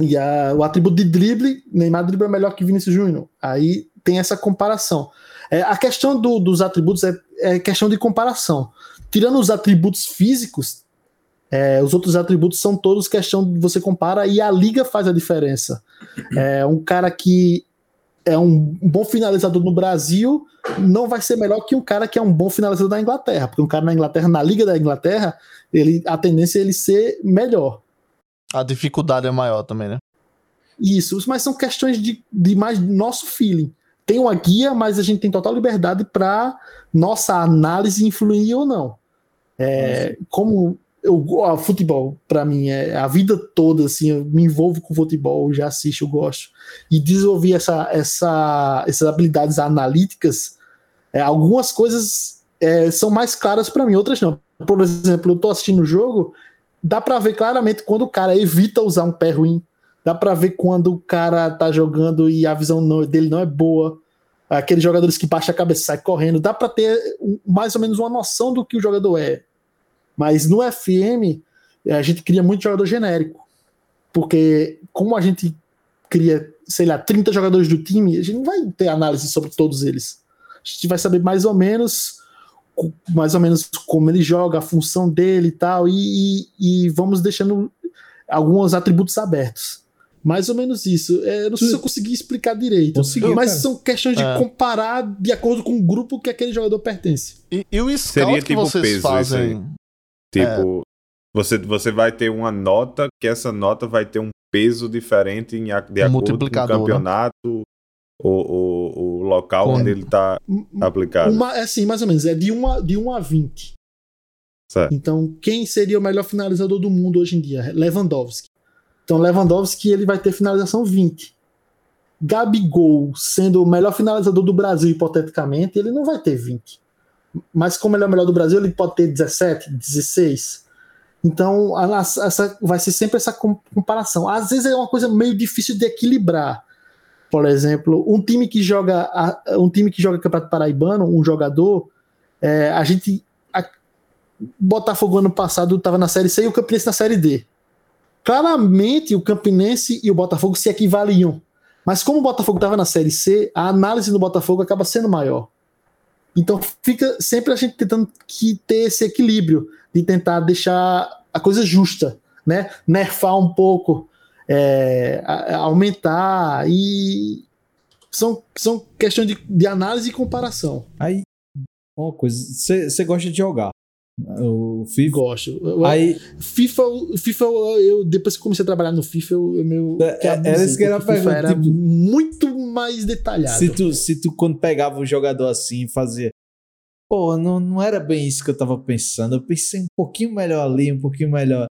E a, o atributo de drible, Neymar dribla melhor que Vinícius Júnior. Aí tem essa comparação. É, a questão do, dos atributos é, é, questão de comparação. Tirando os atributos físicos, é, os outros atributos são todos questão de você compara e a liga faz a diferença. É, um cara que é um bom finalizador no Brasil não vai ser melhor que um cara que é um bom finalizador da Inglaterra, porque um cara na Inglaterra, na liga da Inglaterra, ele, a tendência é ele ser melhor. A dificuldade é maior também, né? Isso, mas são questões de, de mais nosso feeling. Tem uma guia, mas a gente tem total liberdade para nossa análise influir ou não. É, como eu, ó, futebol, para mim, é a vida toda, assim, eu me envolvo com futebol, já assisto, eu gosto. E desenvolver essa, essa, essas habilidades analíticas, é, algumas coisas é, são mais claras para mim, outras não. Por exemplo, eu tô assistindo o jogo, dá para ver claramente quando o cara evita usar um pé ruim, dá para ver quando o cara tá jogando e a visão não, dele não é boa. Aqueles jogadores que baixa a cabeça e sai correndo, dá para ter mais ou menos uma noção do que o jogador é. Mas no FM, a gente cria muito jogador genérico. Porque, como a gente cria, sei lá, 30 jogadores do time, a gente não vai ter análise sobre todos eles. A gente vai saber mais ou menos mais ou menos como ele joga, a função dele e tal, e, e, e vamos deixando alguns atributos abertos. Mais ou menos isso. É, não sei se eu consegui explicar direito. Conseguiu, mas cara. são questões de É. comparar de acordo com o grupo que aquele jogador pertence. E, e o scout Seria que tipo vocês peso isso fazem. Tipo, você, você vai ter uma nota, que essa nota vai ter um peso diferente em, de acordo com o multiplicador, né? O, o, o local onde ele tá aplicado. Uma, é assim, mais ou menos, é de 1 de um a 20. Certo. Então, quem seria o melhor finalizador do mundo hoje em dia? Lewandowski. Então, Lewandowski ele vai ter finalização 20. Gabigol, sendo o melhor finalizador do Brasil, hipoteticamente, ele não vai ter 20. Mas como ele é o melhor do Brasil, ele pode ter 17, 16. Então, a- essa, vai ser sempre essa com- comparação. Às vezes é uma coisa meio difícil de equilibrar. Por exemplo, um time que joga um time que joga Campeonato Paraibano, um jogador, é, a gente a- Botafogo ano passado estava na Série C e o Campinense na Série D. Claramente o Campinense e o Botafogo se equivaliam. Mas como o Botafogo estava na Série C, a análise do Botafogo acaba sendo maior. Então fica sempre a gente tentando que ter esse equilíbrio de tentar deixar a coisa justa, né? Nerfar um pouco, é, a- a- aumentar e são, são questões de, de análise e comparação. Aí, uma coisa, você gosta de jogar o FIFA? Gosto. Eu- Aí, FIFA, FIFA eu, depois que comecei a trabalhar no FIFA, eu, eu meu É, era isso que porque FIFA perguntar, era tipo- muito mais detalhado. se tu, se tu quando pegava um jogador assim e fazia, pô, não, não era bem isso que eu tava pensando, eu pensei um pouquinho melhor ali, um pouquinho melhor.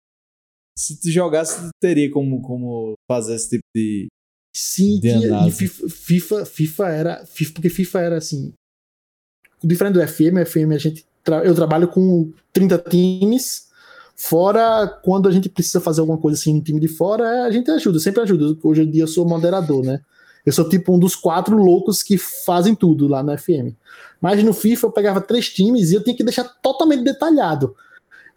Se tu jogasse, tu teria como, como fazer esse tipo de. Sim, de tinha, e FIFA, FIFA era. FIFA, porque FIFA era assim. Diferente do FM, FM a gente. tra- eu trabalho com 30 times. Fora quando a gente precisa fazer alguma coisa assim no time de fora, a gente ajuda, sempre ajuda. Hoje em dia eu sou moderador, né? Eu sou tipo um dos quatro loucos que fazem tudo lá no FM. Mas no FIFA eu pegava três times e eu tinha que deixar totalmente detalhado.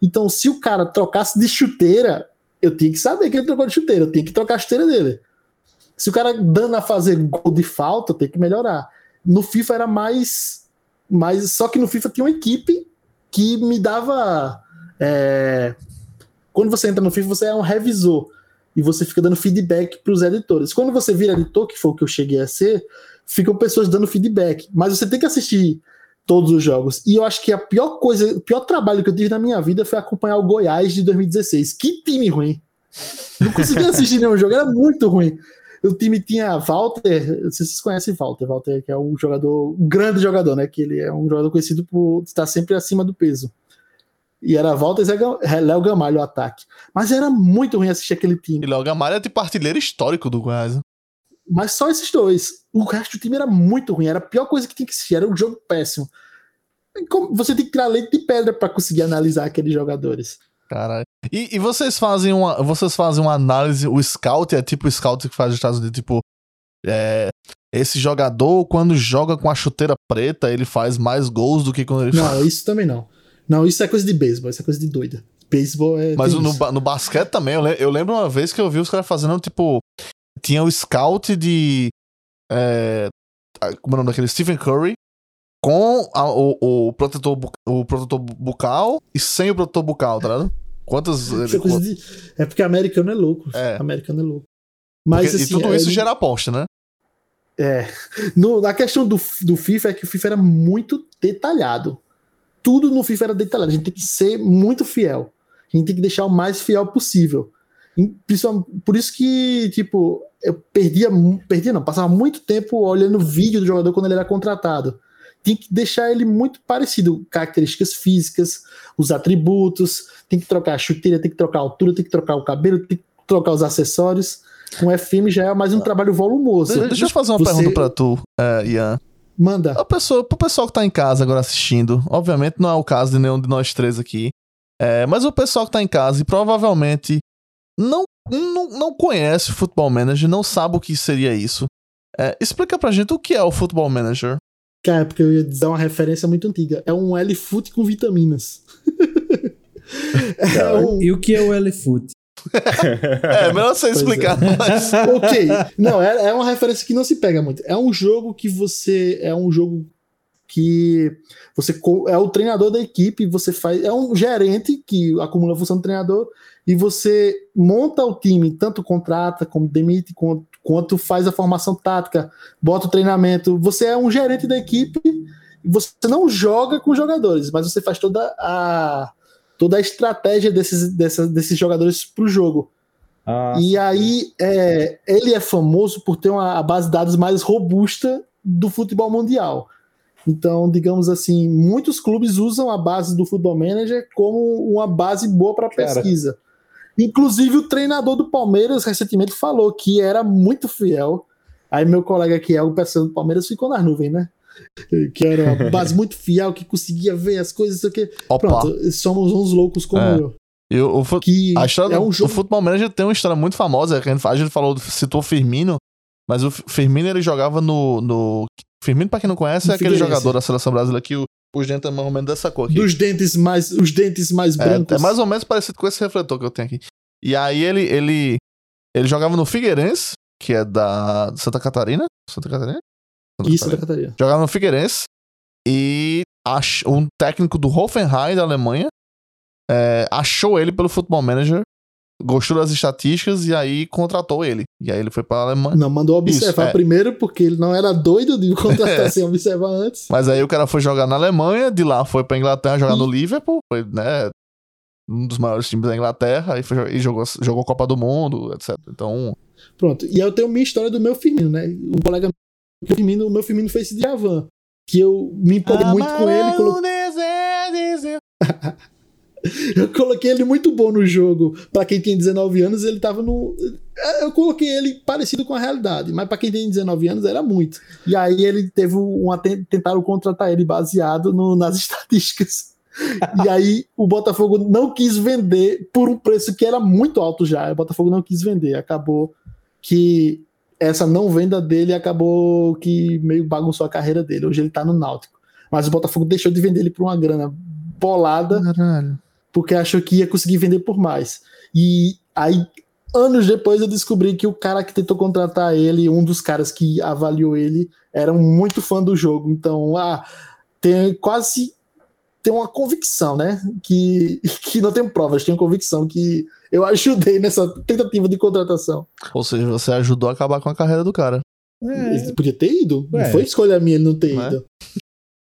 Então, se o cara trocasse de chuteira, eu tinha que saber que ele trocou de chuteira, eu tinha que trocar a chuteira dele. Se o cara dando a fazer gol de falta, tem que melhorar. No FIFA era mais. mais só que no FIFA tinha uma equipe que me dava. é, quando você entra no FIFA, você é um revisor. E você fica dando feedback para os editores. Quando você vira editor, que foi o que eu cheguei a ser, ficam pessoas dando feedback. Mas você tem que assistir todos os jogos. E eu acho que a pior coisa, o pior trabalho que eu tive na minha vida foi acompanhar o Goiás de 2016. Que time ruim! Não conseguia assistir nenhum jogo, era muito ruim. O time tinha Walter, não sei se vocês conhecem Walter, Walter que é um jogador, um grande jogador, né? Que ele é um jogador conhecido por estar sempre acima do peso. E era Walter e Gam- Léo Gamalho o ataque. Mas era muito ruim assistir aquele time. E Léo Gamalho é tipo artilheiro histórico do Goiás. Mas só esses dois. O resto do time era muito ruim. Era a pior coisa que tinha que assistir. Era um jogo péssimo. você tem que tirar leite de pedra para conseguir analisar aqueles jogadores. Caralho. E, e, vocês fazem uma. Vocês fazem uma análise. O scout é tipo o scout que faz os Estados Unidos, tipo. É, esse jogador, quando joga com a chuteira preta, ele faz mais gols do que quando ele Não, faz. isso também não. Não, isso é coisa de beisebol, isso é coisa de doida. Beisebol é. Mas no, no basquete também, eu lembro uma vez que eu vi os caras fazendo, tipo. Tinha o scout de. É, a- como é o nome daquele? Stephen Curry. Com a- o, o, protetor, o protetor bucal e sem o protetor bucal, tá ligado? Quantas. É, coisa de- é porque americano é louco. É. Americano é louco. Mas Porque- assim, e tudo é, isso gera aposta, né? É. No, na questão do, do FIFA é que o FIFA era muito detalhado. Tudo no FIFA era detalhado. A gente tem que ser muito fiel. A gente tem que deixar o mais fiel possível. Por isso que, tipo, eu perdia, perdia não, passava muito tempo olhando o vídeo do jogador quando ele era contratado. Tem que deixar ele muito parecido, características físicas, os atributos, tem que trocar a chuteira, tem que trocar a altura, tem que trocar o cabelo, tem que trocar os acessórios. Com FM já é mais um trabalho volumoso. De- Deixa eu fazer uma Você- pergunta pra tu, é, Ian. Manda. A pessoa, pro pessoal que tá em casa agora assistindo, obviamente não é o caso de nenhum de nós três aqui, é, mas o pessoal que tá em casa e provavelmente não, não, não conhece o Football Manager, não sabe o que seria isso. É, explica pra gente o que é o Football Manager. Cara, porque eu ia dar uma referência muito antiga. É um L-Foot com vitaminas. é um... E o que é o L-Foot? É, melhor você é. explicar, mas. ok. Não, é, é uma referência que não se pega muito. É um jogo que você. É um jogo que você é o treinador da equipe, você faz. É um gerente que acumula a função do treinador e você monta o time, tanto contrata, como demite, quanto, quanto faz a formação tática, bota o treinamento. Você é um gerente da equipe você não joga com os jogadores, mas você faz toda a toda a estratégia desses, dessas, desses jogadores para o jogo. Ah, E aí, é, ele é famoso por ter uma a base de dados mais robusta do futebol mundial. Então, digamos assim, muitos clubes usam a base do Football Manager como uma base boa para pesquisa. Inclusive, o treinador do Palmeiras recentemente falou que era muito fiel. Aí, meu colega que é o pessoal do Palmeiras ficou nas nuvens, né? Que era uma base muito fiel, que conseguia ver as coisas, aqui. Opa. Pronto, somos uns loucos como É. eu. E o, o, Que a história é um o jogo Football Manager tem uma história muito famosa. Que a gente, a gente falou, citou o Firmino, mas o Firmino ele jogava no. no... Firmino, pra quem não conhece, é aquele jogador da seleção brasileira que o, os dentes é mais ou menos dessa cor aqui. dos dentes mais, os dentes mais brancos. É, é mais ou menos parecido com esse refletor que eu tenho aqui. E aí ele, ele, ele jogava no Figueirense, que é da Santa Catarina. Santa Catarina? Santa Isso Catarina. Catarina. Jogava no Figueirense. E ach- um técnico do Hoffenheim, da Alemanha, é, achou ele pelo Football Manager, gostou das estatísticas e aí contratou ele. E aí ele foi pra Alemanha. Não, mandou observar Isso, é. primeiro, porque ele não era doido de contratar sem observar antes. Mas aí o cara foi jogar na Alemanha, de lá foi pra Inglaterra jogar no Liverpool, foi, né, um dos maiores times da Inglaterra, aí foi, e jogou, jogou Copa do Mundo, etc. Então, Pronto. E aí eu tenho minha história do meu Firmino, né? Um colega meu, Firmino, o meu Firmino fez esse de Avan. Que eu me empolguei muito com ele. colo- Eu coloquei ele muito bom no jogo. Pra quem tem 19 anos, ele tava no. Eu coloquei ele parecido com a realidade, mas pra quem tem 19 anos era muito. E aí ele teve uma. Tentaram contratar ele baseado no- nas estatísticas. E aí o Botafogo não quis vender por um preço que era muito alto já. O Botafogo não quis vender. Acabou que essa não venda dele acabou que meio bagunçou a carreira dele. Hoje ele tá no Náutico. Mas o Botafogo deixou de vender ele por uma grana bolada Caralho. Porque achou que ia conseguir vender por mais. E aí, anos depois, eu descobri que o cara que tentou contratar ele, um dos caras que avaliou ele, era muito fã do jogo. Então, ah, tem quase tem uma convicção, né? Que, que não tenho provas, tenho convicção que eu ajudei nessa tentativa de contratação. Ou seja, você ajudou a acabar com a carreira do cara. é, Ele podia ter ido, não É. foi escolha minha ele não ter Não é? ido.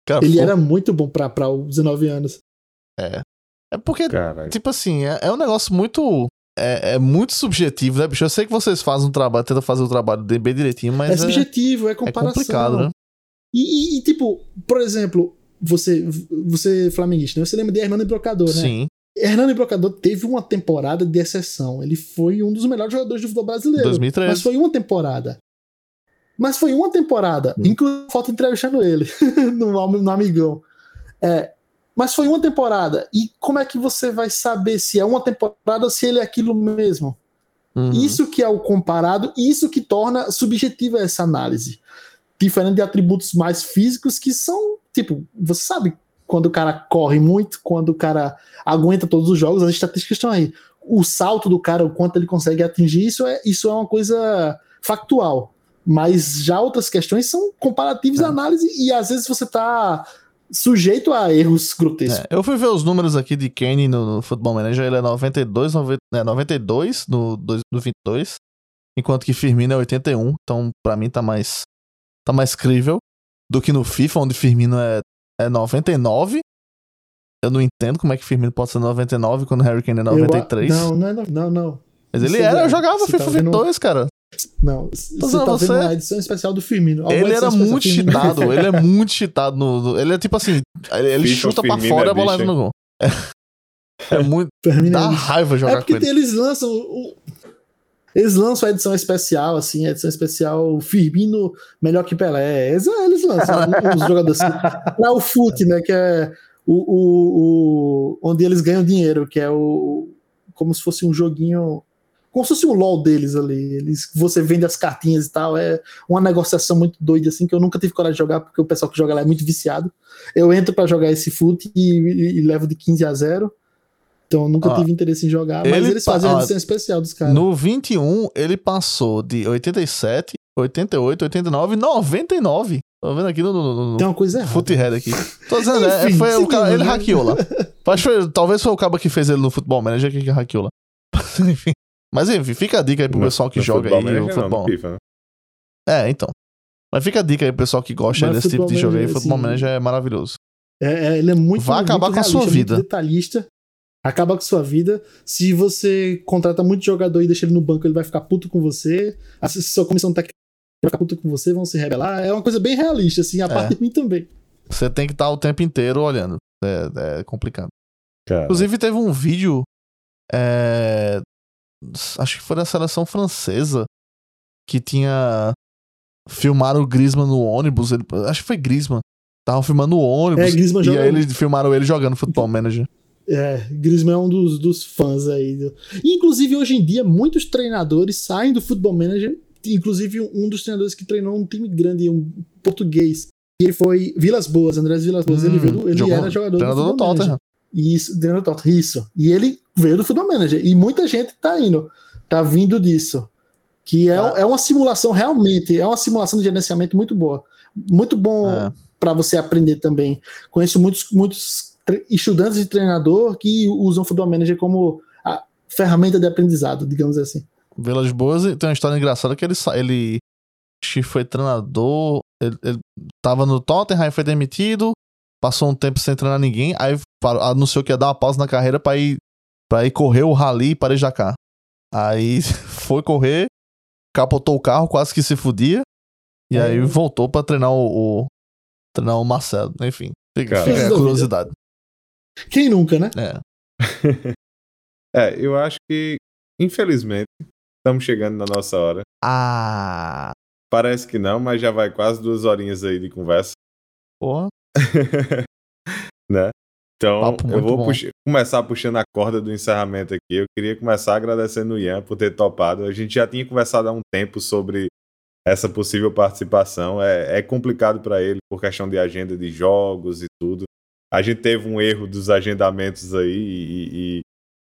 Cara, Ele foi- era muito bom para os 19 anos. É. É porque, Caralho. tipo assim, é, é um negócio muito. É, é muito subjetivo, né, bicho? Eu sei que vocês fazem um trabalho, tentam fazer o trabalho de- bem direitinho, mas é é, subjetivo, é é comparação. complicado, né? E, e- e, tipo, por exemplo, você, você flamenguista, né? você lembra de Hernani Brocador, né? Sim. Hernani Brocador teve uma temporada de exceção. Ele foi um dos melhores jogadores do futebol brasileiro. 2013. Mas foi uma temporada. Mas foi uma temporada. Hum. Inclusive, falta entrevistando ele no, no Amigão. É, mas foi uma temporada. E como é que você vai saber se é uma temporada ou se ele é aquilo mesmo? Uhum. Isso que é o comparado, isso que torna subjetiva essa análise. Diferente de atributos mais físicos que são, tipo, você sabe quando o cara corre muito, quando o cara aguenta todos os jogos, as estatísticas estão aí. O salto do cara, o quanto ele consegue atingir, isso é, isso é uma coisa factual. Mas já outras questões são comparativas é. análise e às vezes você tá sujeito a erros grotescos. É, eu fui ver os números aqui de Kane no, no Football Manager, ele é 92, 90, é, 92 no, no 22, enquanto que Firmino é 81, então para mim tá mais tá mais crível do que no FIFA, onde Firmino é, é 99. Eu não entendo como é que Firmino pode ser 99 quando Harry Kane é 93. Eu, não, não, é não, não. Mas ele era, eu jogava FIFA tá 22, cara. Não, você tá você... vendo a edição especial do Firmino. Ele era muito cheatado, ele é muito cheatado. No, no, ele é tipo assim, ele, ele chuta pra fora e a bola entra no gol. É, é muito. dá raiva jogar é porque com ele. eles lançam. O, eles lançam a edição especial, assim, a edição especial Firmino melhor que Pelé. Eles, eles lançam os jogadores assim. Pra o FUT, né? Que é o, o, o, onde eles ganham dinheiro, que é o. Como se fosse um joguinho como se fosse um LOL deles ali. Eles, você vende as cartinhas e tal. É uma negociação muito doida, assim, que eu nunca tive coragem de jogar, porque o pessoal que joga lá é muito viciado. Eu entro para jogar esse foot e, e, e, levo de 15 a 0. Então eu nunca tive interesse em jogar, mas eles fazem a edição especial dos caras. No 21, ele passou de 87, 88, 89, 99. Tô vendo aqui no, no, no Tem uma coisa errada. Foothead aqui. Tô dizendo, é, Enfim, é, foi o cara, ele né? hackeou lá. Foi, talvez foi o cara que fez ele no Futebol Manager que hackeou lá. Enfim. Mas enfim, fica a dica aí pro no, pessoal que joga aí o futebol. Não, FIFA, né? É, então. Mas fica a dica aí pro pessoal que gosta Mas desse tipo de jogo aí. Assim, futebol Manager é maravilhoso. É, é, ele é muito Vai acabar muito com a sua vida. detalhista. Acaba com a sua vida. Se você contrata muito jogador e deixa ele no banco, ele vai ficar puto com você. Se sua comissão técnica vai ficar puto com você, vão se rebelar. É uma coisa bem realista, assim, a é. parte de mim também. Você tem que estar o tempo inteiro olhando. É, é complicado. Cara. Inclusive, teve um vídeo é, acho que foi da seleção francesa que tinha filmaram o Griezmann no ônibus, ele, acho que foi Griezmann. Tava filmando o ônibus é, Griezmann e jogando. aí eles filmaram ele jogando Futebol Manager. É, Griezmann é um dos, dos fãs aí. E, inclusive, hoje em dia, muitos treinadores saem do Futebol Manager. Inclusive, um dos treinadores que treinou um time grande, um português. Ele foi Vilas Boas, Andrés Vilas Boas. Hum, ele, veio, ele jogou, era jogador do, do Tottenham. Isso, do Tottenham. Isso. E ele veio do Football Manager. E muita gente tá indo, tá vindo disso. Que é, ah. é uma simulação realmente, é uma simulação de gerenciamento muito boa. Muito bom é. para você aprender também. Conheço muitos, muitos estudantes de treinador que usam o Football Manager como a ferramenta de aprendizado, digamos assim. Vilas Boas tem uma história engraçada que ele, ele foi treinador, ele, ele tava no Tottenham, foi demitido, passou um tempo sem treinar ninguém, aí anunciou que ia dar uma pausa na carreira para ir pra ir correr o Rally para Ijacá. Aí foi correr, capotou o carro, quase que se fudia. E é. aí voltou para treinar o, o, treinar o Marcelo. Enfim, fica, fica a curiosidade. Quem nunca, né? É. é, eu acho que, infelizmente, estamos chegando na nossa hora. Ah. Parece que não, mas já vai quase duas horinhas aí de conversa. Porra. né? Então, eu vou começar puxando a corda do encerramento aqui. Eu queria começar agradecendo o Ian por ter topado. A gente já tinha conversado há um tempo sobre essa possível participação. É, é complicado para ele por questão de agenda de jogos e tudo. A gente teve um erro dos agendamentos aí e, e,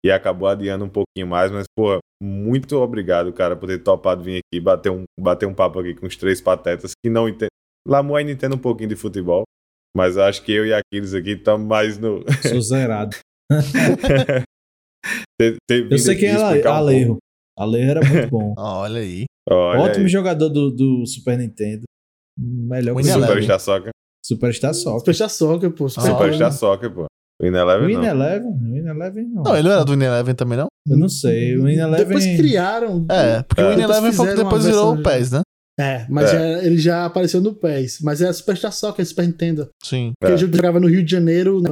e acabou adiando um pouquinho mais, mas, pô, muito obrigado, cara, por ter topado vir aqui bater um, bater um papo aqui com os três patetas que não entendem. Lamu ainda entende um pouquinho de futebol, mas acho que eu e Aquiles aqui estamos mais no. Sou zerado. eu sei quem é Alejo. Um Alejo era muito bom. Olha aí. Olha Ótimo aí. jogador do, do Super Nintendo. Melhor que o Superstar Soccer. Superstar Soccer. Superstar Soccer, pô. Superstar Soccer, pô. O Ineleven não. Eleven? O Ineleven não. Não, ele não era do Ineleven também, não? Eu não sei. O Ineleven... Depois criaram... É, porque é. o Ineleven foi que depois virou o PES, né? É, mas é. Já, ele já apareceu no PES. Mas é a Superstar Soccer, Super Nintendo. Sim. Porque é. a gente jogava no Rio de Janeiro, né?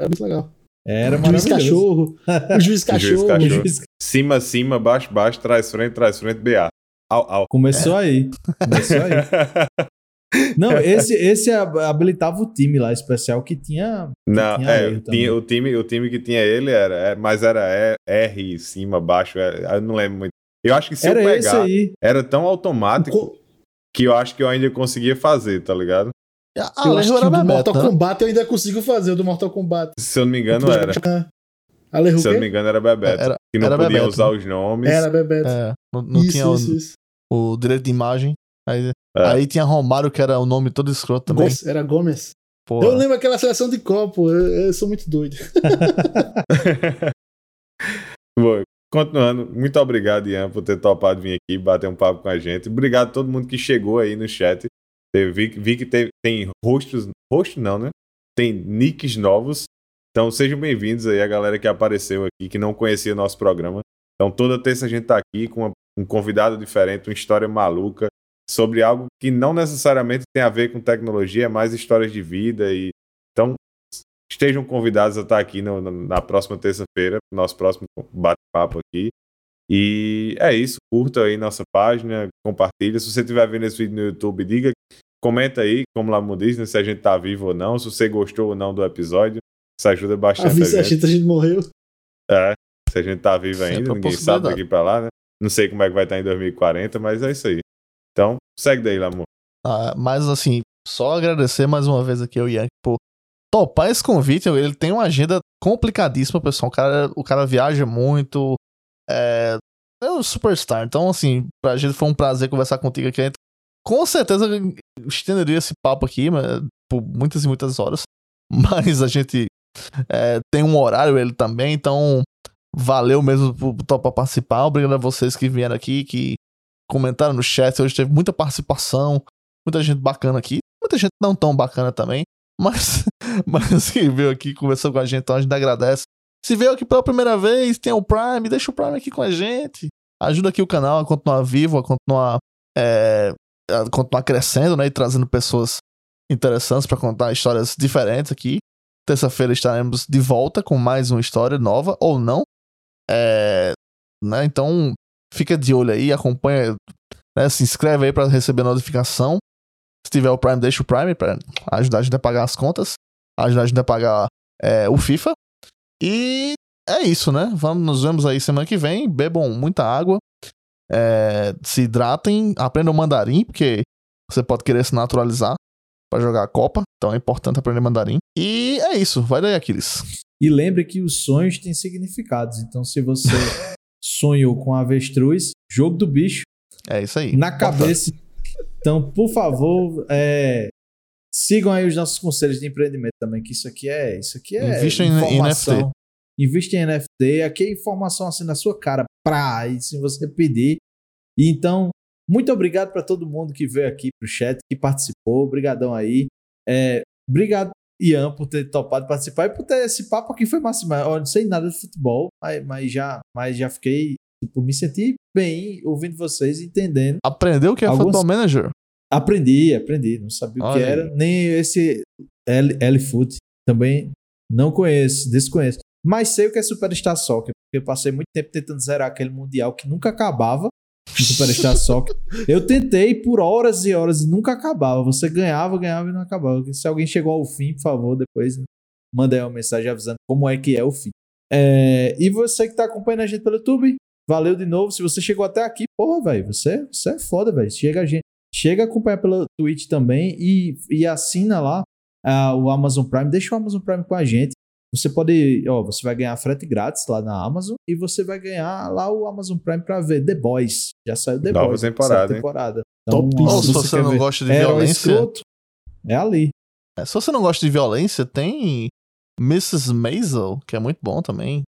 Era muito legal. Era o juiz cachorro. O juiz cachorro. o juiz cachorro. Cima, cima, baixo, baixo, trás, frente, trás, frente, BA. Au, au. Começou é. aí. Começou aí. Não, esse, esse habilitava o time lá especial que tinha. Que Não, tinha é, tinha, o, time, o time que tinha ele era, é, mas era R, cima, baixo, é, eu não lembro muito. Eu acho que se era eu pegar, era tão automático que eu acho que eu ainda conseguia fazer, tá ligado? Ah, eu acho que o do Mortal? Kombat eu ainda consigo fazer, o do Mortal Kombat. Se eu não me engano, era. Se eu não me engano, era Bebeto. Era, que não podia Bebeto, usar né? os nomes. Era Bebeto. É, não, não isso, tinha isso, o, isso. o direito de imagem. Aí, é. aí tinha Romário, que era o nome todo escroto também. Gomes, era Gomes. Porra. Eu lembro aquela seleção de copo, eu, eu sou muito doido. Bom, continuando, muito obrigado, Ian, por ter topado vir aqui bater um papo com a gente. Obrigado a todo mundo que chegou aí no chat. Vi, vi que teve, tem rostos. Rosto não, né? Tem nicks novos. Então sejam bem-vindos aí a galera que apareceu aqui, que não conhecia o nosso programa. Então toda terça a gente tá aqui com uma, um convidado diferente, uma história maluca sobre algo que não necessariamente tem a ver com tecnologia, é mais histórias de vida e então estejam convidados a estar aqui no, na próxima terça-feira, nosso próximo bate-papo aqui. E é isso, curta aí nossa página, compartilha. Se você estiver vendo esse vídeo no YouTube, diga, comenta aí, como lá diz, né, se a gente tá vivo ou não, se você gostou ou não do episódio. Isso ajuda bastante. A, a, gente. a gente morreu. É, se a gente tá vivo ainda, ninguém sabe daqui pra lá, né? Não sei como é que vai estar em 2040, mas é isso aí. Então, segue daí, Lamor. Ah, mas assim, só agradecer mais uma vez aqui ao Yankee por topar esse convite. Ele tem uma agenda complicadíssima, pessoal. O cara, o cara viaja muito. É, é um superstar. Então, assim, pra gente foi um prazer conversar contigo aqui. Com certeza estenderia esse papo aqui mas, por muitas e muitas horas. Mas a gente é, tem um horário ele também, então valeu mesmo por topar participar. Obrigado a vocês que vieram aqui, que comentaram no chat. Hoje teve muita participação, muita gente bacana aqui, muita gente não tão bacana também. Mas, mas quem veio aqui conversou com a gente, então a gente agradece. Se veio aqui pela primeira vez, tem o Prime, deixa o Prime aqui com a gente. Ajuda aqui o canal a continuar vivo, a continuar, é, a continuar crescendo, né? E trazendo pessoas interessantes para contar histórias diferentes aqui. Terça-feira estaremos de volta com mais uma história nova, ou não. É, né? Então, fica de olho aí, acompanha, né? se inscreve aí para receber notificação. Se tiver o Prime, deixa o Prime para ajudar a gente a pagar as contas, ajudar a gente a pagar é, o FIFA. E é isso, né? Vamos, nos vemos aí semana que vem. Bebam muita água, é, se hidratem, aprendam mandarim, porque você pode querer se naturalizar para jogar a Copa, então é importante aprender mandarim. E é isso, vai daí, Aquiles. E lembre que os sonhos têm significados, então se você sonhou com avestruz, jogo do bicho. É isso aí. Na cabeça. Então, por favor, é, sigam aí os nossos conselhos de empreendimento também, que isso aqui é, isso aqui é Invista em NFT. Invista em NFT, aqui é informação assim na sua cara, pra, e se você pedir. E então, muito obrigado para todo mundo que veio aqui pro chat, que participou. Obrigadão aí. É, obrigado, Ian, por ter topado participar e por ter esse papo aqui foi massa. Mas, eu não sei nada de futebol, mas, mas, já, mas já fiquei, tipo, me senti bem ouvindo vocês, entendendo. Aprendeu o que é alguns... Football Manager? Aprendi, aprendi. Não sabia Olha o que era. Nem esse L, L Foot. Também não conheço, desconheço. Mas sei o que é Superstar Soccer, porque eu passei muito tempo tentando zerar aquele Mundial que nunca acabava. Superstar Soccer. Eu tentei por horas e horas e nunca acabava. Você ganhava, ganhava e não acabava. Se alguém chegou ao fim, por favor, depois manda aí uma mensagem avisando como é que é o fim. É... E você que tá acompanhando a gente pelo YouTube, valeu de novo. Se você chegou até aqui, porra, velho, você, você é foda, velho. Chega a gente. Chega a acompanhar pelo Twitch também e, e assina lá uh, o Amazon Prime. Deixa o Amazon Prime com a gente. Você pode, ó, você vai ganhar frete grátis lá na Amazon e você vai ganhar lá o Amazon Prime para ver The Boys. Já saiu The Nova Boys. temporada. temporada. Então, ó, se você, não ver, gosta de é violência, escroto, é ali. É, se você não gosta de violência, tem Mrs. Maisel, que é muito bom também.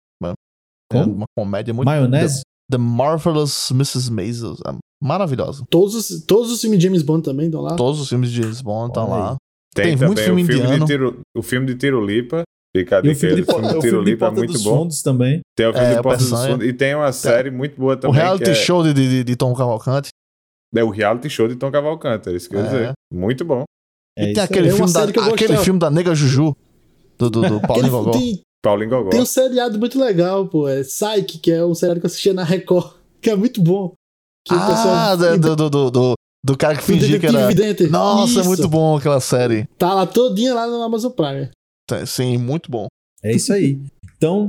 É uma comédia muito Maionese? The, The Marvelous Mrs. Maisel. É maravilhosa. Todos os, todos os filmes de James Bond também estão lá? Todos os filmes de James Bond estão lá. Tem, tem muito filme, o filme indiano. De tiro, o filme de Tiro Lipa Fica a dica, o filme de, o filme de Tiro Lipa é muito dos bom. Fundos também. Tem o filme é, de Porta dos Fundos. E tem uma série muito boa também. O reality é... show de, de, de, Tom Cavalcante. É o reality show de Tom Cavalcante, é isso que eu ia é. dizer. Muito bom. É e tem aquele, filme da, aquele filme da Nega Juju, do, do, do Paulinho Gogó. Tem, Paulinho Gogó. Tem um seriado muito legal, pô. É Psyche, que é um seriado que eu assistia na Record, que é muito bom. Que ah, pessoal... do, do, do, do, Do cara que fingia que era. Vidente. Nossa, é Isso. muito bom aquela série. Tá lá todinha lá no Amazon Prime. Tá, Sim, muito bom. É isso aí. Então,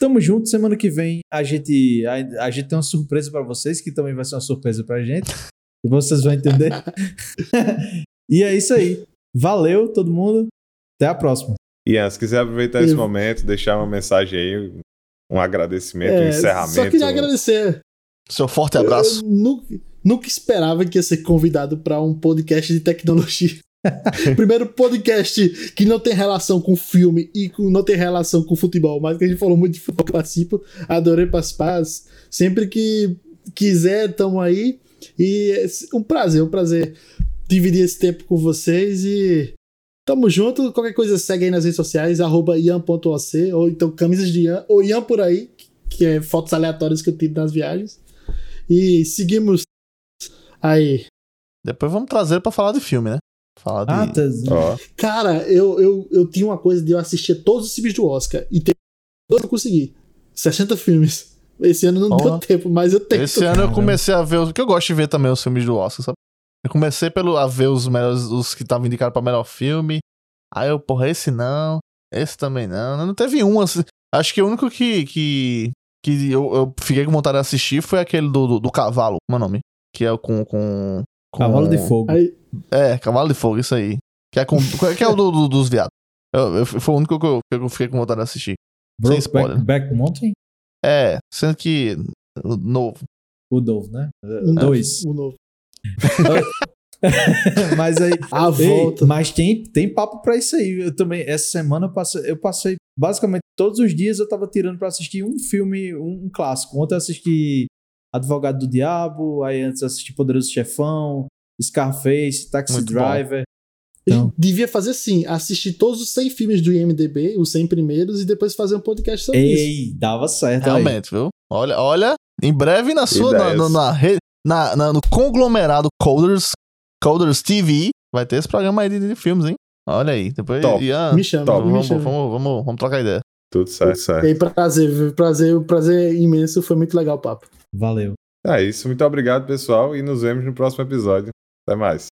tamo junto. Semana que vem a gente, a, a gente tem uma surpresa pra vocês, que também vai ser uma surpresa pra gente. E vocês vão entender. e é isso aí. Valeu, todo mundo. Até a próxima. Ian, se quiser aproveitar esse Eu- momento, deixar uma mensagem aí, um agradecimento, um É, encerramento. Só queria agradecer. Seu forte abraço. Eu nunca, nunca esperava que ia ser convidado pra um podcast de tecnologia. Primeiro podcast que não tem relação com filme e com- não tem relação com futebol, mas que a gente falou muito de futebol, eu participo. Adorei participar. Sempre que quiser, tamo aí. E é um prazer, um prazer dividir esse tempo com vocês e tamo junto. Qualquer coisa segue aí nas redes sociais, arroba ian.oc, ou então camisas de Ian, ou Ian por aí, que é fotos aleatórias que eu tiro nas viagens. E seguimos aí. Depois vamos trazer pra falar de filme, né? Falar de. Ah, tá. Ó, Cara, eu, eu, eu tinha uma coisa de eu assistir todos os filmes do Oscar. E tem dois que eu consegui. 60 filmes. Esse ano não Porra. deu tempo, mas eu tenho. Esse ano eu comecei a ver os. Que eu gosto de ver também os filmes do Oscar, sabe? Eu comecei pelo, a ver os melhores, os que estavam indicados pra melhor filme. Aí eu, porra, esse não. Esse também não. Não teve um assim. Acho que o único que. que, que eu, eu fiquei com vontade de assistir foi aquele do, do, do cavalo. Como é o nome? Que é o com. com, com Cavalo de Fogo. Aí, É, Cavalo de Fogo, isso aí. Que é, com, que é o do, do- dos viados. Eu- eu- foi o único que eu, que eu fiquei com vontade de assistir. Brokeback spoiler. Back Mountain? É, sendo que. o Novo. O novo, né? um Dois. O novo. mas aí. A Ei, volta. mas tem, tem papo pra isso aí. Eu também, essa semana eu passei, eu passei basicamente todos os dias eu tava tirando pra assistir um filme, um, um clássico. Ontem eu assisti Advogado do Diabo, aí antes eu assisti Poderoso Chefão, Scarface, Taxi Muito. Driver. Gente Então. devia fazer assim: assistir todos os 100 filmes do IMDB, os 100 primeiros, e depois fazer um podcast sobre isso. Ei, dava certo. aí. Realmente, viu? Olha, olha, em breve na sua, na, na, na re- na- na- no conglomerado Coders, Coders TV, vai ter esse programa aí de, de filmes, hein? Olha aí, depois, Top. Ian, Me chama, Top. me vamos, chama. vamos, vamos, vamos trocar ideia. tudo certo, certo. E aí, prazer, viu? prazer, prazer imenso, foi muito legal o papo. Valeu. É isso, muito obrigado, pessoal, e nos vemos no próximo episódio. Até mais.